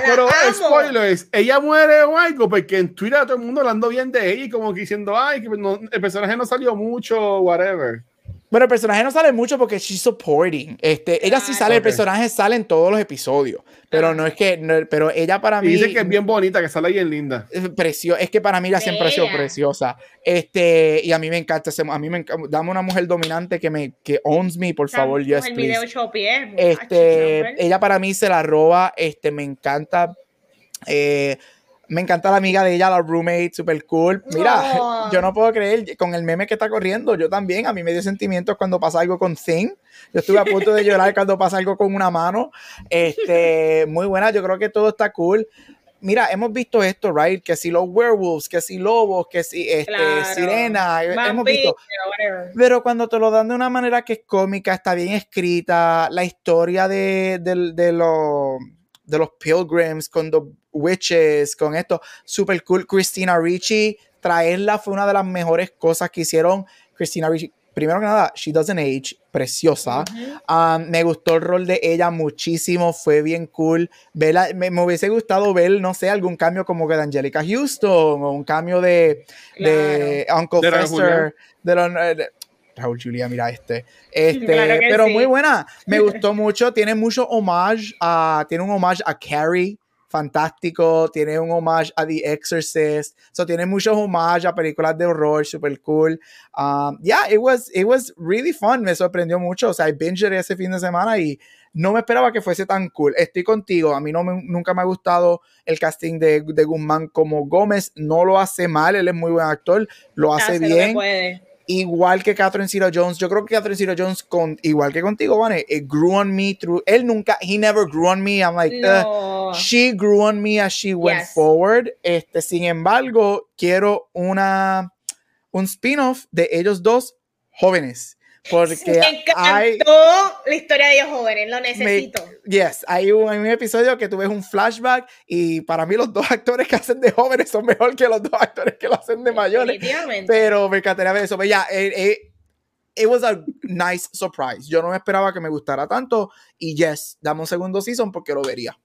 Pero, pero spoilers, ella muere o algo, porque en Twitter todo el mundo hablando bien de ella y como que diciendo, ay, que no- el personaje no salió mucho, whatever. Bueno, el personaje no sale mucho porque she's supporting. Este, ella sí Claro. sale, el personaje sale en todos los episodios, pero Ah. no es que, no- pero ella para Y mí dice que es bien bonita, que sale bien linda. es precio, es que para mí ella siempre ha sido preciosa. Este, y a mí me encanta, a mí me encanta, dame una mujer dominante que me, que owns me, por favor, yes, el video Este, ella para mí se la roba, este, me encanta. eh, me encanta la amiga de ella, la roommate, super cool. Mira, No. yo no puedo creer con el meme que está corriendo. Yo también, a mí me dio sentimientos cuando pasa algo con Thing. Yo estuve a punto de llorar cuando pasa algo con una mano. Este, muy buena, yo creo que todo está cool. Mira, hemos visto esto, right? Que si los werewolves, que si lobos, que si este, sirena, eh, hemos visto. whatever. Pero cuando te lo dan de una manera que es cómica, está bien escrita, la historia de, de, de, los, de los pilgrims con los witches, con esto, super cool. Christina Ricci, traerla fue una de las mejores cosas que hicieron. Christina Ricci, primero que nada, she doesn't age, preciosa. Ujú. Um, me gustó el rol de ella muchísimo, fue bien cool. Verla, me, me hubiese gustado ver, no sé, algún cambio como que de Angelica Houston o un cambio de, de Uncle De Raúl Fester, de eh, de- Raúl Julia, mira este. este Claro pero sí. muy buena, me gustó mucho, tiene mucho homage, a, tiene un homage a Carrie, fantástico, tiene un homage a The Exorcist, so tiene muchos homage a películas de horror, super cool. Um, yeah, it was, it was really fun, me sorprendió mucho, o sea, I binged ese fin de semana y no me esperaba que fuese tan cool. Estoy contigo, a mí no me- nunca me ha gustado el casting de, de Guzmán como Gómez, no lo hace mal, él es muy buen actor, lo hace Hace lo bien puede. Igual que Catherine Zeta Jones. Yo creo que Catherine Zeta Jones, con, igual que contigo, Vane, it grew on me through. Él nunca, he never grew on me. I'm like, uh, she grew on me as she went Yes. forward. Este, sin embargo, quiero una, un spin-off de ellos dos jóvenes. Porque me encantó hay, la historia de ellos jóvenes, lo necesito. Yes, hay un, hay un episodio que tú ves un flashback y para mí los dos actores que hacen de jóvenes son mejor que los dos actores que lo hacen de mayores. Definitivamente. Pero me encantaría ver eso. Pero ya, eh, eh, it was a nice surprise. Yo no me esperaba que me gustara tanto. Y yes, dame un segundo season porque lo vería.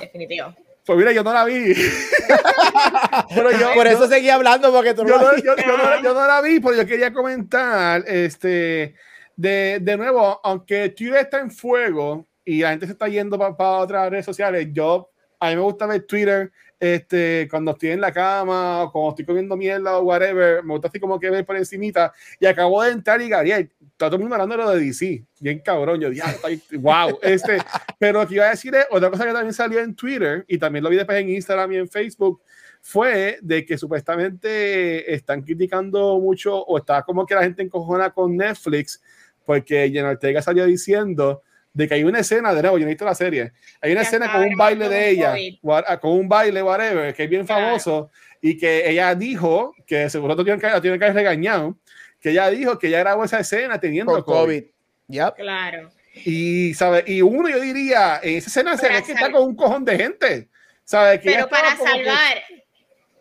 Definitivo. Pues mira, yo no la vi. Pero yo, Por yo- eso seguí hablando porque tú no yo, no, yo- yo no- yo no la vi, pero yo quería comentar, este, de, de nuevo, aunque Twitter está en fuego y la gente se está yendo para otras redes sociales, yo, a mí me gusta ver Twitter, este, cuando estoy en la cama o cuando estoy comiendo mierda o whatever, me gusta así como que ver por encimita, y acabo de entrar y Gabriel, está todo el mundo hablando de lo de DC, bien cabrón, yo dije, "Ah, está ahí, wow, este, pero lo que iba a decir es, otra cosa que también salió en Twitter, y también lo vi después en Instagram y en Facebook, fue de que supuestamente están criticando mucho o está como que la gente encojona con Netflix porque Jenna Ortega salió diciendo de que hay una escena, de nuevo, yo no he visto la serie, hay una Ya escena con un baile de ella, COVID. ah, con un baile, whatever, que es bien Claro. famoso y que ella dijo, que seguro lo tienen que, la tienen que haber regañado, que ella dijo que ella grabó esa escena teniendo Con COVID. COVID. Yep. Claro. Y, ¿sabe? y uno, yo diría, en esa escena se ve que está con un cojón de gente. ¿sabe? Que Pero para como que- salvar,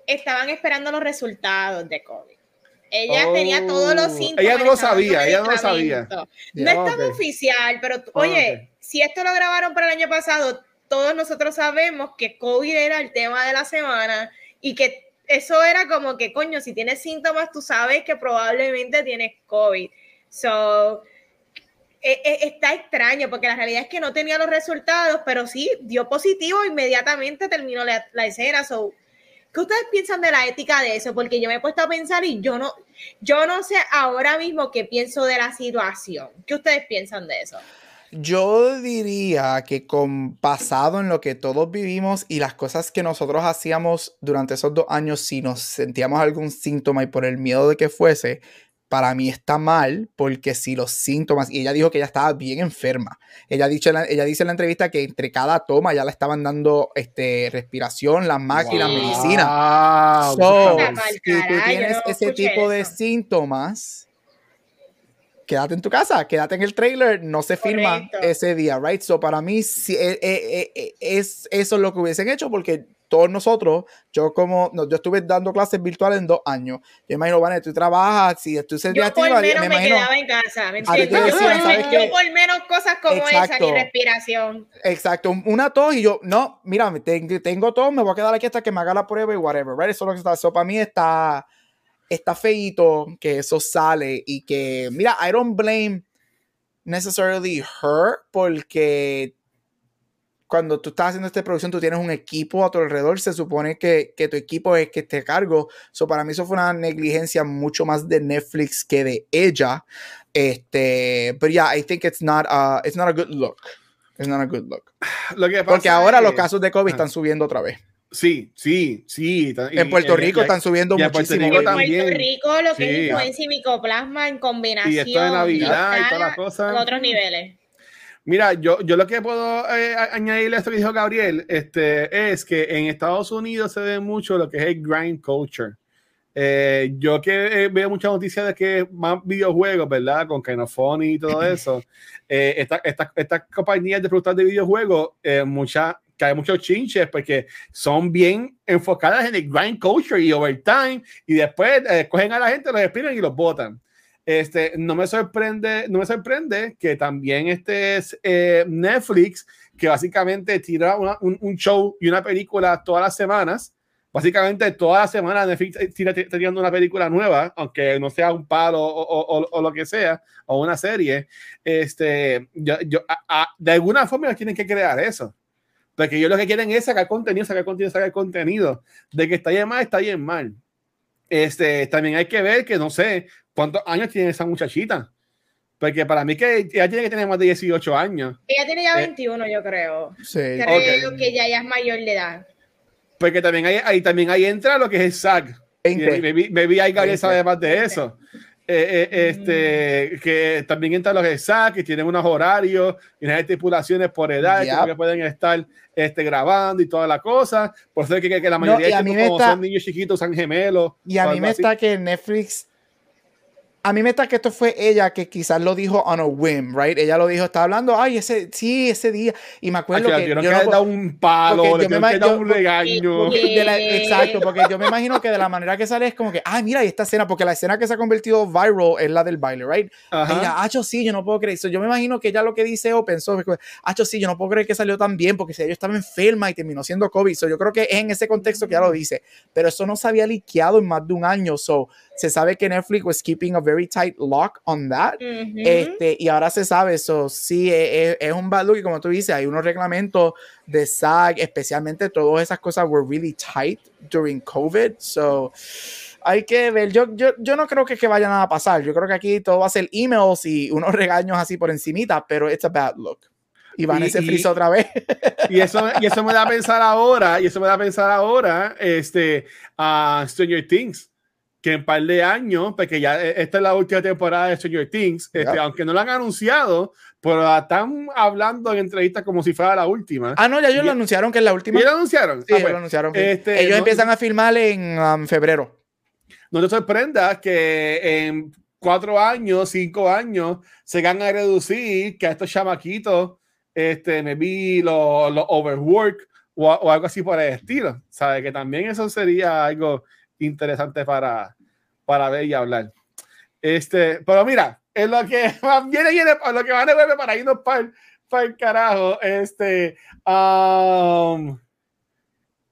estaban esperando los resultados de COVID. Ella Oh, tenía todos los síntomas. ella no lo sabía, ella no lo sabía. No Ya, estaba ok. oficial, pero Ah, oye, si esto lo grabaron para el año pasado, todos nosotros sabemos que COVID era el tema de la semana y que eso era como que, coño, si tienes síntomas, tú sabes que probablemente tienes COVID. So, e- e- está extraño porque la realidad es que no tenía los resultados, pero sí dio positivo, inmediatamente terminó la, la escena. So, ¿Qué ustedes piensan de la ética de eso? Porque yo me he puesto a pensar y yo no, yo no sé ahora mismo qué pienso de la situación. ¿Qué ustedes piensan de eso? Yo diría que con pasado en lo que todos vivimos y las cosas que nosotros hacíamos durante esos dos años, si nos sentíamos algún síntoma y por el miedo de que fuese, para mí está mal porque si los síntomas, y ella dijo que ella estaba bien enferma, ella, dicho, ella dice en la entrevista que entre cada toma ya le estaban dando este, respiración, las máquinas, Wow. medicina. So, si tú tienes no ese tipo de síntomas, quédate en tu casa, quédate en el trailer, no se firma Correcto. ese día, right? So para mí sí, eh, eh, eh, es eso es lo que hubiesen hecho porque todos nosotros, yo como, no, yo estuve dando clases virtuales en dos años. Yo imagino, Vane, tú trabajas, si tú se Yo por menos me quedaba en casa, ¿me entiendes? Yo, decían, por- menos cosas como esa, Exacto. ni respiración. Exacto, un- una tos y yo, no, mira, tengo, tengo tos, me voy a quedar aquí hasta que me haga la prueba y whatever, right? Eso es lo que está, eso para mí está, está feíto que eso sale y que, mira, I don't blame necessarily her porque cuando tú estás haciendo esta producción, tú tienes un equipo a tu alrededor, se supone que, que tu equipo es que esté a cargo. So, para mí eso fue una negligencia mucho más de Netflix que de ella. Este, pero yeah, I think it's not, a, it's not a good look. It's not a good look. Lo que pasa Porque ahora es- los casos de COVID Ah. están subiendo otra vez. Sí, sí, sí. y- En Puerto y- Rico y- están subiendo y en Puerto muchísimo. Rico En también. Puerto Rico lo que Sí. es influencia y micoplasma en combinación. Y esto de Navidad y está todas las cosas. a otros niveles. Mira, yo, yo lo que puedo eh, añadirle a esto que dijo Gabriel este, es que en Estados Unidos se ve mucho lo que es el grind culture. Eh, yo que eh, veo muchas noticias de que más videojuegos, ¿verdad? Con Kenofony y todo eso. eh, esta- esta- estas compañías de productos de videojuegos, eh, muchas que hay muchos chinches porque son bien enfocadas en el grind culture y overtime y después eh, cogen a la gente, los despiden y los botan. Este, no me sorprende, no me sorprende que también este es eh, Netflix, que básicamente tira un, un show y una película todas las semanas. Básicamente todas las semanas Netflix tira, tira tirando una película nueva, aunque no sea un palo o, o- lo que sea, o una serie. Este, yo, yo- de alguna forma tienen que crear eso. Porque ellos lo que quieren es sacar contenido, sacar contenido, sacar contenido. De que está bien mal, está bien mal. Este, también hay que ver que no sé cuántos años tiene esa muchachita. Porque para mí que ella tiene que tener más de 18 años. Ella tiene ya Eh, 21, yo creo. Sí. Creo que ya, ya es mayor de edad. Porque también ahí, ahí también ahí entra lo que es el 20. Maybe, maybe hay Gabriel 20. sabe más de eso. Eh, eh, este, que también entra lo que es SAG, que tienen unos horarios y unas estipulaciones por edad Yep. que pueden estar este, grabando y toda la cosa. Por eso es que, que la mayoría a de me como está- son niños chiquitos, son gemelos. Y a mí me así. está que Netflix. A mí me está que esto fue ella que quizás lo dijo on a whim, right? Ella lo dijo, estaba hablando, ay, ese, sí, ese día. Y me acuerdo que le que. yo que no dado un palo, le yo me que yo- un regaño. porque- de la- exacto, porque yo me imagino que de la manera que sale es como que, ay, mira, y esta escena, porque la escena que se ha convertido viral es la del baile, right? Ajá. Ella, Acho, sí, yo no puedo creer. So, yo me imagino que ella lo que dice o pensó, Acho, sí, yo no puedo creer que salió tan bien, porque si ella estaba enferma y terminó siendo COVID. So, yo creo que es en ese contexto que ella lo dice. Pero eso no se había liqueado en más de un año. So, se sabe que Netflix was keeping a very tight lock on that. Este, y ahora se sabe eso, sí, es, es- es un bad look y como tú dices, hay unos reglamentos de SAG, especialmente todas esas cosas were really tight during COVID, so hay que ver, yo, yo, yo no creo que, que vaya nada a pasar, yo creo que aquí todo va a ser emails y unos regaños así por encimita, pero it's a bad look. Y van ese friso otra vez. Y eso, y eso me da a pensar ahora, y eso me da a pensar ahora, este, a Stranger Things, que en par de años, porque ya eh, esta es la última temporada de Stranger Things, este, aunque no lo han anunciado, pero la están hablando en entrevistas como si fuera la última. ah, no, ya ellos Y- lo anunciaron que es la última. ¿Y ya lo anunciaron? Sí, Ah, pues, lo anunciaron. este, ellos no- empiezan a filmar en um, febrero. no te sorprenda que en cuatro años, cinco años, se van a reducir que a estos chamaquitos, este, me vi los lo overwork o, o algo así por el estilo. ¿Sabe? Que también eso sería algo interesante para, para ver y hablar. Este, pero mira, en lo que viene, viene, lo que van a ver para irnos para para el carajo, este, um,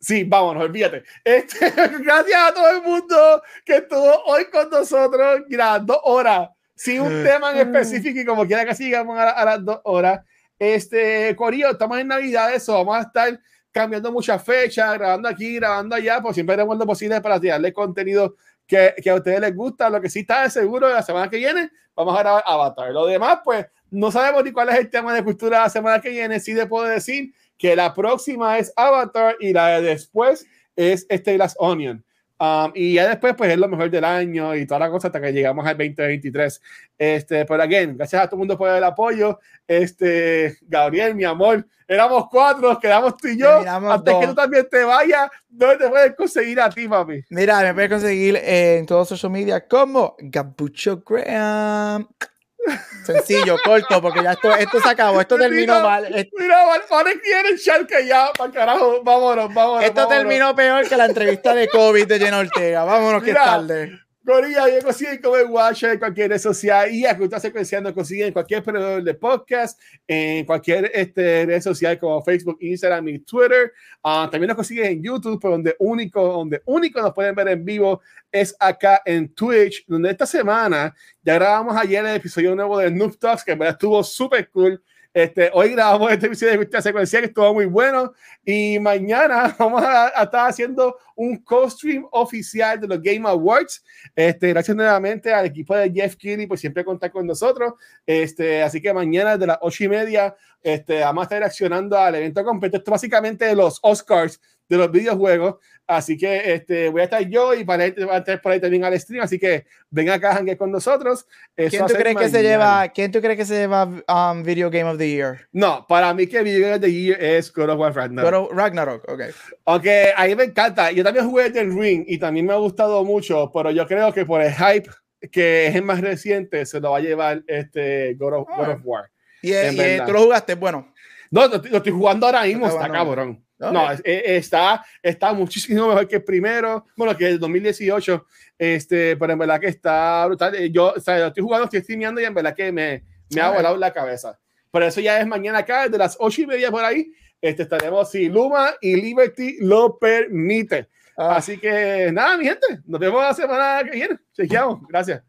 Sí, vámonos, olvídate. Este, gracias a todo el mundo que estuvo hoy con nosotros. Mira, dos horas, sin un tema en específico y como quiera que sigamos a, a las dos horas. Este, Corillo, estamos en Navidad, eso, vamos a estar cambiando muchas fechas, grabando aquí, grabando allá, pues siempre haremos lo posible para tirarle contenido que, que a ustedes les gusta. Lo que sí está de seguro, la semana que viene vamos a grabar Avatar. Lo demás, pues, no sabemos ni cuál es el tema de cultura la semana que viene. Sí le puedo decir que la próxima es Avatar y la de después es este Glass Onion. Um, y ya después, pues es lo mejor del año y toda la cosa hasta que llegamos al 2023. Este, pero again, gracias a todo el mundo por el apoyo. Este, Gabriel, mi amor, éramos cuatro, nos quedamos tú y yo. Antes que dos. tú también te vayas, ¿dónde te puedes conseguir a ti, papi? Mira, me puedes conseguir en todos los social media como Gabucho Graham. Sencillo, corto, porque ya esto, esto se acabó, esto terminó Mira, mal. Esto Mira, Van quiere el chat que ya, para carajo, vámonos, vámonos. vámonos. terminó peor que la entrevista de COVID de Jenna Ortega. Vámonos que es Mira, tarde. Gorilla, yo consiguen como el Watcher en cualquier red social y a Cultura Secuencial nos consiguen en cualquier proveedor de podcast, en cualquier este, red social como Facebook, Instagram y Twitter. Ah, también nos consiguen en YouTube, pero donde único, donde único nos pueden ver en vivo es acá en Twitch, donde esta semana ya grabamos ayer el episodio nuevo de Noob Talks, que en verdad estuvo súper cool. Este, hoy grabamos este episodio de Cultura Secuencial que estuvo muy bueno y mañana vamos a, a estar haciendo un co-stream oficial de los Game Awards. Este, gracias nuevamente al equipo de Jeff Keighley por siempre contar con nosotros. Este, así que mañana de las ocho y media este, vamos a estar reaccionando al evento completo. Esto básicamente de los Oscars de los videojuegos. Así que este, voy a estar yo y para va a estar por ahí también al stream. Así que ven acá hanguear con nosotros. Eso ¿Quién tú crees que se lleva? ¿Quién tú crees que se lleva um, Video Game of the Year? No, para mí que Video Game of the Year es God of War Ragnarok. Pero Ragnarok, ok. Aunque a mí me encanta. Yo también jugué del Ring y también me ha gustado mucho, pero yo creo que por el hype que es el más reciente, se lo va a llevar este God of, God of War. Y, y, tú lo jugaste, bueno. No, lo, lo estoy jugando ahora mismo, Está está cabrón. No, es- es- está, está muchísimo mejor que el primero, bueno, que el 2018, este, pero en verdad que está brutal. Eh, Yo, o sea, lo estoy jugando, estoy streameando y en verdad que me, me ha Ok. volado la cabeza. Pero eso ya es mañana acá, de las ocho y media por ahí, este, estaremos si Luma y Liberty lo permite. Ah, Así que nada, mi gente, nos vemos la semana que viene. Chequeamos. Gracias.